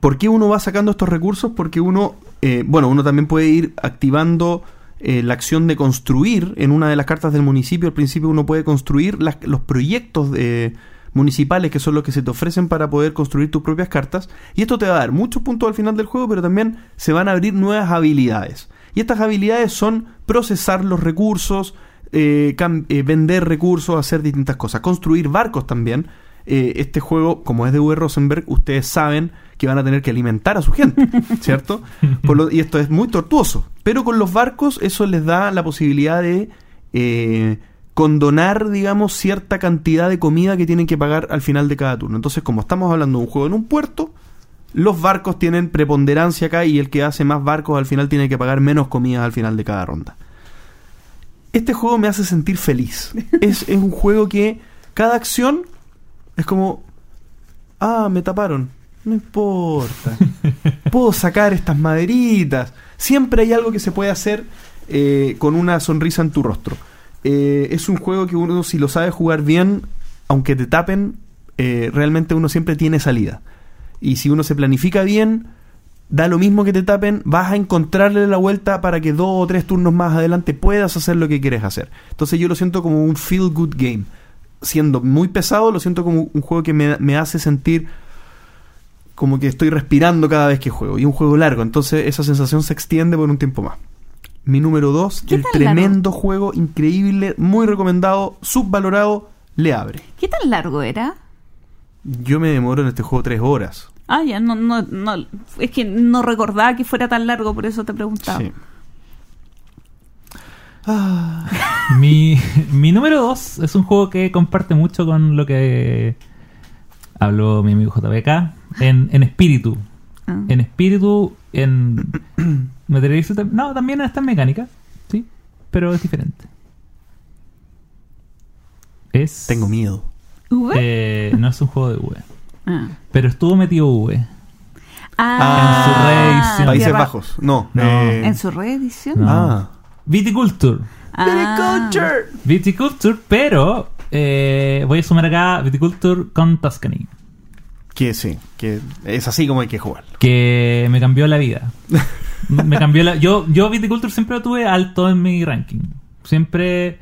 ¿por qué uno va sacando estos recursos? Porque uno, eh, bueno, uno también puede ir activando la acción de construir en una de las cartas del municipio. Al principio uno puede construir las- los proyectos de- municipales que son los que se te ofrecen para poder construir tus propias cartas. Y esto te va a dar muchos puntos al final del juego, pero también se van a abrir nuevas habilidades. Y estas habilidades son procesar los recursos, eh, eh, vender recursos, hacer distintas cosas, construir barcos también. Eh, este juego, como es de V. Rosenberg, ustedes saben que van a tener que alimentar a su gente, ¿cierto? Por lo- y esto es muy tortuoso. Pero con los barcos eso les da la posibilidad de eh, condonar, digamos, cierta cantidad de comida que tienen que pagar al final de cada turno. Entonces, como estamos hablando de un juego en un puerto, los barcos tienen preponderancia acá y el que hace más barcos al final tiene que pagar menos comida al final de cada ronda. Este juego me hace sentir feliz. Es, es un juego que cada acción es como, ah, me taparon. No importa. Puedo sacar estas maderitas. Siempre hay algo que se puede hacer eh, con una sonrisa en tu rostro. Eh, es un juego que uno, si lo sabe jugar bien, aunque te tapen, eh, realmente uno siempre tiene salida. Y si uno se planifica bien, da lo mismo que te tapen, vas a encontrarle la vuelta para que dos o tres turnos más adelante puedas hacer lo que quieres hacer. Entonces yo lo siento como un feel good game. Siendo muy pesado, lo siento como un juego que me, me hace sentir como que estoy respirando cada vez que juego. Y un juego largo, entonces esa sensación se extiende por un tiempo más. Mi número 2, ¿Qué el tremendo juego, increíble, muy recomendado, subvalorado, le abre. ¿Qué tan largo era? Yo me demoro en este juego tres horas. Ah, ya, no, no, no. Es que no recordaba que fuera tan largo, por eso te preguntaba. Sí. Ah, Mi, mi número 2 es un juego que comparte mucho con lo que habló mi amigo JBK en, en espíritu. Ah. En espíritu, en materialismo, tam- no, también está en mecánica, sí, pero es diferente. Es. tengo miedo. ¿V? eh, no es un juego de V, Ah. pero estuvo metido V. Ah, En su reedición. Países tierra- Bajos. No. No. eh, ¿En su reedición? No. Ah. Viticulture. Ah. Viticulture, pero eh, voy a sumar acá Viticulture con Tuscany. Que sí, que es así como hay que jugar. que me cambió la vida. me cambió la yo yo Viticulture siempre lo tuve alto en mi ranking. Siempre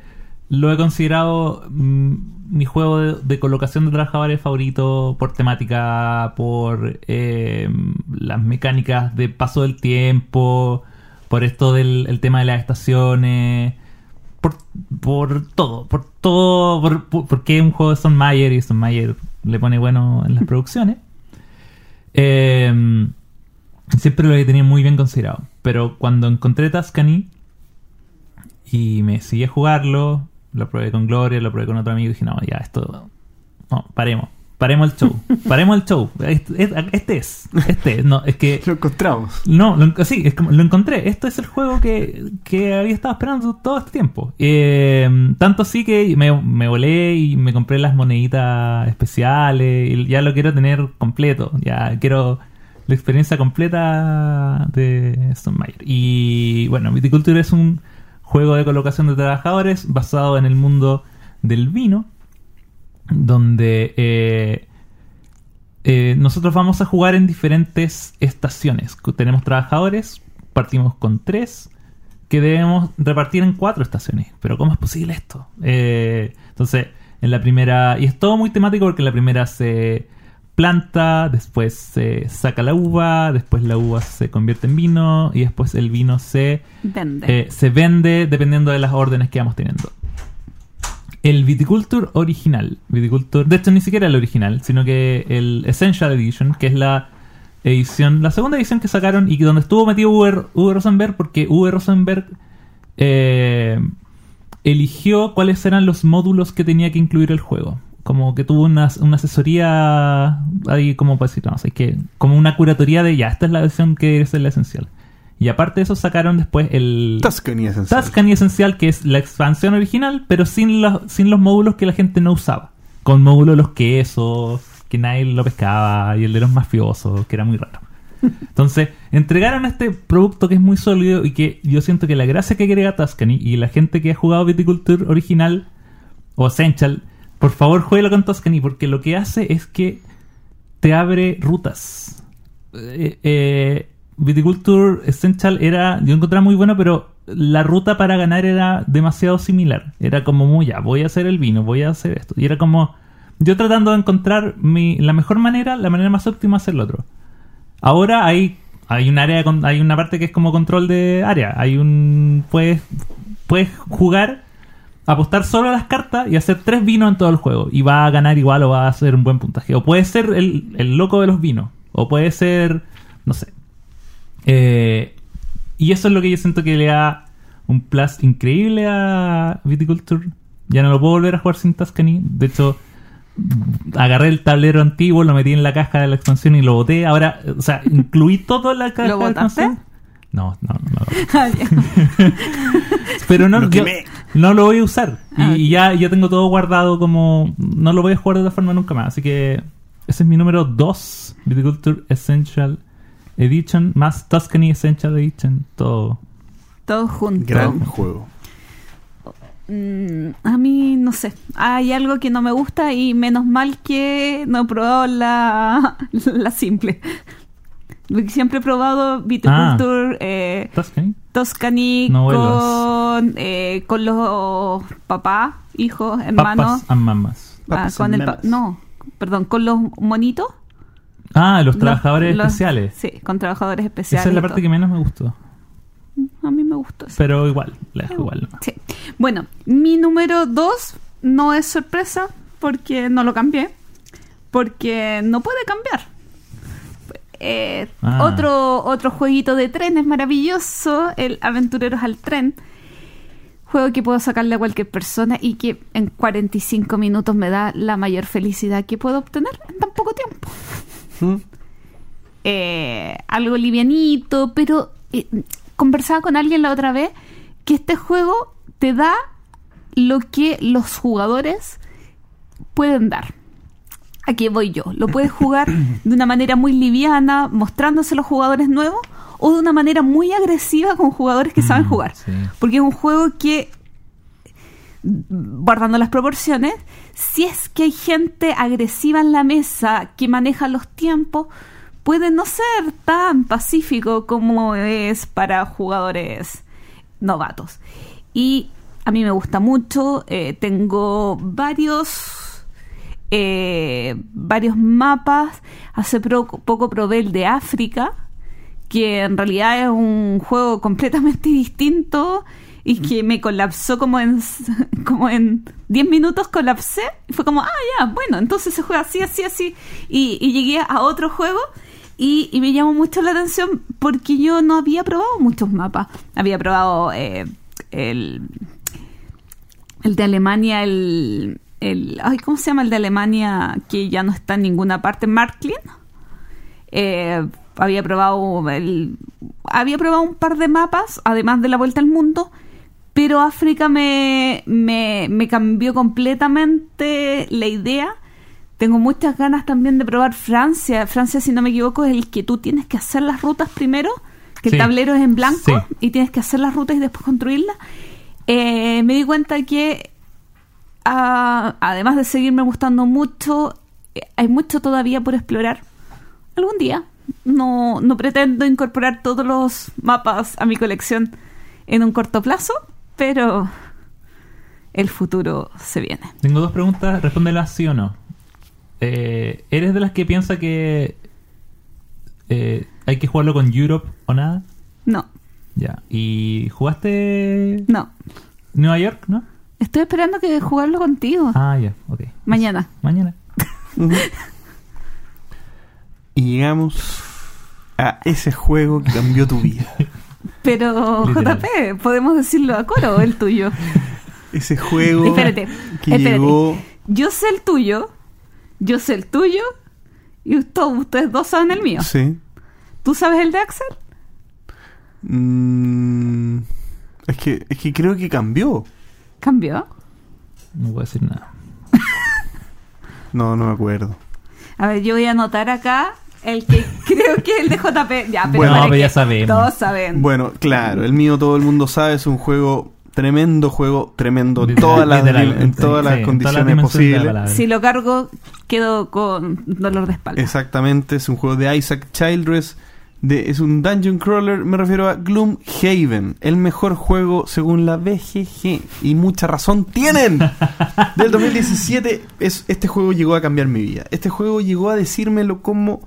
lo he considerado mm, mi juego de, colocación de trabajadores favorito por temática, por eh, las mecánicas de paso del tiempo, por esto del el tema de las estaciones, por, por todo, por todo, por, por- porque un juego de Stone Mayer y Stone Mayer le pone bueno en las producciones. Eh, siempre lo tenido muy bien considerado. Pero cuando encontré Tuscany y me seguí a jugarlo, lo probé con Gloria, lo probé con otro amigo y dije, no, ya, esto. No, paremos. Paremos el show. Paremos el show. Este, este es. Este es. No, es que. Lo encontramos. No, lo, sí, es como, lo encontré. Esto es el juego que, que había estado esperando todo este tiempo. Eh, tanto así que me, me volé y me compré las moneditas especiales. Y ya lo quiero tener completo. Ya quiero la experiencia completa de Stone Mayer. Y bueno, Viticulture es un juego de colocación de trabajadores basado en el mundo del vino. donde eh, eh, nosotros vamos a jugar en diferentes estaciones. Tenemos trabajadores, partimos con tres, que debemos repartir en cuatro estaciones. Pero ¿cómo es posible esto? Eh, entonces, en la primera, y es todo muy temático porque en la primera se planta, después se saca la uva, después la uva se convierte en vino y después el vino se Vende. eh, se vende dependiendo de las órdenes que vamos teniendo. El Viticulture original, Viticulture, de hecho ni siquiera el original, sino que el Essential Edition, que es la edición, la segunda edición que sacaron y que donde estuvo metido Uwe, Uwe Rosenberg, porque Uwe Rosenberg eh, eligió cuáles eran los módulos que tenía que incluir el juego. Como que tuvo una, una asesoría ahí como para decir, no, que como una curatoría de ya, esta es la versión que ser la esencial. Y aparte de eso sacaron después el Tuscany esencial. Tuscany Esencial, que es la expansión original, pero sin los, sin los módulos que la gente no usaba. Con módulos los quesos, que nadie lo pescaba, y el de los mafiosos, que era muy raro. Entonces, entregaron este producto que es muy sólido y que yo siento que la gracia que agrega Tuscany y la gente que ha jugado Viticulture original o Essential, por favor jueguelo con Tuscany porque lo que hace es que te abre rutas. Eh, eh, Viticulture Essential era, yo encontraba muy bueno, pero la ruta para ganar era demasiado similar. Era como muy ya, voy a hacer el vino, voy a hacer esto. Y era como yo tratando de encontrar mi, la mejor manera, la manera más óptima hacer lo otro. Ahora hay, hay un área, hay una parte que es como control de área. Hay un, puedes, puedes jugar, apostar solo a las cartas y hacer tres vinos en todo el juego. Y va a ganar igual o va a hacer un buen puntaje. O puede ser el, el loco de los vinos. O puede ser, no sé. Eh, y eso es lo que yo siento que le da un plus increíble a Viticulture. Ya no lo puedo volver a jugar sin Tuscany. De hecho, agarré el tablero antiguo, lo metí en la caja de la expansión y lo boté. Ahora, o sea, incluí todo en la caja ¿Lo de la expansión. No, no, no. no. Pero no Lo yo. No lo voy a usar. Y, Ah, y ya, ya tengo todo guardado como... No lo voy a jugar de otra forma nunca más. Así que ese es mi número 2. Viticulture Essential Edition. Más Tuscany Essential Edition. Todo. Todos juntos. Gran juego. Mm, a mí, no sé. Hay algo que no me gusta y menos mal que no he probado la, la simple. Siempre he probado Viticulture eh, Tuscany. No con, eh, con los papás, hijos, hermanos. Papas and mamas. Ah, Papas con and el pa- mamas. no, perdón, con los monitos. Ah, los trabajadores los- especiales. Sí, con trabajadores especiales. Esa es la parte todo. que menos me gustó. A mí me gustó eso. Pero igual, la dejo igual. Sí. Bueno, mi número 2 no es sorpresa porque no lo cambié. Porque no puede cambiar. Eh, Ah. otro, otro jueguito de trenes maravilloso, el Aventureros al Tren. Juego que puedo sacarle a cualquier persona y que en 45 minutos me da la mayor felicidad que puedo obtener en tan poco tiempo. ¿Mm? Eh, algo livianito, pero eh, conversaba con alguien la otra vez que este juego te da lo que los jugadores pueden dar. Aquí voy yo. Lo puedes jugar de una manera muy liviana, mostrándose a los jugadores nuevos, o de una manera muy agresiva con jugadores que saben Mm, jugar. sí. Porque es un juego que, guardando las proporciones, si es que hay gente agresiva en la mesa que maneja los tiempos, puede no ser tan pacífico como es para jugadores novatos. Y a mí me gusta mucho, eh, tengo varios eh, varios mapas. Hace poco probé el de África, que en realidad es un juego completamente distinto y que me colapsó como en como en 10 minutos colapsé y fue como, ah, ya, bueno, entonces se juega así, así, así y, y llegué a otro juego y, y me llamó mucho la atención porque yo no había probado muchos mapas. Había probado eh, el, el de Alemania, el, el... Ay, ¿cómo se llama el de Alemania que ya no está en ninguna parte? Marklin. Eh, había probado el, había probado un par de mapas, además de la vuelta al mundo, pero África me, me, me cambió completamente la idea. Tengo muchas ganas también de probar Francia. Francia, si no me equivoco, es el que tú tienes que hacer las rutas primero, que Sí. el tablero es en blanco Sí. y tienes que hacer las rutas y después construirlas. Eh, me di cuenta que ah, además de seguirme gustando mucho, eh, hay mucho todavía por explorar. Algún día. No, no pretendo incorporar todos los mapas a mi colección en un corto plazo, pero el futuro se viene. Tengo dos preguntas, respóndelas sí o no. Eh, ¿Eres de las que piensa que eh, hay que jugarlo con Europe o nada? No, Ya. ¿Y jugaste no. Nueva York, no? Estoy esperando que jugarlo contigo. Ah, ya, ok. Mañana. Mañana. Y llegamos a ese juego que cambió tu vida. Pero, Literal. JP, podemos decirlo a coro, el tuyo. Ese juego Espérate, que espérate. llegó... Yo sé el tuyo, yo sé el tuyo, y todos ustedes dos saben el mío. Sí. ¿Tú sabes el de Axel? Mm, es, que, es que creo que cambió. ¿Cambió? No puedo decir nada. No, no me acuerdo. A ver, yo voy a anotar acá el que creo que es el de JP. Ya, pero Bueno, pero ya sabemos. Todos saben. Bueno, claro, el mío todo el mundo sabe, es un juego tremendo juego, tremendo todas las, en todas las condiciones posibles. Si lo cargo, quedo con dolor de espalda. Exactamente, es un juego de Isaac Childress. De, es un dungeon crawler, me refiero a Gloomhaven, el mejor juego según la BGG. Y mucha razón tienen. Del 2017, es, este juego llegó a cambiar mi vida. Este juego llegó a decírmelo como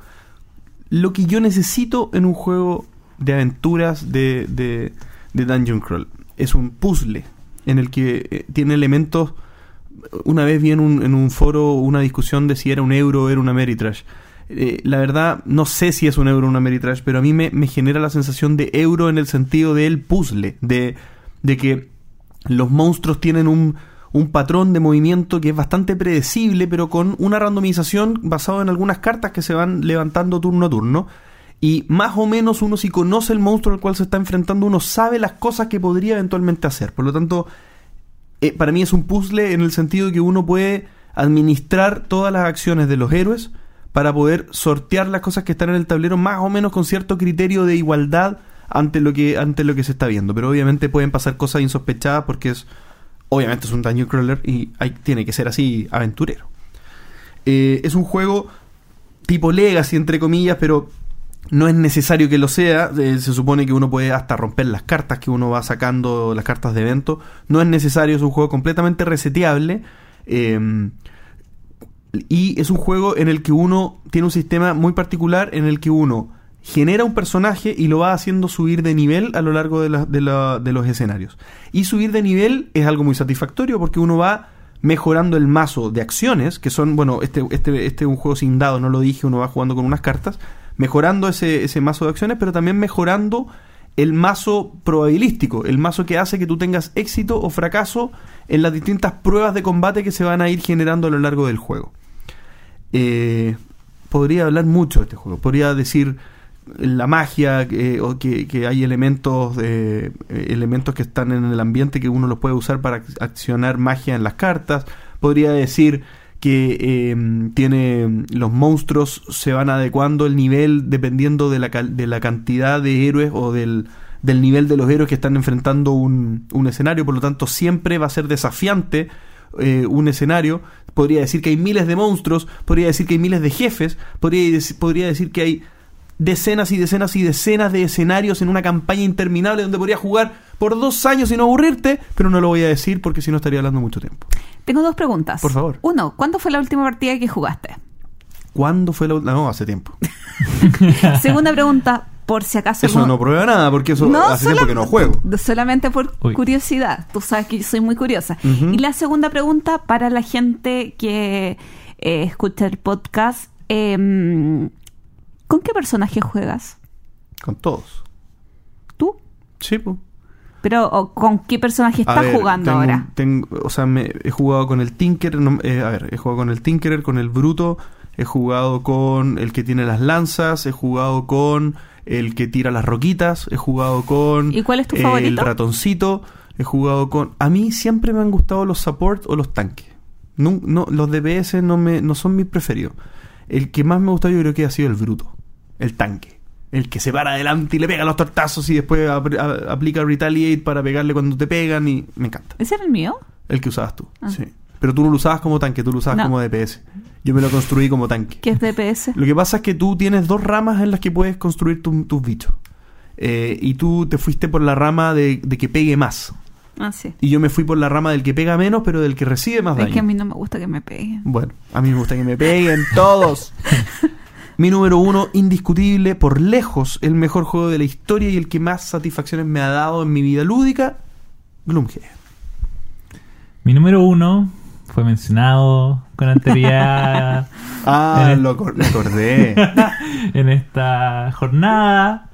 lo que yo necesito en un juego de aventuras de, de, de Dungeon Crawl. Es un puzzle en el que eh, tiene elementos. Una vez vi en un, en un foro una discusión de si era un euro o era una Meritrash. Eh, la verdad, no sé si es un euro o una Meritrash, pero a mí me, me genera la sensación de euro en el sentido del puzzle, de, de que los monstruos tienen un, un patrón de movimiento que es bastante predecible, pero con una randomización basada en algunas cartas que se van levantando turno a turno. Y más o menos uno si conoce el monstruo al cual se está enfrentando, uno sabe las cosas que podría eventualmente hacer. Por lo tanto, eh, para mí es un puzzle en el sentido que uno puede administrar todas las acciones de los héroes para poder sortear las cosas que están en el tablero más o menos con cierto criterio de igualdad ante lo que ante lo que se está viendo. Pero obviamente pueden pasar cosas insospechadas porque es obviamente es un dungeon crawler y tiene que ser así aventurero. Eh, es un juego tipo legacy entre comillas, pero no es necesario que lo sea. Eh, se supone que uno puede hasta romper las cartas que uno va sacando, las cartas de evento. No es necesario, es un juego completamente reseteable. Eh, y es un juego en el que uno tiene un sistema muy particular en el que uno genera un personaje y lo va haciendo subir de nivel a lo largo de, de la- de los escenarios. Y subir de nivel es algo muy satisfactorio porque uno va mejorando el mazo de acciones, que son, bueno, este, este, este es un juego sin dados, no lo dije, uno va jugando con unas cartas, mejorando ese, ese mazo de acciones, pero también mejorando el mazo probabilístico, el mazo que hace que tú tengas éxito o fracaso en las distintas pruebas de combate que se van a ir generando a lo largo del juego. Eh, podría hablar mucho de este juego, podría decir la magia o que, hay elementos eh, elementos que están en el ambiente que uno los puede usar para ac- accionar magia en las cartas. Podría decir que eh, tiene los monstruos se van adecuando el nivel dependiendo de la, de la cantidad de héroes o del, del nivel de los héroes que están enfrentando un, un escenario. Por lo tanto siempre va a ser desafiante eh, un escenario. Podría decir que hay miles de monstruos podría decir que hay miles de jefes podría, podría decir que hay decenas y decenas y decenas de escenarios en una campaña interminable donde podría jugar por dos años y no aburrirte, pero no lo voy a decir porque si no estaría hablando mucho tiempo. Tengo dos preguntas. Por favor. Uno, ¿cuándo fue la última partida que jugaste? ¿Cuándo fue la última? No, hace tiempo. Segunda pregunta, por si acaso... Eso no prueba nada porque eso hace tiempo que no juego. Solamente por Uy. curiosidad. Tú sabes que yo soy muy curiosa. Y la segunda pregunta para la gente que eh, escucha el podcast. em, ¿Con qué personaje juegas? Con todos. ¿Tú? Sí, pues. Pero ¿o ¿con qué personaje estás ver, jugando tengo- ahora? tengo- o sea, me, he jugado con el Tinker. no, eh, a ver, he jugado con el Tinkerer, con el Bruto. He jugado con el que tiene las lanzas. He jugado con el que tira las roquitas. He jugado con. ¿Y cuál es tu El favorito? ratoncito. He jugado con. A mí siempre me han gustado los support o los tanques. No, no, los DPS no, me, no son mis preferidos. El que más me gusta yo creo que ha sido el Bruto. El tanque. El que se para adelante y le pega los tortazos y después aplica retaliate para pegarle cuando te pegan y me encanta. ¿Ese era el mío? El que usabas tú, Ah. sí. Pero tú no lo usabas como tanque, tú lo usabas No. como DPS. Yo me lo construí como tanque. ¿Qué es DPS? Lo que pasa es que tú tienes dos ramas en las que puedes construir tu- tus bichos. Eh, y tú te fuiste por la rama de, de que pegue más. Ah, sí. Y yo me fui por la rama del que pega menos, pero del que recibe más Es daño. que a mí no me gusta que me peguen. Bueno, a mí me gusta que me peguen todos. Mi número uno, indiscutible, por lejos, el mejor juego de la historia y el que más satisfacciones me ha dado en mi vida lúdica, Gloomhaven. Mi número uno fue mencionado con anterioridad Ah, lo acordé. en esta jornada.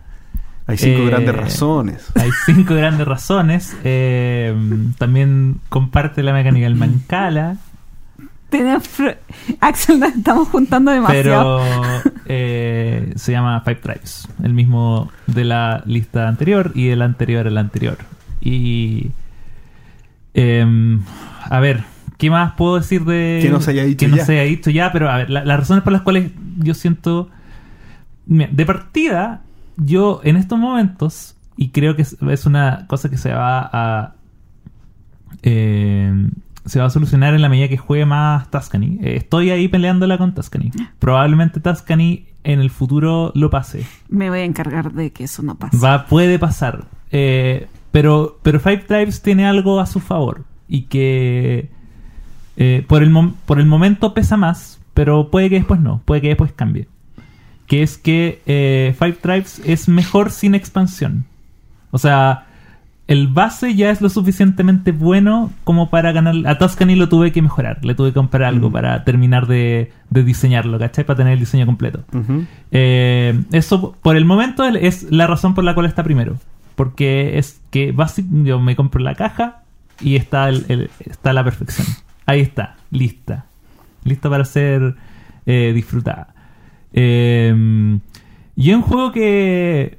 Hay cinco Eh, grandes razones. Hay cinco grandes razones. Eh, también comparte la mecánica del Mancala. Tenemos Axel, nos estamos juntando demasiado. Pero eh, se llama Five Tribes, el mismo de la lista anterior y el anterior al anterior. Y. em, a ver, ¿qué más puedo decir de. Que no se haya dicho que no ya. se haya dicho ya? Pero a ver, la- las razones por las cuales yo siento. Mira, de partida, yo en estos momentos, y creo que es, es una cosa que se va a. eh, se va a solucionar en la medida que juegue más Tuscany. Eh, estoy ahí peleándola con Tuscany. Probablemente Tuscany en el futuro lo pase. Me voy a encargar de que eso no pase. Va, puede pasar. Eh, pero, pero Five Tribes tiene algo a su favor. Y que eh, por, el mom- por el momento pesa más, pero puede que después no, puede que después cambie. Que es que Five Tribes es mejor sin expansión. O sea, el base ya es lo suficientemente bueno como para ganar. A Tuscany lo tuve que mejorar, le tuve que comprar algo para terminar de, de diseñarlo, ¿cachai? Para tener el diseño completo. Eh, eso por el momento es la razón por la cual está primero. Porque es que basi- yo me compro la caja y está, el- el- está la perfección. Ahí está, lista. Lista para ser eh, disfrutada. Eh, y es un juego que,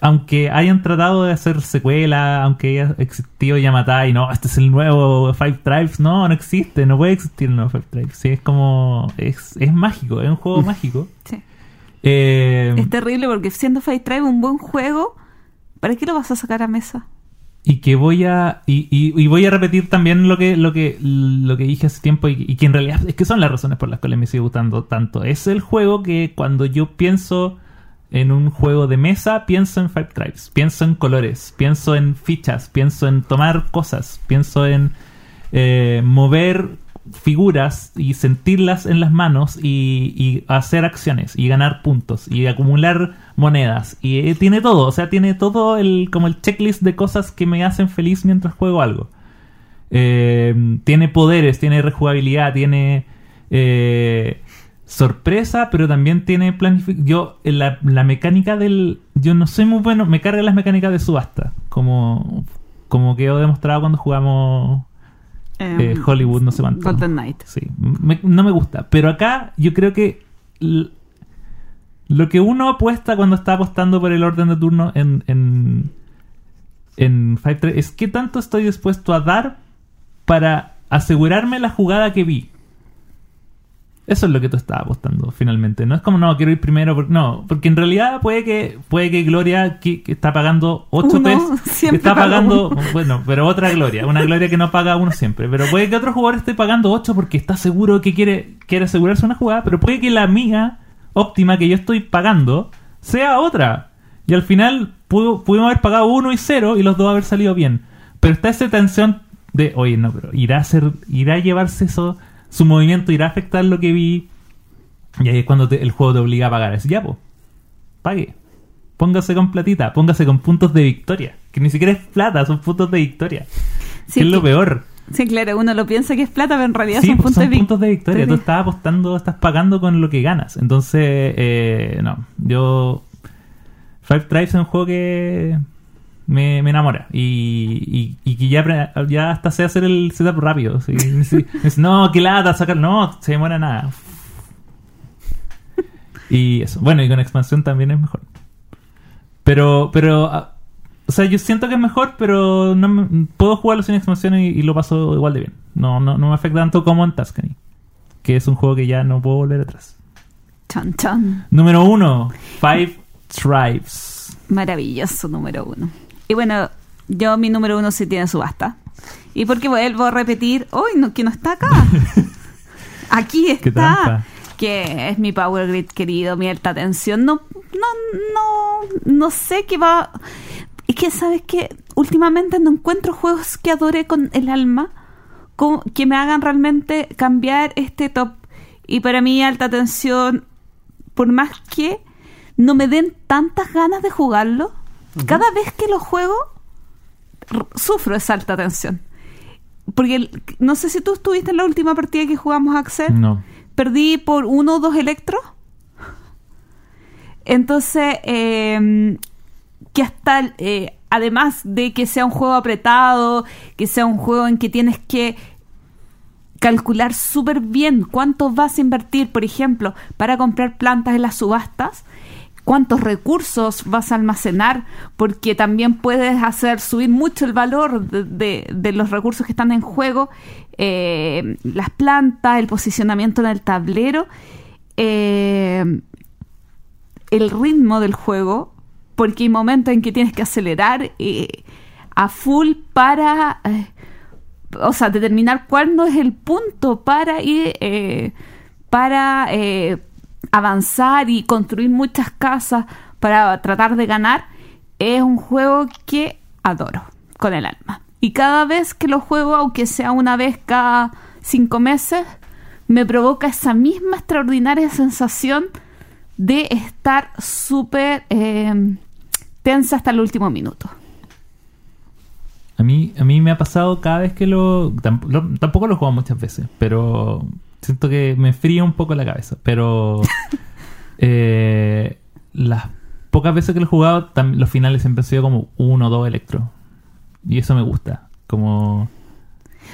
aunque hayan tratado de hacer secuela, aunque haya existido Yamatai, no, este es el nuevo Five Tribes, no, no existe, no puede existir el nuevo Five Tribes. Sí, es como, es, es mágico, es un juego mágico. Sí. Eh, Es terrible porque siendo Fight Tribe un buen juego, ¿para qué lo vas a sacar a mesa? y que voy a y, y- y voy a repetir también lo que lo que lo que dije hace tiempo y, y que en realidad es que son las razones por las cuales me sigue gustando tanto es el juego que cuando yo pienso en un juego de mesa pienso en Five Tribes pienso en colores pienso en fichas pienso en tomar cosas pienso en eh, mover figuras y sentirlas en las manos y, hacer acciones y ganar puntos y acumular monedas y eh, tiene todo, o sea, tiene todo el como el checklist de cosas que me hacen feliz mientras juego algo. Eh, tiene poderes, tiene rejugabilidad, tiene eh, sorpresa, pero también tiene planificación. Yo, en la, la mecánica del. Yo no soy muy bueno, me cargan las mecánicas de subasta, como, como que he demostrado cuando jugamos eh, Em, Hollywood, no sé cuánto. Golden Knight. Sí, me- no me gusta. Pero acá yo creo que lo que uno apuesta cuando está apostando por el orden de turno en, en, en Five Tribes es qué tanto estoy dispuesto a dar para asegurarme la jugada que vi. Eso es lo que tú estás apostando finalmente. No es como, no, quiero ir primero. Porque, no, porque en realidad puede que puede que Gloria, que, que está pagando 8 Uno, pesos, está paga pagando, uno. bueno, pero otra Gloria. Una Gloria que no paga uno siempre. Pero puede que otro jugador esté pagando 8 porque está seguro que quiere, quiere asegurarse una jugada. Pero puede que la mía óptima que yo estoy pagando sea otra. Y al final pudo- pudimos haber pagado 1 y 0 y los dos haber salido bien. Pero está esa tensión de, oye, no, pero irá a ser, irá a llevarse eso, su movimiento irá a afectar lo que vi. Y ahí es cuando te- el juego te obliga a pagar. Es ya, pague. Póngase con platita, póngase con puntos de victoria. Que ni siquiera es plata, son puntos de victoria. Sí, que es lo peor. Sí, claro, uno lo piensa que es plata, pero en realidad Sí, son, puntos, son de vic- puntos de victoria. Tú estás apostando, estás pagando con lo que ganas. Entonces, eh, no. Yo. Five Tribes es un juego que me, me enamora. Y, y, y que ya, ya hasta sé hacer el setup rápido. ¿sí? No, qué lata sacar. No, se demora nada. Y eso. Bueno, y con expansión también es mejor. Pero, pero. ah, O sea, yo siento que es mejor, pero no me- puedo jugarlo sin expansión y, y lo paso igual de bien. No, no, no me afecta tanto como en Tuscany. Que es un juego que ya no puedo volver atrás. Chan, chan. Número uno, Five Tribes. Maravilloso número uno. Y bueno, yo mi número uno sí tiene subasta. Y porque vuelvo a repetir, hoy no, que no está acá. Aquí está. Que es mi Power Grid querido, mi alta tensión. No, no, no, no sé qué va. Es que, ¿sabes qué? Últimamente no encuentro juegos que adore con el alma con- que me hagan realmente cambiar este top. Y para mí, alta tensión, por más que no me den tantas ganas de jugarlo, cada vez que lo juego, sufro esa alta tensión. Porque el- no sé si tú estuviste en la última partida que jugamos Axel. No. Perdí por uno o dos electros. Entonces, eh, que hasta, eh, además de que sea un juego apretado, que sea un juego en que tienes que calcular súper bien cuánto vas a invertir, por ejemplo, para comprar plantas en las subastas, cuántos recursos vas a almacenar, porque también puedes hacer subir mucho el valor de, los recursos que están en juego, eh, las plantas, el posicionamiento en el tablero, eh, el ritmo del juego, porque hay momentos en que tienes que acelerar eh, a full para, o sea, determinar cuándo es el punto para ir, para avanzar y construir muchas casas para tratar de ganar. Es un juego que adoro con el alma. Y cada vez que lo juego, aunque sea una vez cada cinco meses, me provoca esa misma extraordinaria sensación de estar súper eh, tensa hasta el último minuto. A mí, a mí me ha pasado cada vez que lo, lo- Tampoco lo jugado muchas veces, pero siento que me fría un poco la cabeza. Pero eh, las pocas veces que lo he jugado, los finales siempre han sido como uno o dos electros. Y eso me gusta. Como...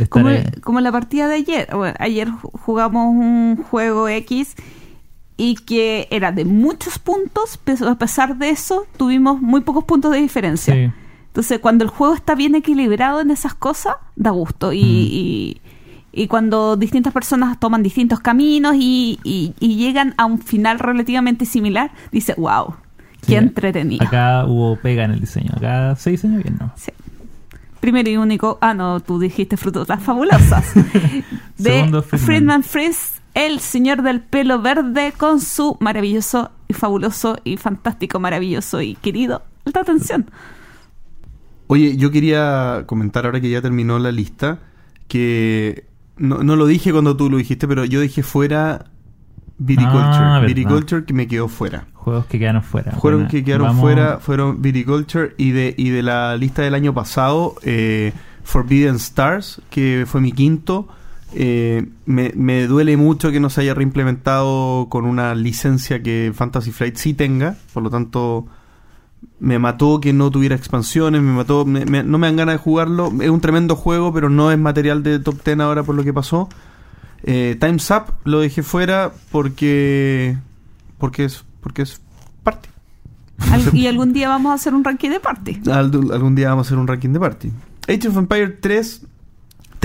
Como, como la partida de ayer. Bueno, ayer ju- jugamos un juego X y que era de muchos puntos, pero a pesar de eso tuvimos muy pocos puntos de diferencia. Sí. Entonces, cuando el juego está bien equilibrado en esas cosas, da gusto. Y, y, y cuando distintas personas toman distintos caminos y, y- y llegan a un final relativamente similar, dice, wow, qué Sí, entretenido. Acá hubo pega en el diseño. Acá se diseñó bien, ¿no? Sí. Primero y único, ah no, tú dijiste frutas fabulosas. de Segundo, Friedman Friedman. Fries, el señor del pelo verde con su maravilloso y fabuloso y fantástico, maravilloso y querido alta atención. Oye, yo quería comentar ahora que ya terminó la lista que no, no lo dije cuando tú lo dijiste, pero yo dije fuera Viticulture. Ah. Viticulture que me quedó fuera. Juegos que quedaron fuera. Juegos que quedaron Vamos- fuera fueron Viticulture y de, y de la lista del año pasado, eh, Forbidden Stars, que fue mi quinto. Eh, me, me duele mucho que no se haya reimplementado con una licencia que Fantasy Flight sí tenga, por lo tanto me mató que no tuviera expansiones, me mató, me- me- no me dan ganas de jugarlo, es un tremendo juego, pero no es material de top 10 ahora por lo que pasó. Eh, Time's Up lo dejé fuera porque porque es porque es party. Al- y algún día vamos a hacer un ranking de party. Al- algún día vamos a hacer un ranking de party. Age of Empire 3,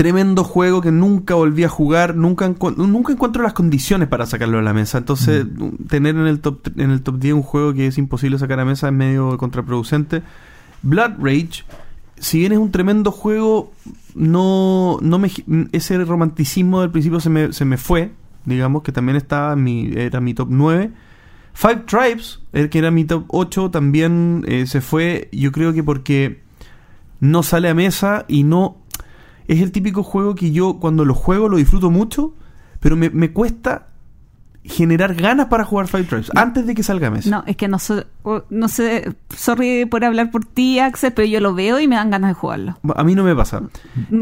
tremendo juego que nunca volví a jugar, nunca, encu- nunca encuentro las condiciones para sacarlo a la mesa. Entonces, tener en el, top, en el top 10 un juego que es imposible sacar a mesa es medio contraproducente. Blood Rage, si bien es un tremendo juego, no, no me, gi- ese romanticismo del principio se me, se me fue. Digamos que también estaba en mi, era mi top 9. Five Tribes, el que era mi top 8, también eh, se fue. Yo creo que porque no sale a mesa y no. Es el típico juego que yo cuando lo juego lo disfruto mucho, pero me, me cuesta generar ganas para jugar Five Tribes antes de que salga a mesa. No, es que no, so- o- no sé, sorry por hablar por ti, Axel, pero yo lo veo y me dan ganas de jugarlo. A mí no me pasa.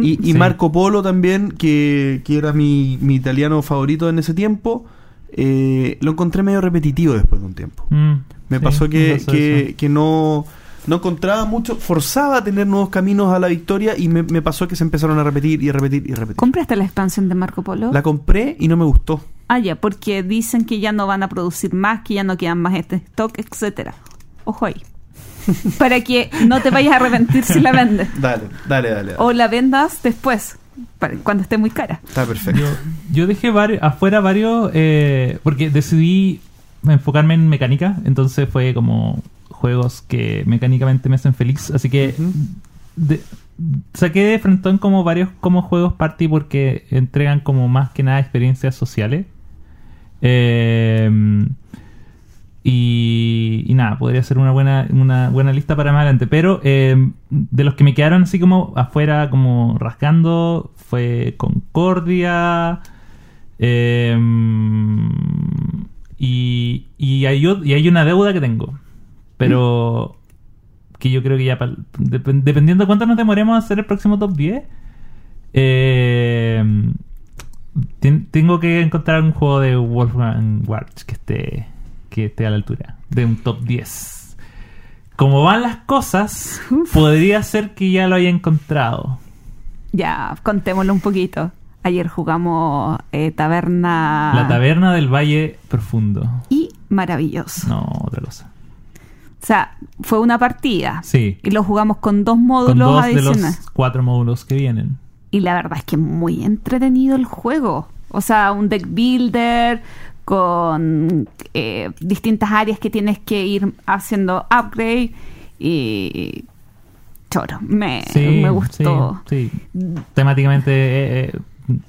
Y, y Sí. Marco Polo también, que, que era mi, mi italiano favorito en ese tiempo, eh, lo encontré medio repetitivo después de un tiempo. Mm, Me sí, pasó me que, pasó que, que no, no encontraba mucho, forzaba a tener nuevos caminos a la victoria y me, me pasó que se empezaron a repetir y a repetir y a repetir. ¿Compraste la expansión de Marco Polo? La compré y no me gustó. Ah, ya, porque dicen que ya no van a producir más, que ya no quedan más este stock, etcétera. Ojo ahí. Para que no te vayas a arrepentir si la vendes. Dale, dale, dale. dale. O la vendas después, para- cuando esté muy cara. Está perfecto. Yo, yo dejé varios, afuera varios eh, porque decidí enfocarme en mecánica, entonces fue como juegos que mecánicamente me hacen feliz, así que Ujú. de- saqué de Frontón como varios como juegos party porque entregan como más que nada experiencias sociales. Eh, y, y nada, podría ser una buena, una buena lista para más adelante. Pero eh, de los que me quedaron así como afuera, como rascando, fue Concordia. eh, y, y, hay, y hay una deuda que tengo. Pero que yo creo que ya, dependiendo de cuánto nos demoremos a hacer el próximo top 10, eh, ten- tengo que encontrar un juego de Wolfgang Warch que esté, que esté a la altura de un top 10. Como van las cosas, podría ser que ya lo haya encontrado. Ya, contémoslo un poquito. Ayer jugamos eh, Taberna. La taberna del Valle Profundo. Y maravilloso. No, otra cosa. O sea, fue una partida. Sí. Y lo jugamos con dos Con módulos dos de adicionales. los cuatro módulos que vienen. Y la verdad es que es muy entretenido el juego. O sea, un deck builder con eh, distintas áreas que tienes que ir haciendo upgrade y choro, me, Sí, me gustó. Sí, sí. Temáticamente eh, eh,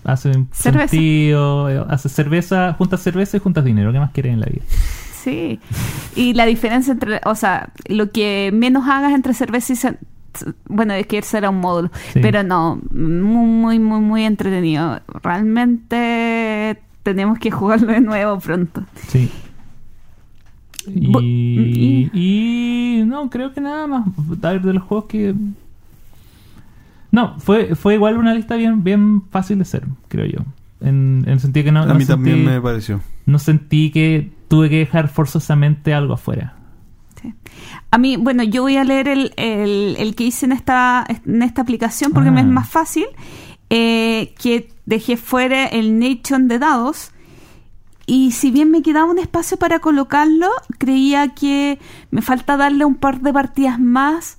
hace Cerveza. sentido. eh, Hace cerveza, juntas cerveza y juntas dinero. ¿Qué más quieres en la vida? Sí. Y la diferencia entre, o sea, lo que menos hagas entre cerveza y bueno, es que ese era un módulo, Sí. pero no, muy, muy, muy, muy entretenido. Realmente tenemos que jugarlo de nuevo pronto. Sí. Y, y no, creo que nada más. A ver, de los juegos que. No, fue, fue igual una lista bien, bien fácil de hacer, creo yo. En, en el sentido que no, a no mí también me pareció. no sentí que tuve que dejar forzosamente algo afuera. Sí. A mí, bueno, yo voy a leer el, el- el que hice en esta, en esta aplicación porque me es Ah. más fácil. eh, que dejé fuera el Nation de dados. Y si bien me quedaba un espacio para colocarlo, creía que me falta darle un par de partidas más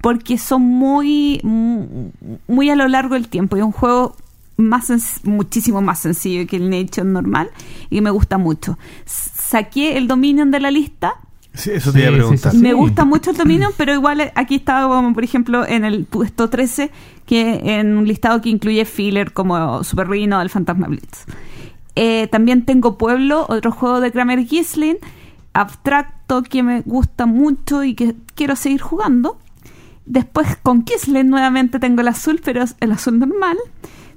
porque son muy, mu- muy a lo largo del tiempo. Y es un juego más muchísimo más sencillo que el Nation normal y me gusta mucho. S- Saqué el Dominion de la lista Sí, eso te iba a sí, preguntar. sí, sí. me gusta mucho el Dominion, pero igual aquí estaba como por ejemplo en el puesto 13, que en un listado que incluye filler como Super Rhino, el Fantasma Blitz. Eh, también tengo Pueblo, otro juego de Kramer Gisling, abstracto que me gusta mucho y que quiero seguir jugando. Después con Kisling nuevamente tengo el azul, pero es el azul normal.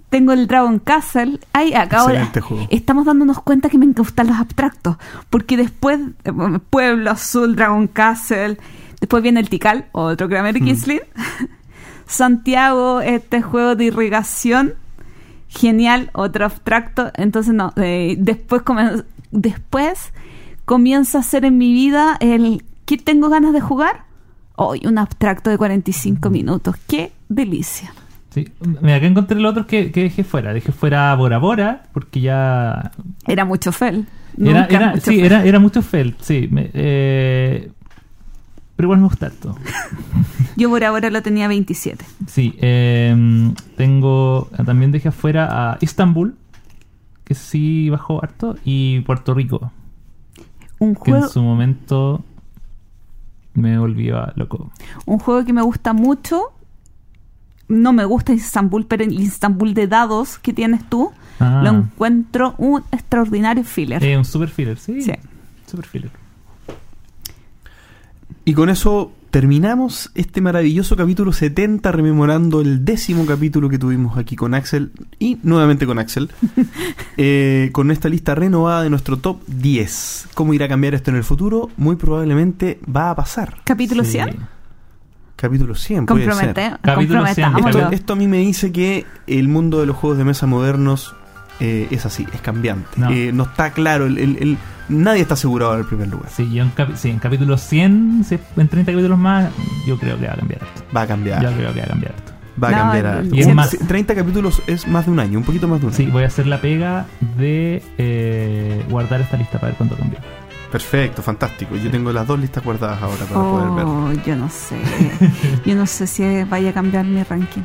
Tengo el Dragon Castle. Ay, acá ahora estamos dándonos cuenta que me gustan los abstractos. Porque después, eh, Pueblo Azul, Dragon Castle. Después viene el Tikal, otro Kramer Kisling. Santiago, este juego de irrigación. Genial, otro abstracto. Entonces, no. eh, después, después comienza a ser en mi vida el. ¿Qué tengo ganas de jugar? Hoy, un abstracto de 45 minutos. ¡Qué delicia! Sí. Mira, acá encontré los otros que, que dejé fuera. Dejé fuera Bora Bora, porque ya. Era mucho fel. Era, era, mucho sí, fel. era, era mucho felt, sí. me- eh, pero igual me gusta esto. Yo por ahora lo tenía 27. Sí, eh, tengo. También dejé afuera a Istanbul, que sí bajó harto, y Puerto Rico, Un que juego, en su momento me volvió a loco. un juego que me gusta mucho. No me gusta Istanbul, pero el Istanbul de dados que tienes tú, Ah. lo encuentro un extraordinario filler. Eh, un super filler, sí. Sí. Super filler. Y con eso terminamos este maravilloso capítulo 70, rememorando el décimo capítulo que tuvimos aquí con Axel y nuevamente con Axel, eh, con esta lista renovada de nuestro top 10. ¿Cómo irá a cambiar esto en el futuro? Muy probablemente va a pasar. Capítulo Sí. 100. Capítulo 100, puede ser. Capítulo 100, comprometámoslo. Esto, esto a mí me dice que el mundo de los juegos de mesa modernos eh, es así, es cambiante. No. Eh, no está claro, el, el- el- nadie está asegurado en el primer lugar. Sí, yo en, sí, en capítulo 100, si- en 30 capítulos más, yo creo que va a cambiar esto. Va a cambiar. Yo creo que va a cambiar esto. Va a No, cambiar. Y es Un- más- 30 capítulos es más de un año, un poquito más de un año. Sí, voy a hacer la pega de eh, guardar esta lista para ver cuánto cambia. Perfecto, fantástico. Yo tengo las dos listas guardadas ahora para poder ver. Oh, yo no sé. Yo no sé si vaya a cambiar mi ranking.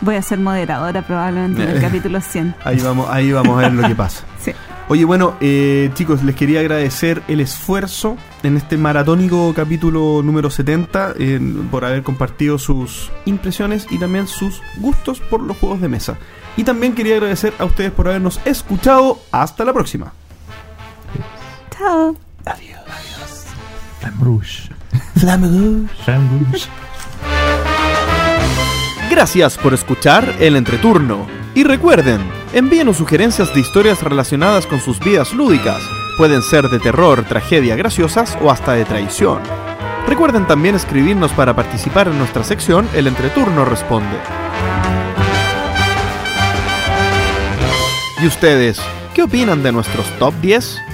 Voy a ser moderadora probablemente en el capítulo 100. Ahí vamos, ahí vamos a ver lo que pasa. Sí. Oye, bueno, eh, chicos, les quería agradecer el esfuerzo en este maratónico capítulo número 70 eh, por haber compartido sus impresiones y también sus gustos por los juegos de mesa. Y también quería agradecer a ustedes por habernos escuchado. Hasta la próxima. Chao. Flamme Rouge. Flamme Rouge. Gracias por escuchar el entreturno. Y recuerden, envíenos sugerencias de historias relacionadas con sus vidas lúdicas. Pueden ser de terror, tragedia, graciosas o hasta de traición. Recuerden también escribirnos para participar en nuestra sección El Entreturno Responde. ¿Y ustedes? ¿Qué opinan de nuestros top 10?